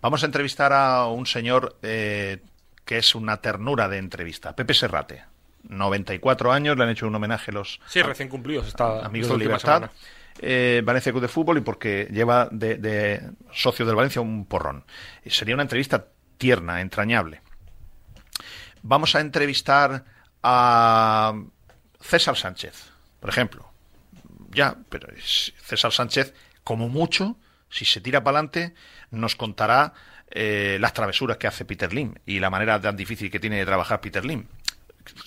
Vamos a entrevistar a un señor eh, que es una ternura de entrevista, Pepe Serrate. 94 años, le han hecho un homenaje los Sí, recién cumplidos. Está amigos de Libertad. semana. Eh, Valencia Club de Fútbol y porque lleva de, de socio del Valencia un porrón. Y sería una entrevista tierna, entrañable. Vamos a entrevistar a César Sánchez, por ejemplo. Ya, pero César Sánchez, como mucho, si se tira para adelante, nos contará eh, las travesuras que hace Peter Lim y la manera tan difícil que tiene de trabajar Peter Lim.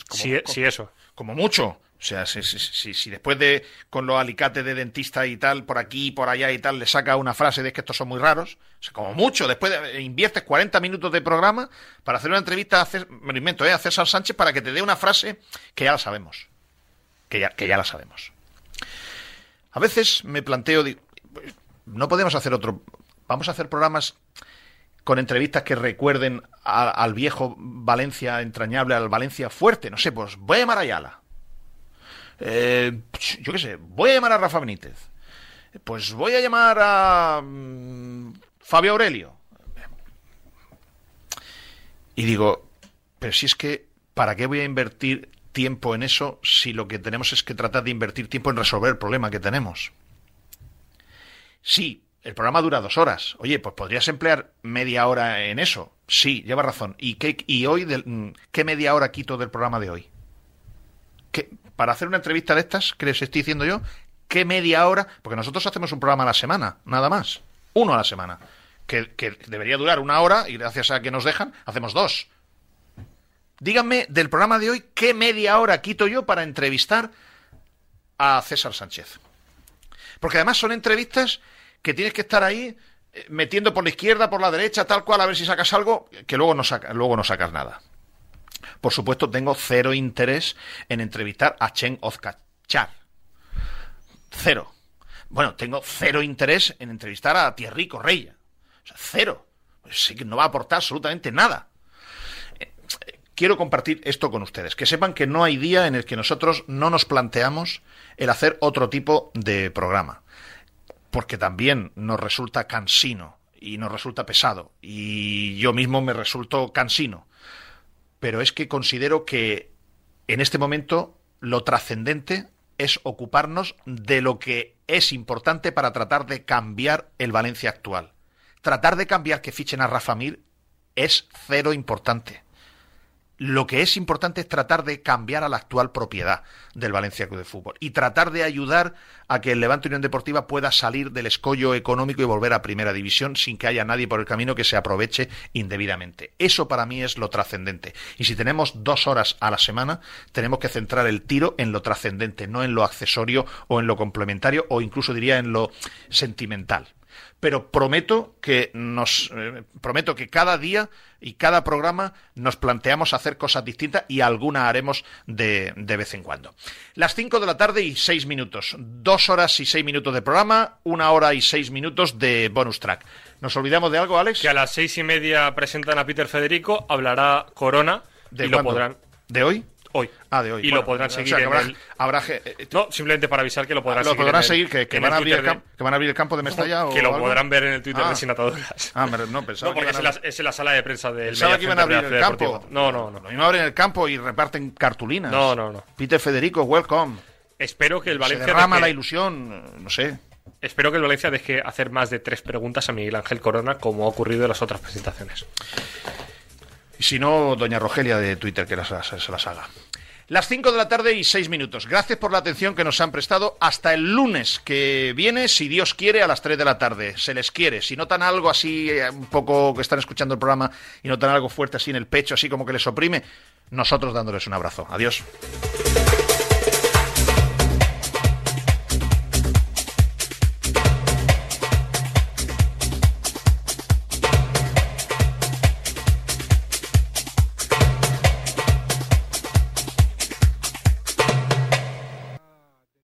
Como- Sí, como- sí, eso. Como mucho. O sea, si, si- si- después de con los alicates de dentista y tal, por aquí, por allá y tal, le saca una frase de que estos son muy raros, o sea, como mucho, después de, inviertes 40 minutos de programa para hacer una entrevista a Cés- me lo invento, ¿eh? a César Sánchez para que te dé una frase que ya la sabemos. Que ya, que ya la sabemos. A veces me planteo, pues, no podemos hacer otro. Vamos a hacer programas con entrevistas que recuerden al viejo Valencia entrañable, al Valencia fuerte. No sé, pues voy a llamar a Ayala. Eh, yo qué sé, voy a llamar a Rafa Benítez. Pues voy a llamar a mm, Fabio Aurelio. Y digo, pero si es que, ¿para qué voy a invertir tiempo en eso si lo que tenemos es que tratar de invertir tiempo en resolver el problema que tenemos? Sí, el programa dura dos horas. Oye, pues podrías emplear media hora en eso. Sí, lleva razón. ¿Y, qué, y hoy, mm, qué media hora quito del programa de hoy? ¿Qué- para hacer una entrevista de estas, que les estoy diciendo yo, ¿qué media hora? Porque nosotros hacemos un programa a la semana, nada más. Uno a la semana. Que, que debería durar una hora y gracias a que nos dejan, hacemos dos. Díganme del programa de hoy, ¿qué media hora quito yo para entrevistar a César Sánchez? Porque además son entrevistas que tienes que estar ahí eh, metiendo por la izquierda, por la derecha, tal cual, a ver si sacas algo, que luego no, saca, luego no sacas nada. Por supuesto, tengo cero interés en entrevistar a Chen Ozkachar. Cero. Bueno, tengo cero interés en entrevistar a Thierry Correia. O sea, cero. Sí que no va a aportar absolutamente nada. Eh, quiero compartir esto con ustedes. Que sepan que no hay día en el que nosotros no nos planteamos el hacer otro tipo de programa. Porque también nos resulta cansino y nos resulta pesado. Y yo mismo me resulto cansino. Pero es que considero que en este momento lo trascendente es ocuparnos de lo que es importante para tratar de cambiar el Valencia actual. Tratar de cambiar que fichen a Rafa Mir es cero importante. Lo que es importante es tratar de cambiar a la actual propiedad del Valencia Club de Fútbol y tratar de ayudar a que el Levante Unión Deportiva pueda salir del escollo económico y volver a Primera División sin que haya nadie por el camino que se aproveche indebidamente. Eso para mí es lo trascendente. Y si tenemos dos horas a la semana, tenemos que centrar el tiro en lo trascendente, no en lo accesorio o en lo complementario o incluso diría en lo sentimental pero prometo que nos eh, prometo que cada día y cada programa nos planteamos hacer cosas distintas y alguna haremos de, de vez en cuando. Las 5 de la tarde y 6 minutos. Dos horas y 6 minutos de programa, una hora y 6 minutos de bonus track. ¿Nos olvidamos de algo, Alex? Que a las seis y media presentan a Peter Federico, hablará Corona ¿De y lo podrán. ¿De hoy? Hoy. Ah, de hoy. Y Bueno, lo podrán o seguir sea, que en habrá- el- habrá eh, No, simplemente para avisar que lo podrán lo seguir. podrán en el- seguir, que, que van a abrir el Twitter campo, que van a abrir el campo de Mestalla o Que lo algo? podrán ver en el Twitter Ah. de Sin Ataduras. Ah, pero no, pensaba No, porque que es en, iban la, a- es en la sala de prensa del Pensaba que iban a abrir de el campo. No, no, no. Lo mismo abren el campo y reparten cartulinas. No, no, no. Peter Federico, welcome. Espero que el Valencia Se derrama deje- la ilusión, no sé. Espero que el Valencia deje hacer más de tres preguntas a Miguel Ángel Corona, como ha ocurrido en las otras presentaciones. Y si no, doña Rogelia de Twitter que las, se las haga. Las 5 de la tarde y 6 minutos. Gracias por la atención que nos han prestado. Hasta el lunes que viene, si Dios quiere, a las 3 de la tarde. Se les quiere. Si notan algo así, eh, un poco que están escuchando el programa y notan algo fuerte así en el pecho, así como que les oprime, nosotros dándoles un abrazo. Adiós.